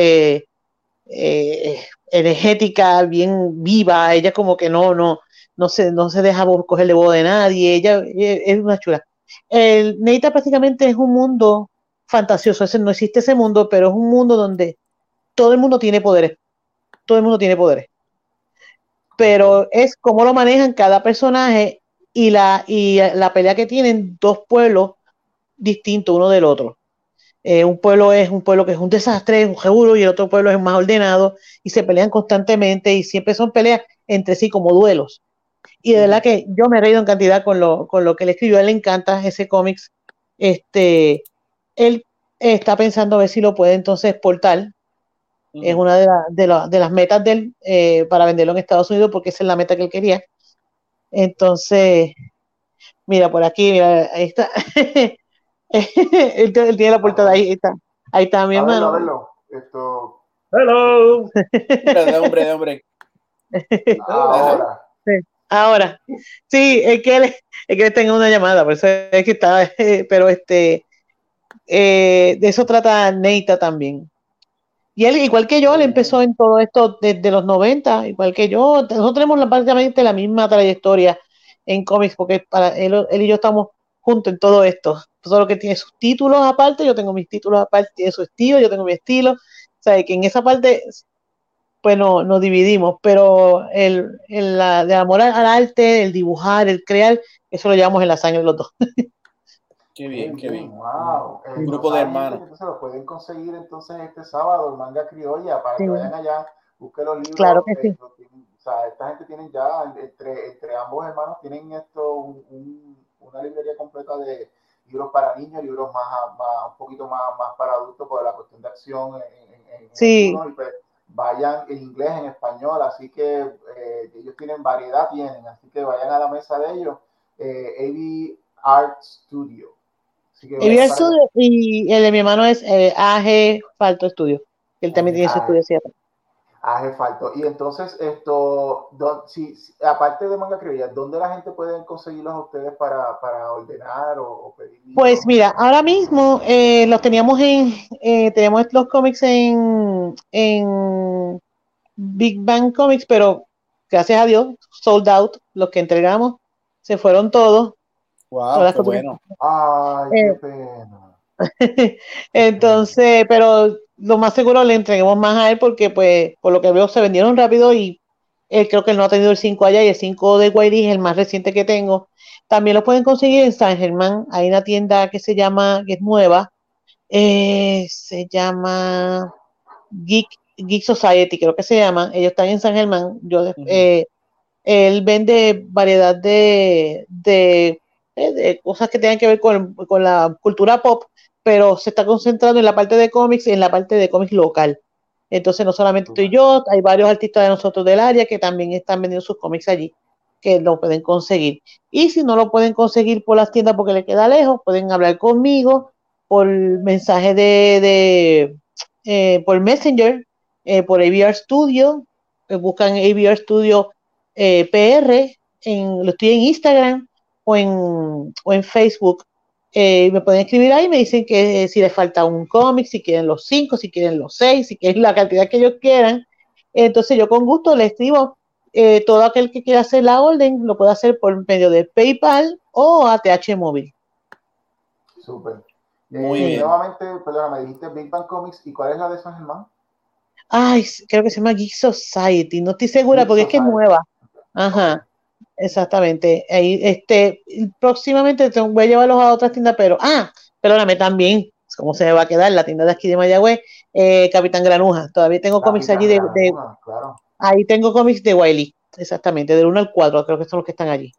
energética, bien viva. Ella como que no, no, no se, no se deja cogerle voz de nadie, ella, es una chula. El Neita prácticamente es un mundo fantasioso, ese, no existe ese mundo, pero es un mundo donde todo el mundo tiene poderes, todo el mundo tiene poderes. Pero es como lo manejan cada personaje y la, y la pelea que tienen dos pueblos distintos uno del otro. Eh, un pueblo es un pueblo que es un desastre, es un seguro, y el otro pueblo es más ordenado, y se pelean constantemente, y siempre son peleas entre sí como duelos. Y de verdad que yo me he reído en cantidad con lo, con lo que él escribió. A él le encanta ese cómics. Este, él está pensando a ver si lo puede entonces exportar. Es una de, de, las metas de él eh, para venderlo en Estados Unidos porque esa es la meta que él quería. Entonces, mira, por aquí, mira, ahí está. él, tiene la puerta de ahí, está. Ahí está mi hermano. Esto... Hello. de hombre, de hombre. Ahora. Ahora, sí, es que él, es que tenga una llamada, por eso es que está, pero este, eh, de eso trata Neita también. Y él, igual que yo, él empezó en todo esto desde los 90, igual que yo. Nosotros tenemos prácticamente la misma trayectoria en cómics, porque para él, y yo estamos juntos en todo esto. Solo que tiene sus títulos aparte, yo tengo mis títulos aparte, tiene su estilo, yo tengo mi estilo. O sea, que en esa parte pues no, nos dividimos, pero el, el, la, de amor al arte, el dibujar, el crear, eso lo llevamos en la sangre los dos. Qué bien, qué bien. Wow. Un grupo de hermanos. Entonces lo pueden conseguir entonces este sábado, el manga criolla, para que vayan allá, busquen los libros. Claro que sí. o sea, esta gente tiene ya, entre, entre ambos hermanos, tienen esto, un, una librería completa de libros para niños, libros más, más un poquito más, más para adultos por la cuestión de acción en, en, sí. Pues, vayan en inglés, en español, así que eh, ellos tienen variedad, tienen, así que vayan a la mesa de ellos, eh, Art Studio. AV Art Studio y el de mi hermano es eh, AG Falto Studio, él también tiene su estudio cierto. AG Falto. Y entonces, esto, si, aparte de Manga Criolla, ¿dónde la gente puede conseguirlos a ustedes para, para ordenar o, o pedir? Pues mira, ahora mismo eh, los teníamos en, eh, tenemos los cómics en, en Big Bang Comics, pero gracias a Dios, sold out, los que entregamos, se fueron todos. Wow, qué bueno. Ay, qué eh, pena. Entonces, pero lo más seguro le entreguemos más a él porque, pues, por lo que veo, se vendieron rápido y él creo que él no ha tenido el 5 allá y el 5 de Guayri es el más reciente que tengo. También lo pueden conseguir en San Germán. Hay una tienda que se llama, que es nueva, eh, se llama Geek, Geek Society, creo que se llama. Ellos están en San Germán. Yo, eh, él vende variedad de, de, eh, cosas que tengan que ver con, con la cultura pop pero se está concentrando en la parte de cómics y en la parte de cómics local. Entonces, no solamente estoy yo, hay varios artistas de nosotros del área que también están vendiendo sus cómics allí, que lo pueden conseguir. Y si no lo pueden conseguir por las tiendas porque le queda lejos, pueden hablar conmigo por mensaje de, eh, por Messenger, eh, por AVR Studio, eh, buscan AVR Studio PR, en, lo estoy en Instagram o en, o en Facebook eh, me pueden escribir ahí, me dicen que si les falta un cómic, si quieren los cinco, si quieren los seis, si quieren la cantidad que ellos quieran. Entonces yo con gusto les escribo. Eh, todo aquel que quiera hacer la orden lo puede hacer por medio de PayPal o ATH móvil. Súper. Muy eh, bien. Nuevamente, perdona, me dijiste Big Bang Comics. ¿Y cuál es la de San Germán? Ay, creo que se llama Geek Society. No estoy segura porque es que es nueva. Ajá. Exactamente. Ahí, este, próximamente voy a llevarlos a otras tiendas, pero, ah, perdóname también, ¿cómo se me va a quedar? La tienda de aquí de Mayagüez, eh, Capitán Granuja. Todavía tengo cómics allí de, ahí tengo cómics de Wiley, exactamente, del 1 al 4, creo que son los que están allí.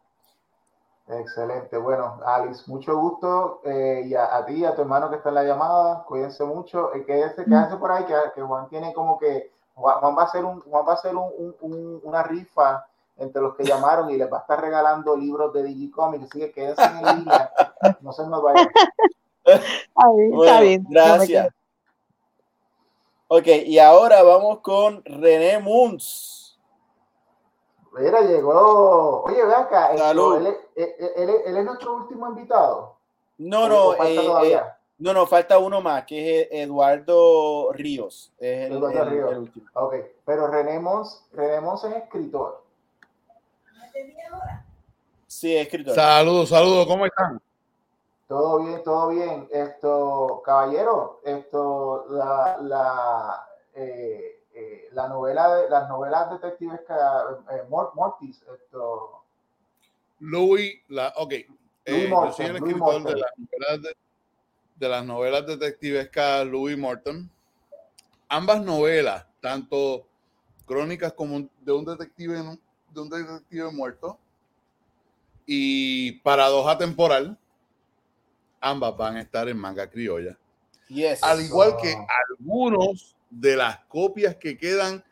Excelente. Bueno, Alice, mucho gusto. Eh, y a, ti, a tu hermano que está en la llamada, cuídense mucho. Eh, quédense, quédense por ahí, que, Juan tiene como que, Juan, va a hacer, un, Juan va a hacer un, una rifa entre los que llamaron y les va a estar regalando libros de Digicomic, así que quédense en línea, no se nos vayan. está bien, gracias. ok, y ahora vamos con René Muns. Mira, llegó. Oye, ve acá. él, es nuestro último invitado. No, no, eh, eh, no, no, falta uno más, que es Eduardo Ríos. Es el, Eduardo Ríos. Ok, pero René Mons, René Mons es escritor. Sí, escritor. Saludos, saludos, ¿cómo están? Todo bien, todo bien. Esto, caballero, esto, la, la, eh, eh, la novela de las novelas detectives eh, Mortis, esto. Louis, la, ok. Louis Morton, yo soy el escritor de las novelas de, de las novelas detectivescas Louis Morton. Ambas novelas, tanto crónicas como de un detective en, de un detective muerto y paradoja temporal, ambas van a estar en manga criolla. Al igual que algunos de las copias que quedan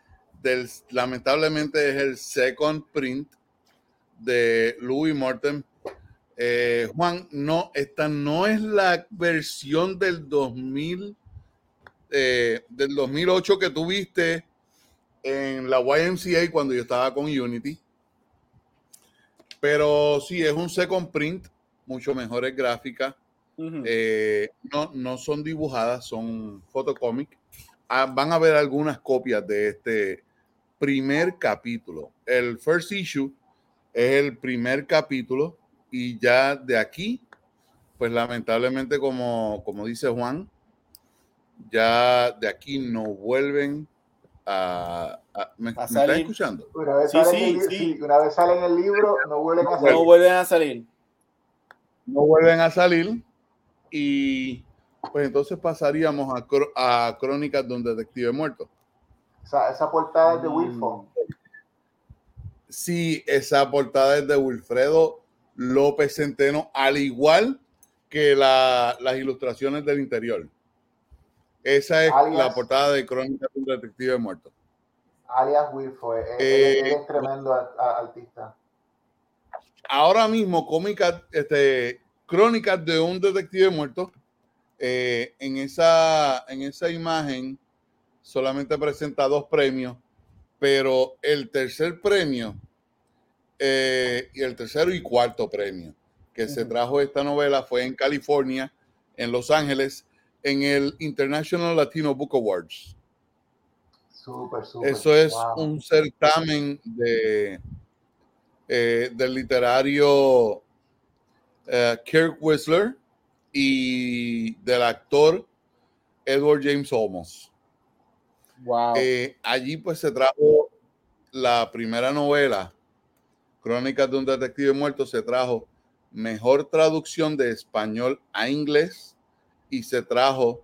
del, lamentablemente es el second print de Louis Morton. Eh, Juan, no, esta no es la versión del 2000, eh, del 2008 que tuviste en la YMCA cuando yo estaba con Unity. Pero sí, es un second print, mucho mejores gráficas. Eh, no, no son dibujadas, son fotocómic. Ah, van a ver algunas copias de este primer capítulo. El first issue es el primer capítulo y ya de aquí, pues lamentablemente como, como dice Juan, ya de aquí no vuelven a, ¿me, están escuchando? Una vez, sí, sí, sí. una vez salen el libro, no vuelven a salir. No vuelven a salir. No vuelven a salir. Y pues entonces pasaríamos a, a Crónicas de un Detective Muerto. Esa, esa portada es de Wilfo. Sí, esa portada es de Wilfredo López Centeno, al igual que la, las ilustraciones del interior. Esa es la portada de Crónica de un detective muerto. Alias Wilfo, es, eh, tremendo artista. Ahora mismo, cómica, este, Crónicas de un detective muerto. Eh, en, esa, en esa imagen solamente presenta dos premios, pero el tercer premio eh, y el tercero y cuarto premio que se trajo esta novela fue en California, en Los Ángeles, en el International Latino Book Awards. Eso es un certamen de, eh, del literario eh, Kirk Whistler y del actor Edward James Olmos. Wow. Eh, allí pues se trajo la primera novela, Crónicas de un detective muerto, se trajo mejor traducción de español a inglés y se trajo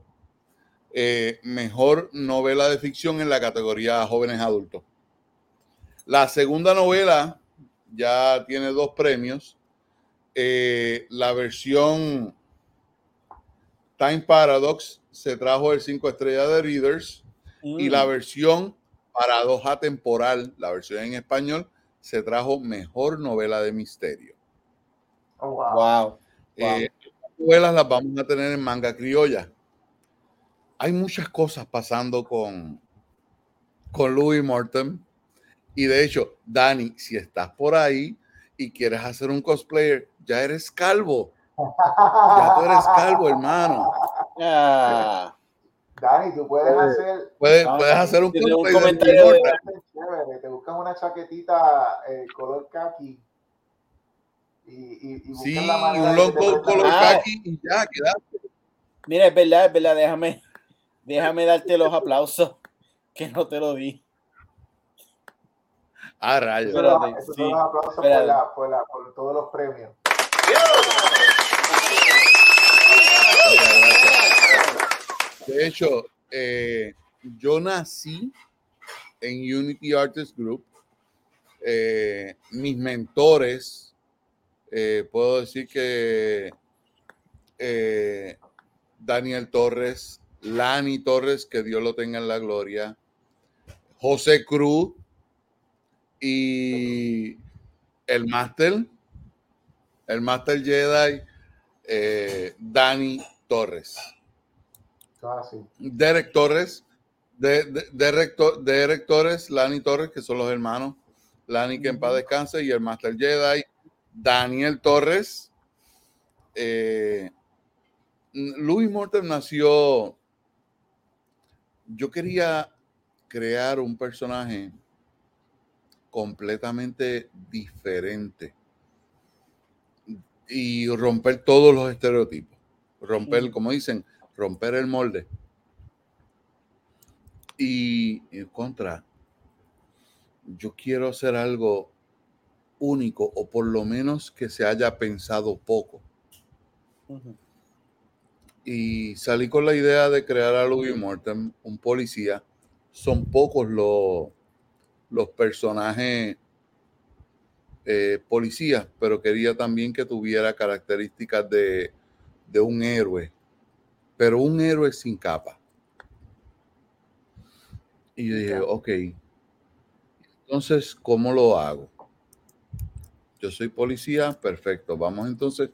eh, mejor novela de ficción en la categoría jóvenes adultos. La segunda novela ya tiene dos premios. Eh, la versión Time Paradox se trajo el 5 estrellas de Readers y la mm. versión Paradoja Temporal, la versión en español, se trajo mejor novela de misterio. Oh, wow. Eh, novelas las vamos a tener en manga criolla. Hay muchas cosas pasando con, con Louis Morton. Y de hecho, Dani, si estás por ahí y quieres hacer un cosplayer, ya eres calvo. Ya tú eres calvo, hermano. Dani, tú puedes hacer. Puedes, puedes hacer un, un comentario. De... Te buscas una chaquetita eh, color khaki. Y, y, y sí, un logo color khaki y ya, quedaste. Mira, es verdad, es verdad, déjame, déjame darte los aplausos que no te lo di. Ah, rayos. sí, los aplausos por, la, por, la, por todos los premios. De hecho, eh, yo nací en Unity Artist Group. Eh, mis mentores, eh, puedo decir que Daniel Torres, Lani Torres, que Dios lo tenga en la gloria, José Cruz y el máster, el máster Jedi, Dani Torres. Ah, Derek Torres, de, Derek, Torres, Lani Torres, que son los hermanos, Lani que en paz descanse, y el Master Jedi, Daniel Torres. Eh, Louis Morton nació. Yo quería crear un personaje completamente diferente y romper todos los estereotipos. Romper, como dicen, romper el molde. Y en contra, yo quiero hacer algo único o por lo menos que se haya pensado poco. Y salí con la idea de crear a Louis Morton, un policía. Son pocos los, los personajes eh, policías, pero quería también que tuviera características de, de un héroe pero un héroe sin capa. Y yo dije, ok, entonces, ¿cómo lo hago? Yo soy policía, perfecto. Vamos entonces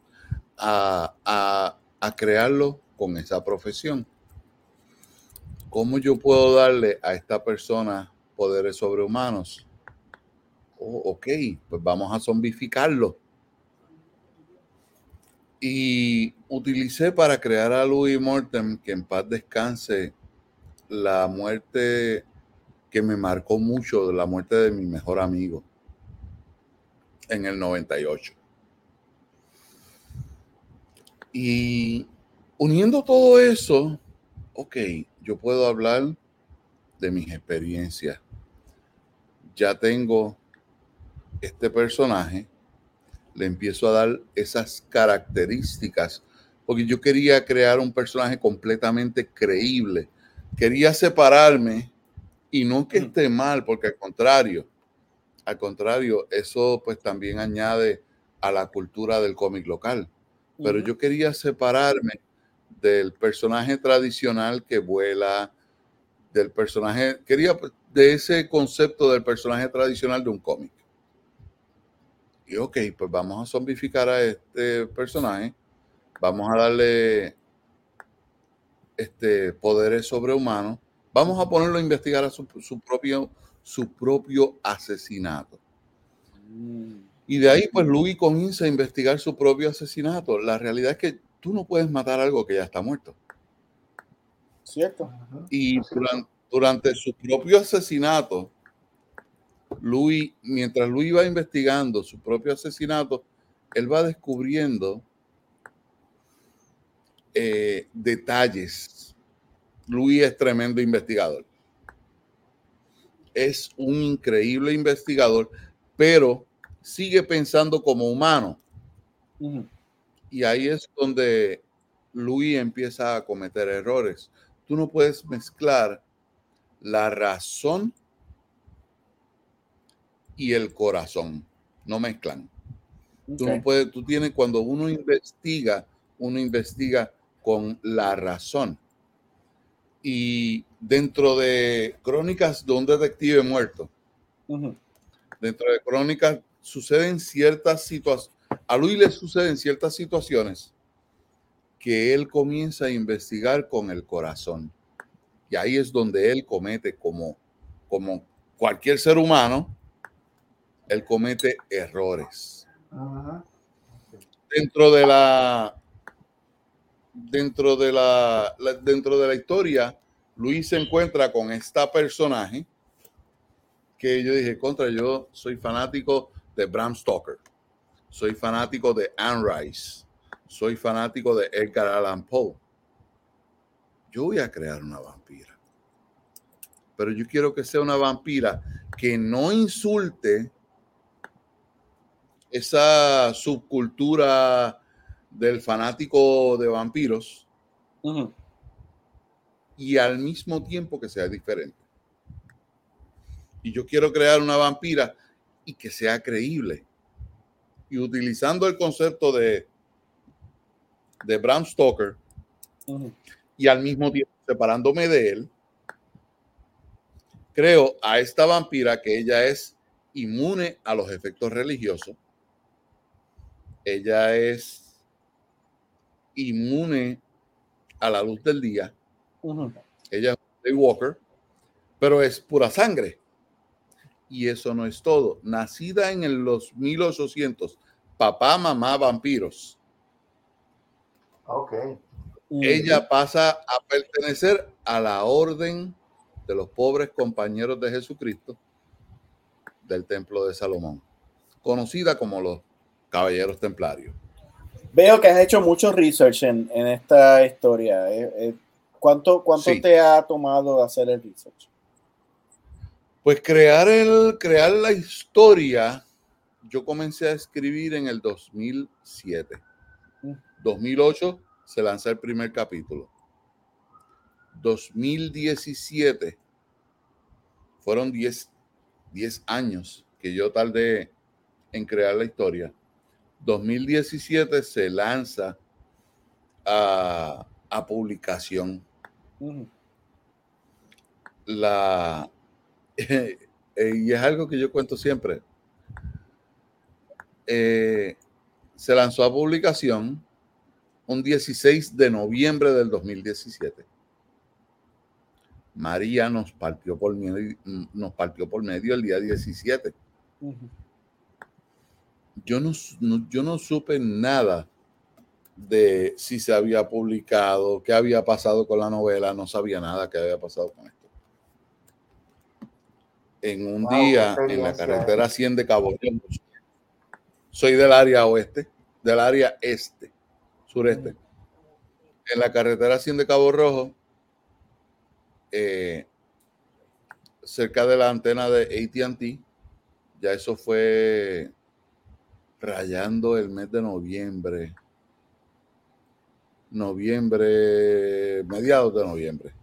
a, a, crearlo con esa profesión. ¿Cómo yo puedo darle a esta persona poderes sobrehumanos? Oh, ok, pues vamos a zombificarlo. Y utilicé para crear a Louis Morton, que en paz descanse, la muerte que me marcó mucho, la muerte de mi mejor amigo en el 98. Y uniendo todo eso, ok, yo puedo hablar de mis experiencias. Ya tengo este personaje le empiezo a dar esas características, porque yo quería crear un personaje completamente creíble. Quería separarme y no que esté mal, porque al contrario, al contrario, eso pues también añade a la cultura del cómic local. Pero yo quería separarme del personaje tradicional que vuela, del personaje, quería pues, de ese concepto del personaje tradicional de un cómic. Y ok, pues vamos a zombificar a este personaje, vamos a darle este, poderes sobrehumanos, vamos a ponerlo a investigar a su, propio, su propio asesinato. Mm. Y de ahí, pues Louis comienza a investigar su propio asesinato. La realidad es que tú no puedes matar algo que ya está muerto. Cierto. Y durante, durante su propio asesinato, Louis, mientras Louis va investigando su propio asesinato, él va descubriendo eh, detalles. Luis es tremendo investigador. Es un increíble investigador, pero sigue pensando como humano. Y ahí es donde Luis empieza a cometer errores. Tú no puedes mezclar la razón y el corazón. No mezclan. Tú no puedes, tú tienes, cuando uno investiga, uno investiga con la razón. Y dentro de crónicas de un detective muerto, dentro de crónicas suceden ciertas situaciones, a Luis le suceden ciertas situaciones que él comienza a investigar con el corazón. Y ahí es donde él comete, como, como cualquier ser humano, él comete errores. Dentro de la dentro de la, dentro de la historia, Luis se encuentra con esta personaje que yo dije, contra, yo soy fanático de Bram Stoker, soy fanático de Anne Rice, soy fanático de Edgar Allan Poe. Yo voy a crear una vampira. Pero yo quiero que sea una vampira que no insulte esa subcultura del fanático de vampiros y al mismo tiempo que sea diferente. Y yo quiero crear una vampira y que sea creíble. Y utilizando el concepto de, de Bram Stoker y al mismo tiempo separándome de él, creo a esta vampira que ella es inmune a los efectos religiosos ella es inmune a la luz del día. Ella es un Walker, pero es pura sangre. Y eso no es todo. Nacida en los 1800, papá, mamá, vampiros. Ok. Ella pasa a pertenecer a la orden de los pobres compañeros de Jesucristo del templo de Salomón, conocida como los Caballeros Templarios. Veo que has hecho mucho research en, esta historia. Eh, eh, ¿Cuánto, cuánto te ha tomado hacer el research? Pues crear, el, crear la historia, yo comencé a escribir en el 2007. 2008 se lanza el primer capítulo. 2017 fueron 10, 10 años que yo tardé en crear la historia. 2017 se lanza a, publicación. La, eh, y es algo que yo cuento siempre. Eh, se lanzó a publicación un 16 de noviembre del 2017. María nos partió por medio, nos partió por medio el día 17 yo no, yo no supe nada de si se había publicado, qué había pasado con la novela, no sabía nada que había pasado con esto. En un día en la carretera 100 de Cabo Rojo, soy del área oeste, del área este, sureste. En la carretera 100 de Cabo Rojo, eh, cerca de la antena de ATT, ya eso fue rayando el mes de noviembre. Noviembre, mediados de noviembre.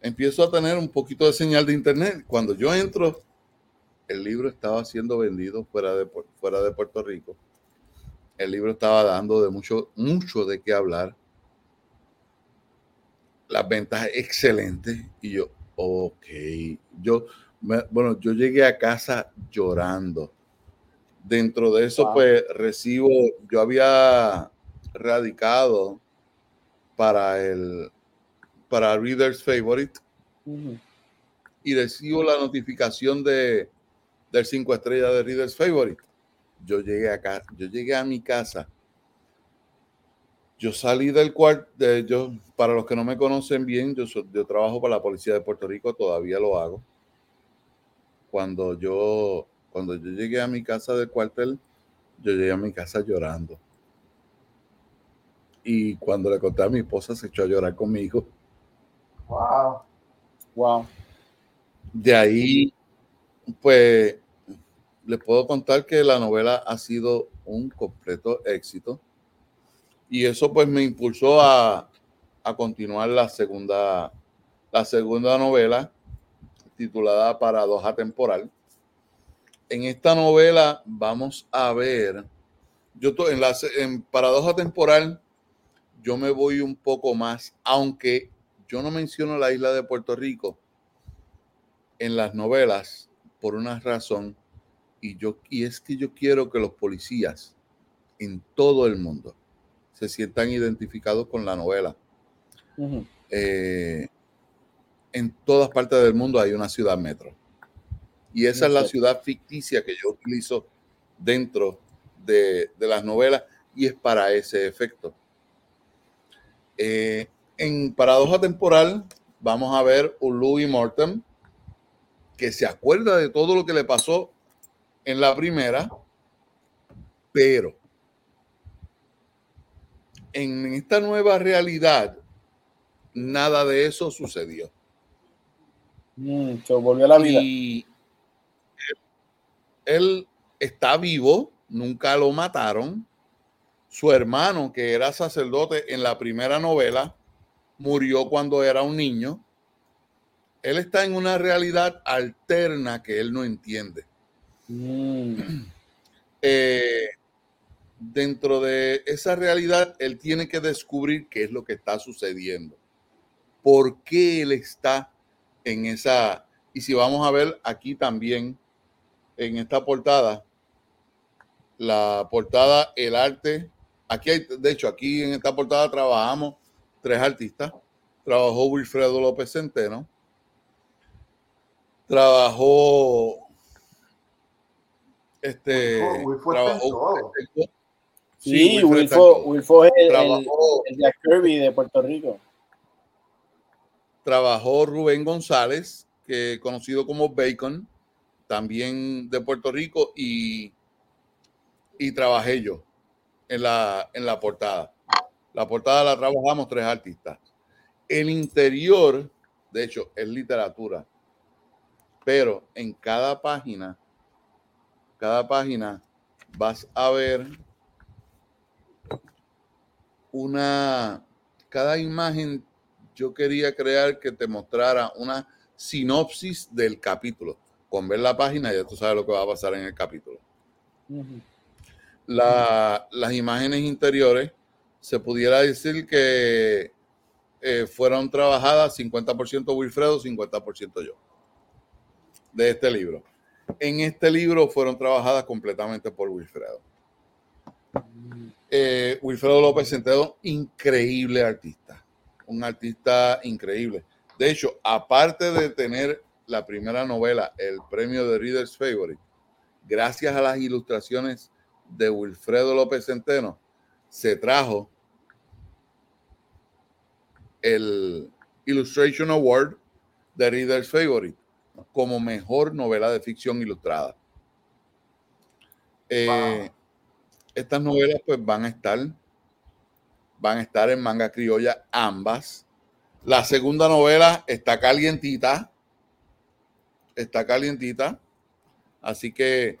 Empiezo a tener un poquito de señal de internet. Cuando yo entro, el libro estaba siendo vendido fuera de, fuera de Puerto Rico. El libro estaba dando de mucho, mucho de qué hablar. Las ventas excelentes. Y yo, ok. Yo, bueno, yo llegué a casa llorando Dentro de eso, pues recibo, yo había radicado para el para Reader's Favorite y recibo la notificación de del 5 estrellas de Reader's Favorite. Yo llegué acá, yo llegué a mi casa. Yo salí del cuarto, de, yo, para los que no me conocen bien, yo, yo trabajo para la Policía de Puerto Rico, todavía lo hago. Cuando yo cuando yo llegué a mi casa del cuartel, yo llegué a mi casa llorando. Y cuando le conté a mi esposa, se echó a llorar conmigo. Wow. Wow. De ahí, pues, les puedo contar que la novela ha sido un completo éxito. Y eso pues me impulsó a, a continuar la segunda, la segunda novela titulada Paradoja Temporal. En esta novela vamos a ver, yo en, la, en Paradoja Temporal, yo me voy un poco más, aunque yo no menciono la isla de Puerto Rico en las novelas por una razón, y, yo, y es que yo quiero que los policías en todo el mundo se sientan identificados con la novela. Eh, en todas partes del mundo hay una ciudad metro. Y esa es la ciudad ficticia que yo utilizo dentro de, las novelas y es para ese efecto. Eh, en Paradoja Temporal vamos a ver un Louis Morton que se acuerda de todo lo que le pasó en la primera, pero en esta nueva realidad nada de eso sucedió. Mm, se volvió a la vida. Y él, está vivo, nunca lo mataron. Su hermano, que era sacerdote en la primera novela, murió cuando era un niño. Él está en una realidad alterna que él no entiende. Mm. Eh, dentro de esa realidad, él tiene que descubrir qué es lo que está sucediendo. ¿Por qué él está en esa? Y si vamos a ver aquí también, en esta portada, la portada, el arte, aquí hay, de hecho, aquí en esta portada trabajamos tres artistas. Trabajó Wilfredo López Centeno. Trabajó este trabajó Sí, Wilfo, es el, el, Jack Kirby de Puerto Rico. Trabajó Rubén González, que conocido como Bacon, también de Puerto Rico, y, y trabajé yo en la, en la portada. La portada la trabajamos tres artistas. El interior, de hecho, es literatura, pero en cada página, cada página vas a ver una, cada imagen yo quería crear que te mostrara una sinopsis del capítulo. Con ver la página ya tú sabes lo que va a pasar en el capítulo. las imágenes interiores se pudiera decir que eh, fueron trabajadas 50% Wilfredo, 50% yo, de este libro. En este libro fueron trabajadas completamente por Wilfredo. Eh, Wilfredo López Centeno, increíble artista, un artista increíble. De hecho, aparte de tener la primera novela, el premio de Reader's Favorite, gracias a las ilustraciones de Wilfredo López Centeno, se trajo el Illustration Award de Reader's Favorite como mejor novela de ficción ilustrada. Eh, estas novelas pues van a estar, van a estar en manga criolla ambas. La segunda novela está calientita, está calientita, así que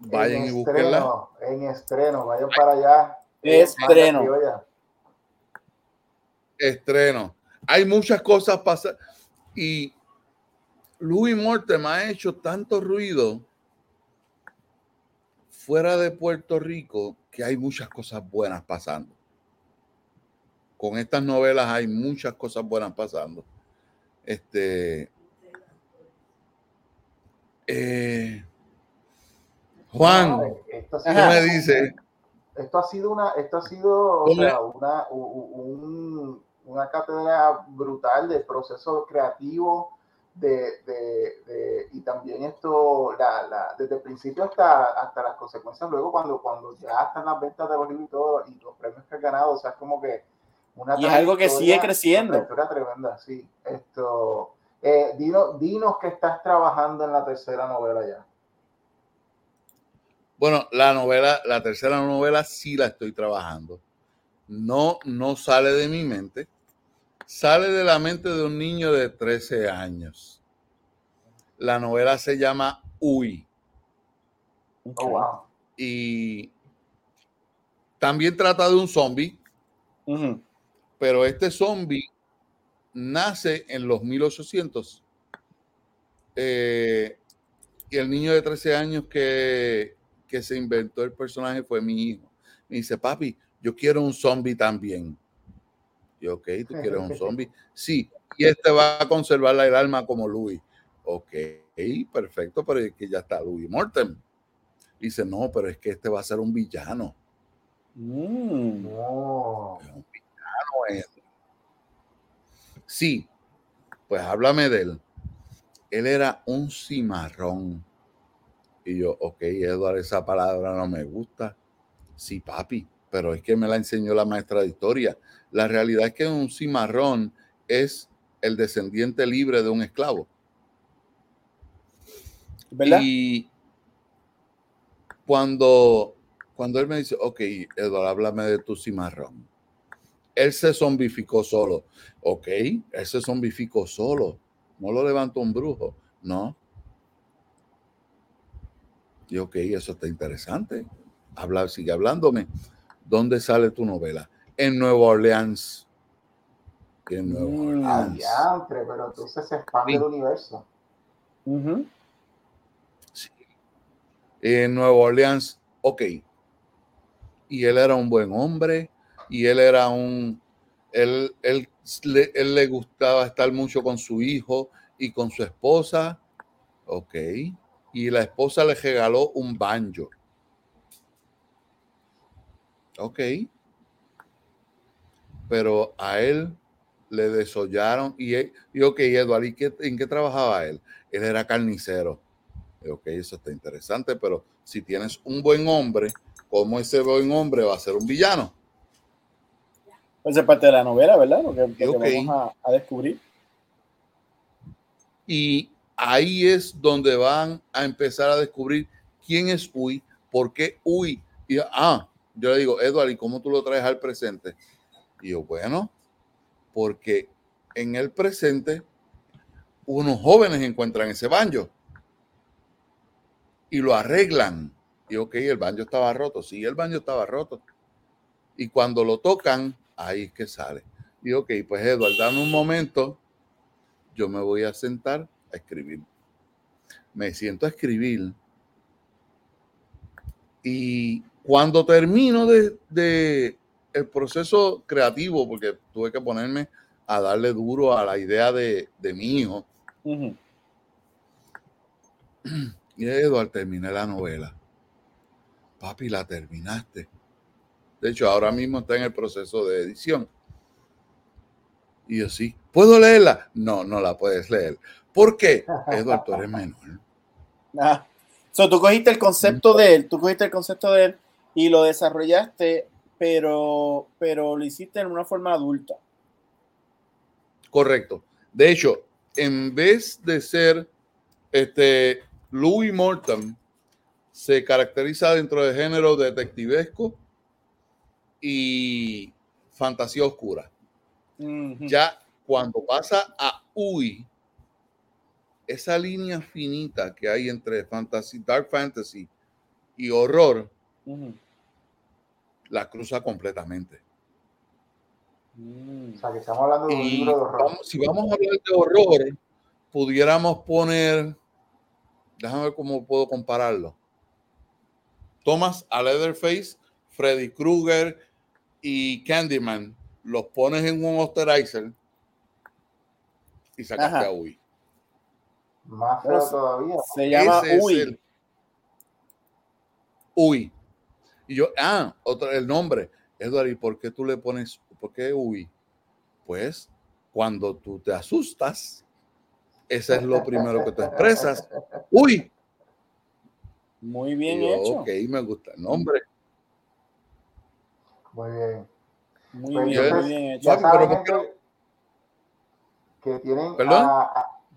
vayan y búsquenla. En estreno, vayan para allá. Estreno. Estreno. Hay muchas cosas pasando y Louis Mortem ha hecho tanto ruido fuera de Puerto Rico que hay muchas cosas buenas pasando. Con estas novelas hay muchas cosas buenas pasando. Este. Eh, Juan, esto me dice? Esto ha sido una, esto ha sido una, una cátedra brutal del proceso creativo de, de, y también esto, la, la, desde el principio hasta, hasta las consecuencias, luego cuando, cuando ya están las ventas de los libros y todo, y los premios que ha ganado, o sea, es como que una... Y es algo que sigue creciendo. Una tremenda, sí. Esto, eh, dinos, dinos que estás trabajando en la tercera novela ya. Bueno, la novela, la tercera novela sí la estoy trabajando. no, no sale de mi mente, sale de la mente de un niño de 13 años. La novela se llama Uy. Oh, y también trata de un zombie, pero este zombie nace en los 1800. Eh, y el niño de 13 años que, que se inventó el personaje fue mi hijo. Me dice, papi, yo quiero un zombie también. Y ok, tú quieres un zombie. Sí, y este va a conservar el alma como Louis. Ok, perfecto, pero es que ya está Louis Morten. Dice, no, pero es que este va a ser un villano. Mm. No. un villano. Sí, pues háblame de él. Él era un cimarrón. Y yo, ok, Eduardo, esa palabra no me gusta. Sí, papi, pero es que me la enseñó la maestra de historia. La realidad es que un cimarrón es el descendiente libre de un esclavo. ¿Verdad? Y cuando, cuando él me dice, ok, Eduardo, háblame de tu cimarrón. Él se zombificó solo. Ok, él se zombificó solo. No lo levantó un brujo. No. Y ok, eso está interesante. Habla, sigue hablándome. ¿Dónde sale tu novela? En Nueva Orleans. En Nueva mm, Orleans. pero entonces se expande el universo. Sí. En Nueva Orleans, ok. Y él era un buen hombre, y él era un, él, él, él le gustaba estar mucho con su hijo y con su esposa, ok. Y la esposa le regaló un banjo. Ok. Pero a él le desollaron y, y ok, Eduardo, ¿y en qué trabajaba él? Él era carnicero. Ok, eso está interesante, pero si tienes un buen hombre, ¿cómo ese buen hombre va a ser un villano? Pues es parte de la novela, ¿verdad? Lo que, vamos a, a, descubrir. Y ahí es donde van a empezar a descubrir quién es Uy, por qué Uy. Y, ah, yo le digo, Edward, ¿y cómo tú lo traes al presente? Y yo, bueno, porque en el presente unos jóvenes encuentran ese banjo y lo arreglan. Y ok, el banjo estaba roto. Sí, el banjo estaba roto. Y cuando lo tocan, ahí es que sale. Y ok, pues Edward, dame un momento. Yo me voy a sentar a escribir. Me siento a escribir. Y cuando termino de, el proceso creativo, porque tuve que ponerme a darle duro a la idea de, mi hijo, y Eduardo, terminé la novela. Papi, la terminaste. De hecho, ahora mismo está en el proceso de edición. Y yo sí, ¿puedo leerla? No, no la puedes leer. ¿Por qué? Eduardo, tú eres menor. Ah. So, tú cogiste el concepto de él, tú cogiste el concepto de él y lo desarrollaste, pero, pero lo hiciste en una forma adulta. Correcto. De hecho, en vez de ser este Louis Morton, se caracteriza dentro del género detectivesco y fantasía oscura. Ya cuando pasa a Uy, esa línea finita que hay entre fantasy, dark fantasy y horror, la cruza completamente. Mm. O sea, que estamos hablando de un libro de horror. si vamos a hablar de horror, pudiéramos poner, déjame ver cómo puedo compararlo. Tomas a Leatherface, Freddy Krueger y Candyman, los pones en un osterizer y sacaste a Uy. Más feo todavía. Se llama Uy. Uy. Y yo, ah, otro, el nombre. Eduardo, ¿y por qué tú le pones, por qué Uy? Pues cuando tú te asustas, ese es lo primero que te expresas. Uy. Muy bien hecho. Ok, me gusta el nombre. Muy bien. Muy pues bien, muy bien hecho. Ya saben, gente, que tienen ¿Perdón?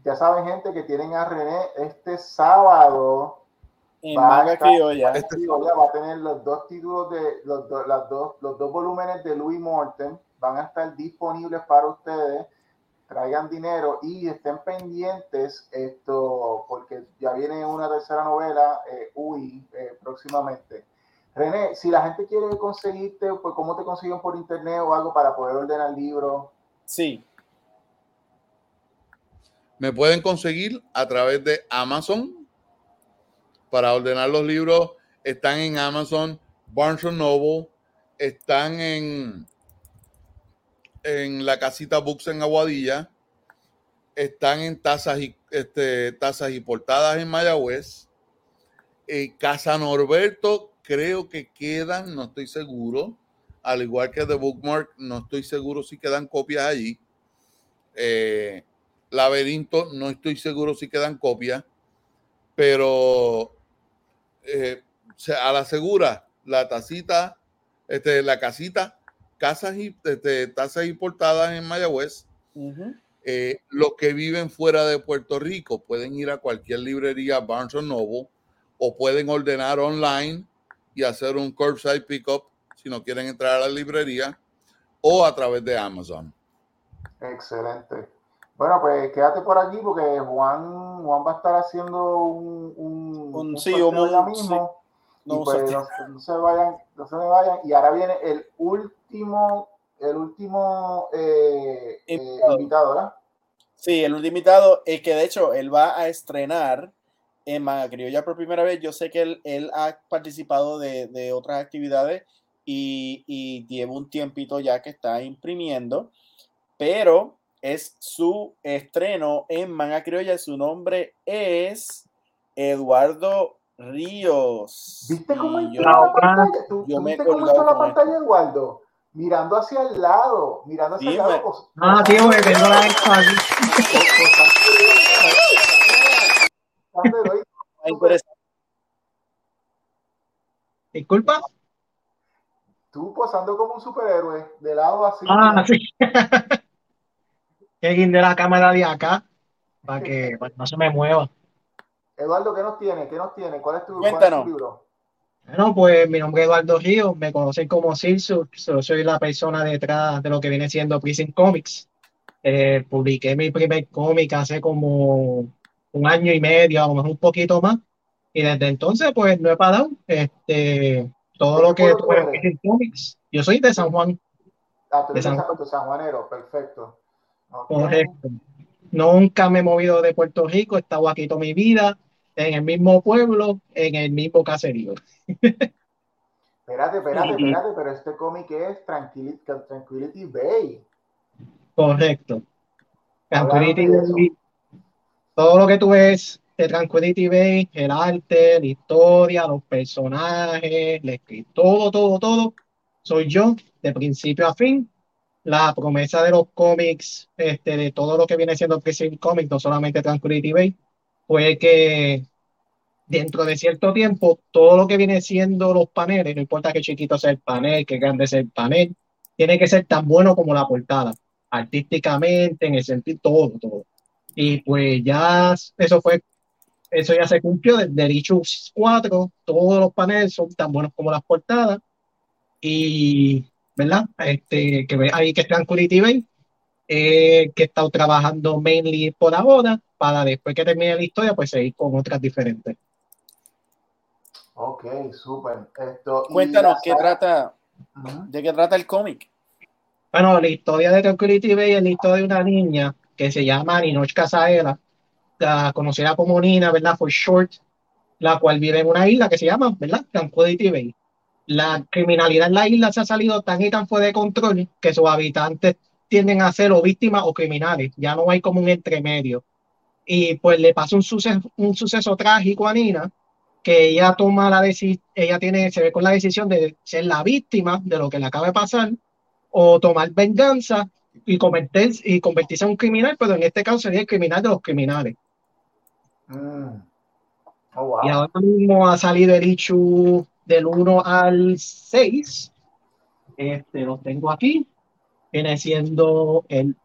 ya saben, gente, que tienen a René este sábado va, a va a tener los dos títulos de los, las dos, los dos volúmenes de Louis Morton van a estar disponibles para ustedes. Traigan dinero y estén pendientes esto porque ya viene una tercera novela, eh, UI, eh, próximamente. René, si la gente quiere conseguirte, pues ¿cómo te consiguen por internet o algo para poder ordenar el libro? Sí. Me pueden conseguir a través de Amazon. Para ordenar los libros están en Amazon, Barnes Noble, están en, en la casita Books en Aguadilla, están en tazas y, este, tazas y portadas en Mayagüez. Eh, Casa Norberto creo que quedan, no estoy seguro, al igual que The Bookmark, no estoy seguro si quedan copias allí. Eh, Laberinto, no estoy seguro si quedan copias, pero eh, a la segura, la tacita, este, la casita, casas y este, tazas importadas en Mayagüez. Eh, los que viven fuera de Puerto Rico pueden ir a cualquier librería Barnes Noble o pueden ordenar online y hacer un curbside pickup si no quieren entrar a la librería o a través de Amazon. Excelente. Bueno, pues quédate por aquí porque Juan, Juan va a estar haciendo un, un, un, sí, mismo. No, y pues no, se vayan, no se me vayan. Y ahora viene el último, el último eh, eh, invitado, ¿verdad? Sí, el último invitado, es que de hecho él va a estrenar en Manga Criolla por primera vez. Yo sé que él, él ha participado de, de otras actividades y, y, lleva un tiempito ya que está imprimiendo, pero es su estreno en Manga Criolla. Su nombre es Eduardo Ríos. ¿Viste cómo entró la pantalla? ¿Tú, yo ¿viste cómo entró la pantalla, Eduardo? Mirando hacia el lado, mirando hacia el lado. Ah, tío, que tengo la Disculpa. Tú posando como un superhéroe, de lado así. Ah, sí. que de la cámara de acá para que, no se me mueva. Eduardo, ¿qué nos tiene? ¿Qué nos tiene? ¿Cuál es tu, libro? Bueno, pues mi nombre es Eduardo Río, me conocen como Silsu, soy la persona detrás de lo que viene siendo Prison Comics. Eh, publiqué mi primer cómic hace como un año y medio, a lo mejor un poquito más. Y desde entonces, pues no he parado. Este, todo lo que tuve en cómics. Yo soy de San Juan. Ah, de San, Juan. San Juanero, perfecto. Correcto. Nunca me he movido de Puerto Rico, he estado aquí toda mi vida, en el mismo pueblo, en el mismo caserío. espérate, espérate, espérate, pero este cómic es Tranquility, Tranquility Bay. Correcto. Tranquility Bay todo lo que tú ves de Tranquility Bay, el arte, la historia, los personajes, todo, todo, todo, soy yo de principio a fin. La promesa de los cómics, este, de todo lo que viene siendo Prison Comics, no solamente Tranquility Bay, fue que dentro de cierto tiempo, todo lo que viene siendo los paneles, no importa qué chiquito sea el panel, qué grande sea el panel, tiene que ser tan bueno como la portada, artísticamente, en el sentido, todo, todo. Y pues ya eso fue, eso ya se cumplió desde dicho 4, todos los paneles son tan buenos como las portadas. Y, ¿verdad? Este, que ahí que Tranquility Bay, eh, que he estado trabajando mainly por ahora, para después que termine la historia, pues seguir con otras diferentes. Ok, súper. Cuéntanos, ¿qué trata, ¿de qué trata el cómic? Bueno, la historia de Tranquility Bay es la historia de una niña que se llama Ninoch Casaela, la conocida como Nina, ¿verdad? For short, la cual vive en una isla que se llama, ¿verdad? Tranquility Bay. La criminalidad en la isla se ha salido tan y tan fuera de control que sus habitantes tienden a ser o víctimas o criminales. Ya no hay como un entremedio. Y pues le pasa un suceso, un suceso trágico a Nina, que ella toma la decisión, ella tiene, se ve con la decisión de ser la víctima de lo que le acaba de pasar o tomar venganza y, convertirse, y convertirse en un criminal, pero en este caso sería el criminal de los criminales. Mm. Oh, y ahora mismo ha salido el issue del 1 al 6. Este lo tengo aquí. Viene siendo el.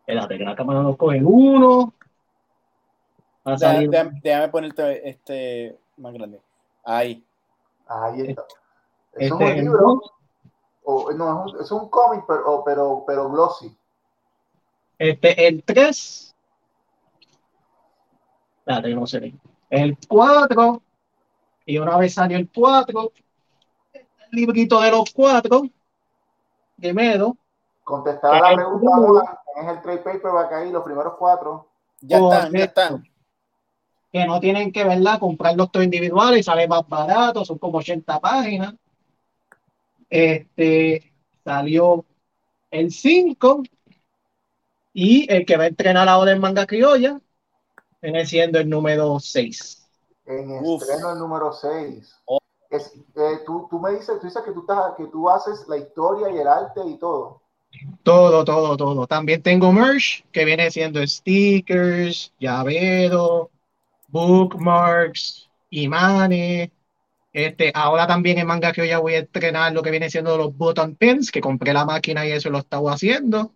Espérate, que la cámara no coge el 1. Déjame, ponerte este. más grande. Ahí. Ahí está. Es un este, libro. O, no, es un cómic, pero, pero, pero glossy. Este, el 3. Espérate, no sé. El 4. Y una vez salió el 4, el librito de los 4 de Medo. Contestada la pregunta, es el trade paperback ahí, los primeros cuatro. Ya están, ya están. Que no tienen que, ¿verdad? Comprar los dos individuales, sale más barato, son como 80 páginas. Este salió el 5 y el que va a entrenar ahora en manga criolla viene siendo el número 6. En estreno el número 6. Es, eh, tú, tú, me dices, tú dices que tú, estás, que tú haces la historia y el arte y todo. Todo, todo, todo. También tengo merch que viene siendo stickers, llavero, bookmarks, imanes. Este, ahora también en manga que hoy ya voy a estrenar lo que viene siendo los button pins, que compré la máquina y eso lo estaba haciendo.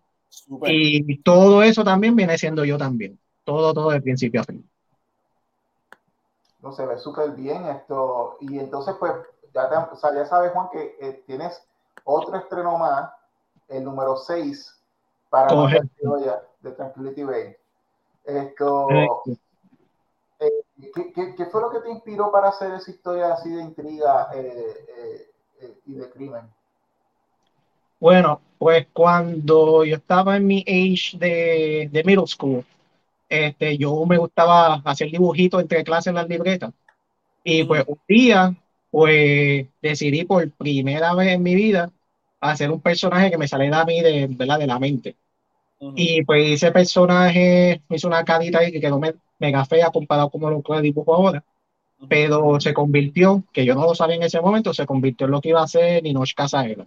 Y todo eso también viene siendo yo también. Todo, todo de principio a fin. No se ve súper bien esto. Y entonces, pues, ya, ya sabes, Juan, que eh, tienes otro estreno más el número 6 para la de Tranquility Bay. Esto, ¿qué, qué, fue lo que te inspiró para hacer esa historia así de intriga eh, eh, y de crimen? Bueno, pues cuando yo estaba en mi age de, de middle school, este, yo me gustaba hacer dibujitos entre clases en las libretas. Y pues un día, pues decidí por primera vez en mi vida hacer un personaje que me saliera a mí de, ¿verdad? de la mente. Y pues ese personaje me hizo una carita ahí que quedó mega fea comparado con lo que dibujo ahora. Pero se convirtió, que yo no lo sabía en ese momento, se convirtió en lo que iba a ser Ninosh Casaela.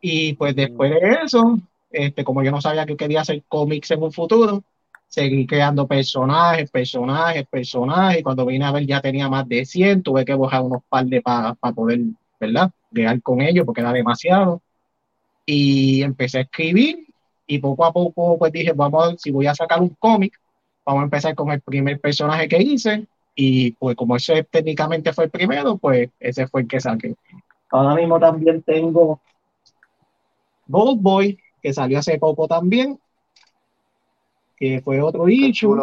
Y pues después de eso, este, como yo no sabía que quería hacer cómics en un futuro, seguí creando personajes, personajes, personajes. Y cuando vine a ver ya tenía más de 100, tuve que bajar unos par de para poder, ¿verdad? Crear con ellos porque era demasiado y empecé a escribir y poco a poco pues dije, vamos a ver si voy a sacar un cómic, vamos a empezar con el primer personaje que hice y pues como ese técnicamente fue el primero, pues ese fue el que saqué. Ahora mismo también tengo Gold Boy, que salió hace poco también, que fue otro issue.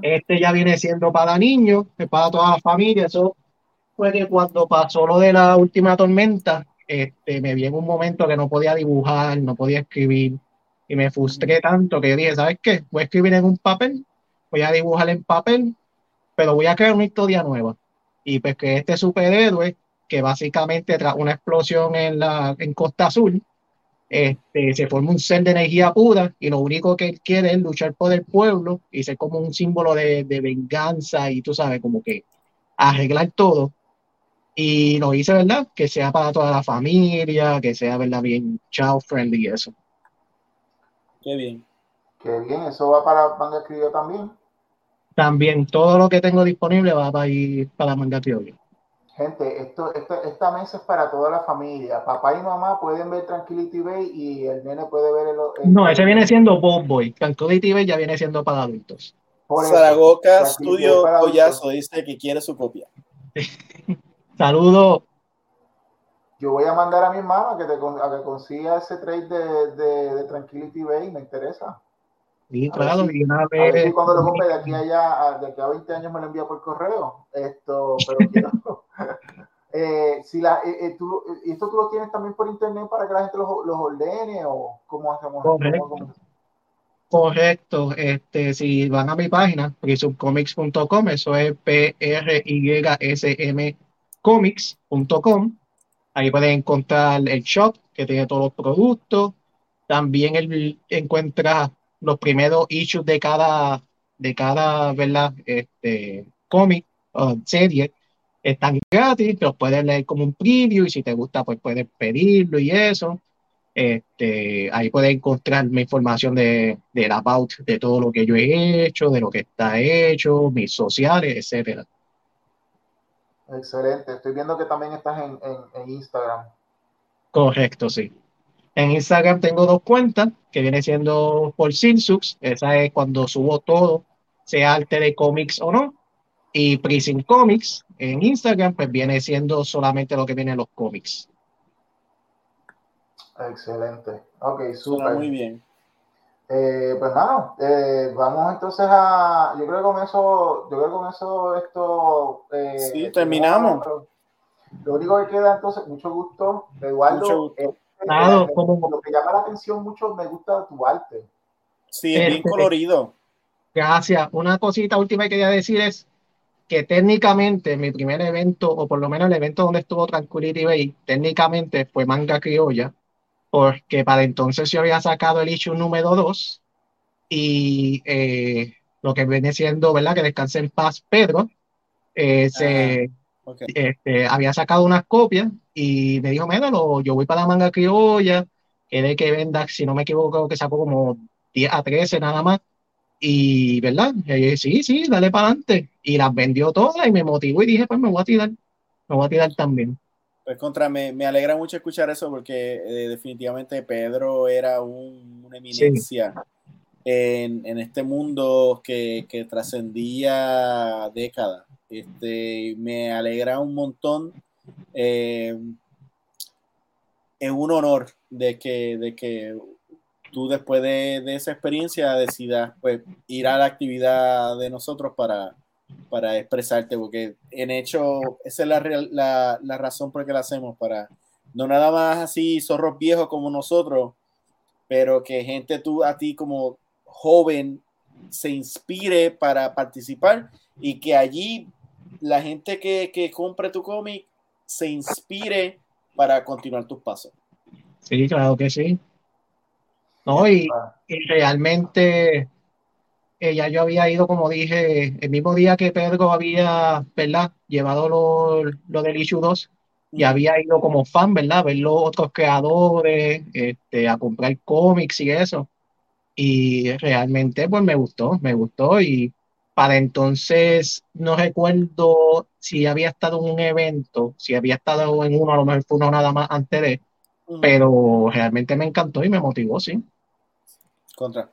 Este ya viene siendo para niños, para toda la familia. Eso fue que cuando pasó lo de la última tormenta, este, me vi en un momento que no podía dibujar, no podía escribir y me frustré tanto que dije, ¿sabes qué? Voy a escribir en un papel, voy a dibujar en papel, pero voy a crear una historia nueva. Y pues que este superhéroe, que básicamente tras una explosión en, la, en Costa Azul, este, se forma un ser de energía pura y lo único que él quiere es luchar por el pueblo y ser como un símbolo de, de venganza y tú sabes, como que arreglar todo y lo hice, ¿verdad? Que sea para toda la familia, que sea, ¿verdad? Bien child friendly y eso. Qué bien. Qué bien, eso va para manga criollo también. También, todo lo que tengo disponible va para ir para manga criollo. Gente, esto, esta mesa es para toda la familia. Papá y mamá pueden ver Tranquility Bay y el nene puede ver el. no, ese viene siendo Bob Boy. Tranquility Bay ya viene siendo para adultos. Zaragoza Studio Collazo dice que quiere su copia. Saludos. Yo voy a mandar a mi hermano a que, te, a que consiga ese trade de, de, de Tranquility Bay, me interesa. Sí, claro, si, si cuando lo compre de aquí a allá, de aquí a 20 años me lo envía por correo. Esto, pero quiero. eh, si la, eh, eh tú, ¿Esto tú lo tienes también por internet para que la gente los, los ordene o cómo hacemos? Correcto. ¿Cómo, Correcto. Este, si van a mi página, prisubcomics.com, eso es P-R-Y-S-M comics.com. Ahí pueden encontrar el shop que tiene todos los productos. También él encuentra los primeros issues de cada, de cada ¿verdad? Este, cómic o serie. Están gratis, los puedes leer como un preview y si te gusta, pues puedes pedirlo y eso. Este, ahí puedes encontrar mi información de, del about de todo lo que yo he hecho, de lo que está hecho, mis sociales, etcétera. Excelente. Estoy viendo que también estás en, en, Instagram. Correcto, sí. En Instagram tengo dos cuentas, que viene siendo por Sinsux. Esa es cuando subo todo, sea arte de cómics o no. Y Prison Comics en Instagram, pues viene siendo solamente lo que viene en los cómics. Excelente. Ok, súper. Muy bien. Eh, pues nada, eh, vamos entonces a. Yo creo que con eso, yo creo que con eso esto. Eh, sí, terminamos. Lo único que queda entonces, mucho gusto, Eduardo. Mucho gusto. Lo que llama la atención mucho, me gusta tu arte. Sí, es bien este, colorido. Gracias. Una cosita última que quería decir es que técnicamente mi primer evento, o por lo menos el evento donde estuvo Tranquility Bay, técnicamente fue manga criolla, porque para entonces yo había sacado el issue número 2 y eh, lo que viene siendo, ¿verdad? Que descanse en paz Pedro, eh, se, este, había sacado unas copias y me dijo, mira, yo voy para la manga criolla, que de que venda, si no me equivoco, que sacó como 10 a 13 nada más. Y, ¿verdad? Y sí, sí, dale para adelante. Y las vendió todas y me motivó y dije, pues me voy a tirar, me voy a tirar también. Pues contra, me, me alegra mucho escuchar eso porque eh, definitivamente Pedro era un, una eminencia en, en, este mundo que, que trascendía décadas. Este, me alegra un montón. Eh, es un honor de que, de que tú después de, esa experiencia decidas pues, ir a la actividad de nosotros para, para expresarte, porque en hecho esa es la, la, razón por la que la hacemos, para no nada más así zorros viejos como nosotros, pero que gente tú a ti como joven se inspire para participar y que allí la gente que, que compre tu cómic se inspire para continuar tus pasos. Sí, claro que sí. No, y, realmente ella yo había ido, como dije, el mismo día que Pedro había, ¿verdad? Llevado lo, lo del issue 2 y había ido como fan, ¿verdad? Ver los otros creadores, este, a comprar cómics y eso. Y realmente, pues me gustó, me gustó. Y para entonces, no recuerdo si había estado en un evento, si había estado en uno, a lo mejor fue uno nada más antes de, pero realmente me encantó y me motivó, sí. Contra.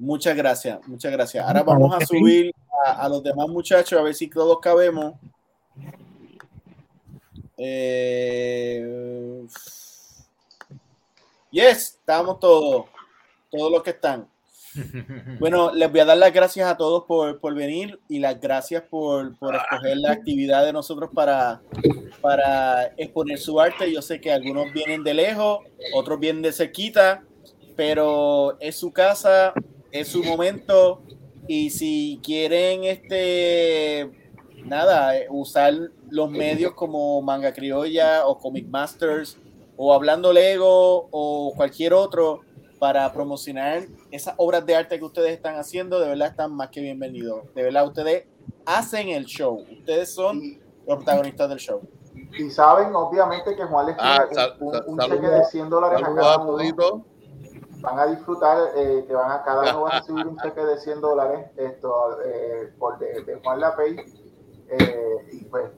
Muchas gracias, muchas gracias. Ahora vamos a subir a, los demás muchachos a ver si todos cabemos. Eh, yes, estamos todos, todos los que están. Bueno, les voy a dar las gracias a todos por, por venir y las gracias por, por, escoger la actividad de nosotros para, para exponer su arte. Yo sé que algunos vienen de lejos, otros vienen de cerquita, pero es su casa, es su momento y si quieren este nada, usar los medios como Manga Criolla o Comic Masters o Hablando Lego o cualquier otro para promocionar esas obras de arte que ustedes están haciendo, de verdad están más que bienvenidos. De verdad, ustedes hacen el show. Ustedes son los protagonistas del show. Y saben, obviamente, que Juan les ah, un, cheque de 100 dólares a cada uno van a disfrutar, eh, que van a cada uno va a recibir un cheque de 100 dólares esto, eh, por de, Juan Lapey. Eh, y pues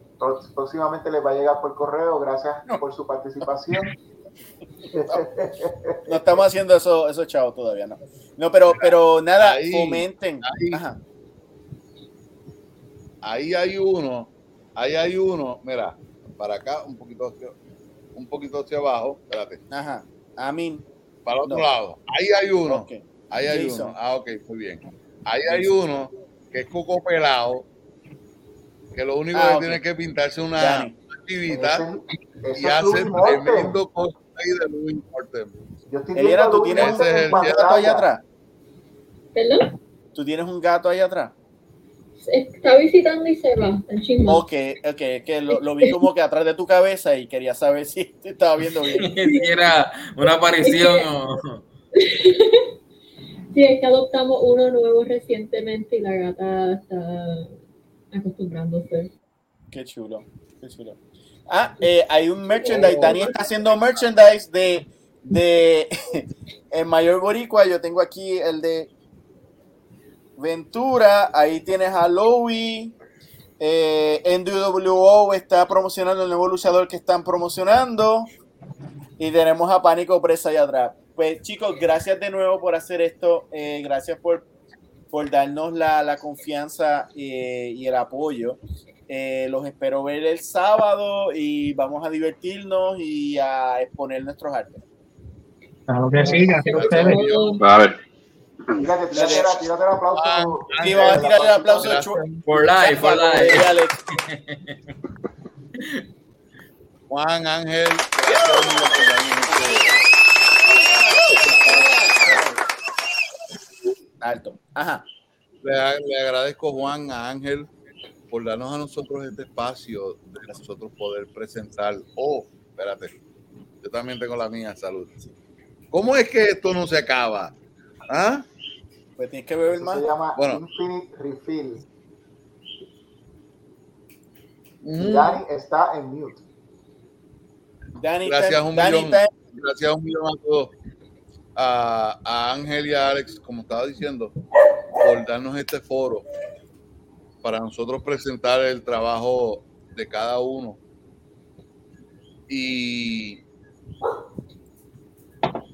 próximamente les va a llegar por correo. Gracias por su participación. No, estamos haciendo eso, eso chavo todavía, no. No, pero, pero nada, comenten. Ahí, hay uno, ahí hay uno, mira, para acá, un poquito hacia, un poquito hacia abajo, espérate. Ajá, Amin. Para el otro lado. Ahí hay uno. Ahí hay uno. Ah, ok, muy bien. Ahí hay uno que es coco pelado, que lo único ah, que tiene que pintarse una actividad y hace tremendo cosplay de Louis Morten. Eliana, tú tienes un, gato ahí atrás. ¿Perdón? ¿Tú tienes un gato ahí atrás? Está visitando y se va, está Ok, ok, que lo, lo, vi como que atrás de tu cabeza y quería saber si te estaba viendo bien. si era una aparición o... Sí, es que adoptamos uno nuevo recientemente y la gata está acostumbrándose. Qué chulo, qué chulo. Ah, eh, hay un merchandise. Dani está haciendo merchandise de, de el mayor boricua. Yo tengo aquí el de Ventura. Ahí tienes a Lowy. Eh, NWO está promocionando el nuevo luchador que están promocionando. Y tenemos a Pánico Presa allá atrás. Pues chicos, gracias de nuevo por hacer esto. Eh, gracias por por darnos la, la confianza eh, y el apoyo. Eh, los espero ver el sábado y vamos a divertirnos y a exponer nuestros artes. Claro que sí, gracias a ustedes. A ver. Tírate, tírate, tírate el aplauso. Sí, vamos a tirar el aplauso. For life, for life. Juan Ángel. Alto. Ajá. Le, le, agradezco, Juan, a Ángel, por darnos a nosotros este espacio de nosotros poder presentar. Oh, espérate. Yo también tengo la mía, salud. ¿Cómo es que esto no se acaba? ¿Ah? Pues tienes que beber más. Se llama Bueno. Infinite Refill. Mm. Dani está en mute. Dani, Gracias está- un Dani millón. está- Gracias un millón a todos. A, a Ángel y a Alex, como estaba diciendo, por darnos este foro para nosotros presentar el trabajo de cada uno. Y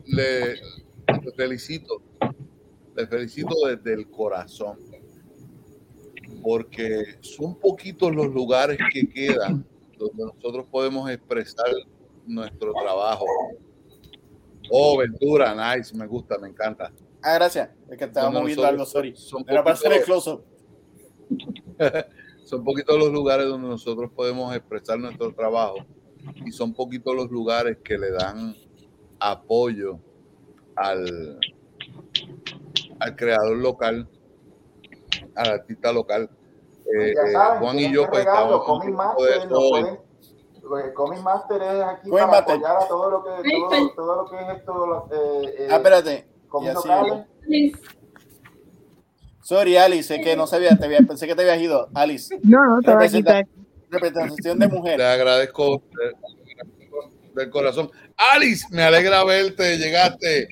le, le felicito, le felicito desde el corazón, porque son poquitos los lugares que quedan donde nosotros podemos expresar nuestro trabajo. Oh, Ventura, nice, me gusta, me encanta. Ah, gracias. Es que estaba moviendo algo, sorry. son Era para hacer el poquitos- close-up. son poquitos los lugares donde nosotros podemos expresar nuestro trabajo y son poquitos los lugares que le dan apoyo al, al creador local, al artista local. Eh, ya eh, saben, Juan y yo pues estamos poco Master, de pueden- pues, Comic Master es aquí Comic para Master. apoyar a todo lo que, todo, todo lo que es esto, eh, eh, Ah, espérate. comic Ya sí, locales. Sorry, Alice, es que no sabía, te había, pensé que te habías ido. Alice. No, no, estaba aquí. Representa- está- representación de mujer. Le agradezco eh, del corazón. Alice, me alegra verte, llegaste.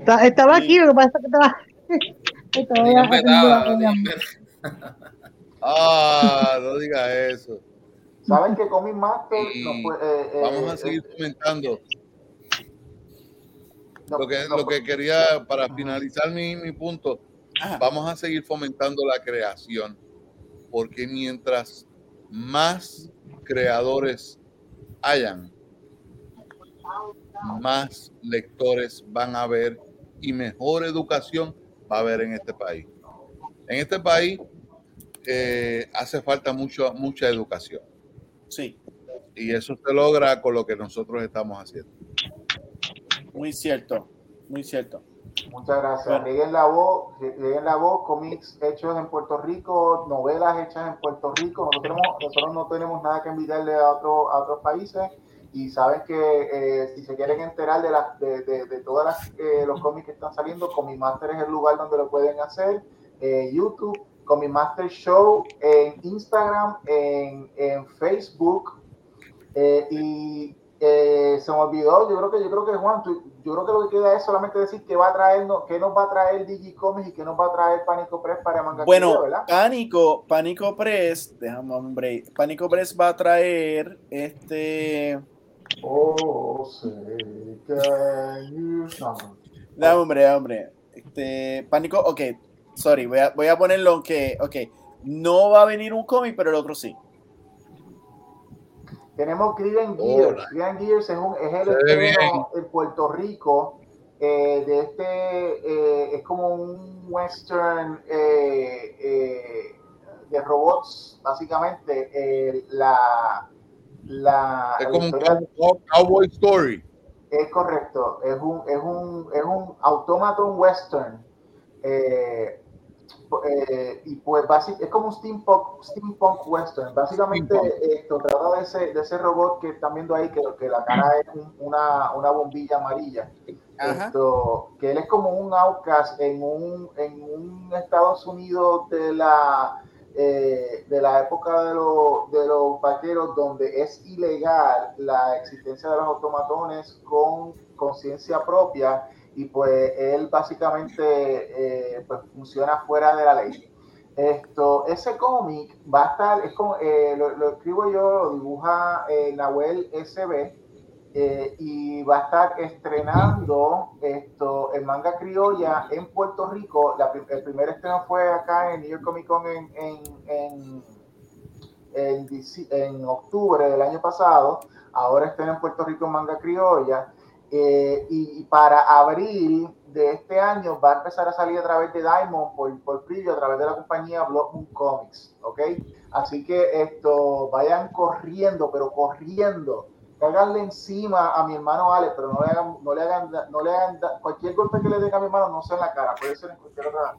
Está- Estaba aquí, lo que pasa es que estaba. estaba reunión. digan verdad. Ah, no diga eso. Saben que Comic Master puede, eh, eh, Vamos a eh, seguir comentando. nos- Lo que, lo que quería, para finalizar mi, mi punto, Ajá. vamos a seguir fomentando la creación, porque mientras más creadores hayan, más lectores van a haber y mejor educación va a haber en este país. En este país eh, hace falta mucho, mucha educación Sí, y eso se logra con lo que nosotros estamos haciendo. muy cierto. Muy cierto. Muchas gracias. Bueno. La voz, la voz, cómics hechos en Puerto Rico, novelas hechas en Puerto Rico. Nosotros, tenemos- nosotros no tenemos nada que envidiarle a, otro, a otros países y saben que eh, si se quieren enterar de, las de, de, de todos los cómics que están saliendo, Comic Master es el lugar donde lo pueden hacer. Eh, YouTube, Comic Master Show, en Instagram, en, en Facebook. Eh, y eh, se me olvidó, yo creo que yo creo que Juan, tú- yo creo que lo que queda es solamente decir que va a traernos, que nos va a traer Digicomics y que nos va a traer Pánico Press para Manga Bueno, ¿verdad? Pánico, Pánico Press, déjame un break. Pánico Press va a traer este. Oh, you- no, hombre, hombre. Este, Pánico, ok, sorry, voy a, voy a ponerlo que, ok, no va a venir un cómic, pero el otro sí. Tenemos Grigan Gears. Hola. Grigan Gears es, un, es el estreno en Puerto Rico eh, de este, eh, es como un western eh, eh, de robots, básicamente. eh, la, la, Es como un historia- cow- cowboy story. Es correcto, es un, es un, es un automaton western. eh, eh, y pues basi- es como un steampunk, steampunk western. Básicamente Steampunk. esto trata de ese, de ese robot que están viendo ahí, que, que la cara es un- una, una bombilla amarilla. Ajá. Esto, que él es como un outcast en un, en un Estados Unidos de la, eh, de la época de, los de los vaqueros, donde es ilegal la existencia de los automatones con conciencia propia y pues él básicamente eh, pues funciona fuera de la ley. Esto, ese cómic va a estar, es como, eh, lo, lo escribo yo, lo dibuja eh, Nahuel SB, Eh, y va a estar estrenando esto en manga criolla en Puerto Rico. el primer estreno fue acá en New York Comic Con en, en, en, en, octubre del año pasado. Ahora está en Puerto Rico en manga criolla. Eh, y, para abril de este año va a empezar a salir a través de Diamond por, por a través de la compañía Block Moon Comics, ¿ok? Así que esto, vayan corriendo, pero corriendo cagarle encima a mi hermano Alex, pero no le hagan, no le hagan, no le hagan cualquier golpe que le den a mi hermano no sea en la cara, puede ser en cualquier otra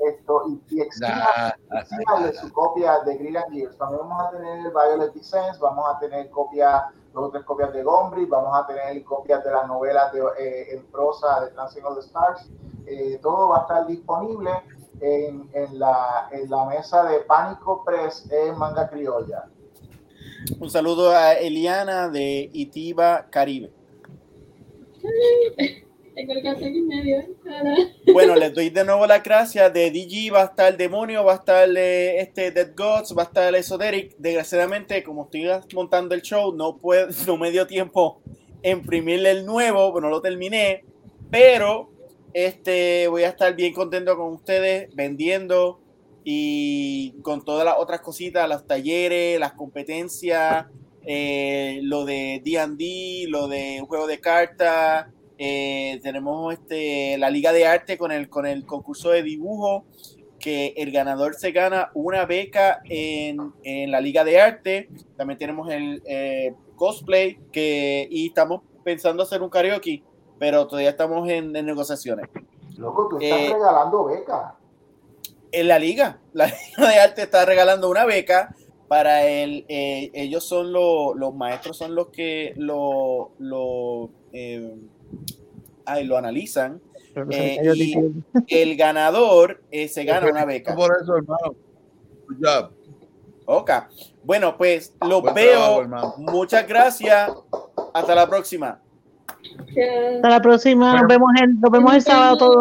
esto y, y exímale su copia de Grill and Gears. También vamos a tener el Violet Descent, vamos a tener copias, dos o tres copias de Gombri, vamos a tener copias de las novelas de, eh, en prosa de Dancing of the Stars. Eh, todo va a estar disponible en, en, la, en la mesa de Pánico Press en Manga Criolla. Un saludo a Eliana de Itiba Caribe. Bueno, les doy de nuevo la gracias. De DG va a estar el demonio, va a estar eh, este Dead Gods, va a estar el Esoteric. Desgraciadamente, como estoy montando el show, no, puedo, no me dio tiempo imprimirle el nuevo, no lo terminé. Pero este, voy a estar bien contento con ustedes vendiendo y con todas las otras cositas, los talleres, las competencias, eh, lo de D&D, lo de juego de cartas, eh, tenemos este, la liga de arte con el, con el concurso de dibujo, que el ganador se gana una beca en, en la liga de arte, también tenemos el eh, cosplay, que, y estamos pensando hacer un karaoke, pero todavía estamos en, negociaciones. Loco, tú estás regalando becas en la liga. La Liga de Arte está regalando una beca para el. Eh, ellos son los maestros, son los que lo, lo, eh, lo analizan. Eh, y el ganador se gana una beca. Por eso, hermano. Ok. Bueno, pues los veo. Muchas gracias. Hasta la próxima. Hasta la próxima. Nos vemos, nos vemos el sábado todos.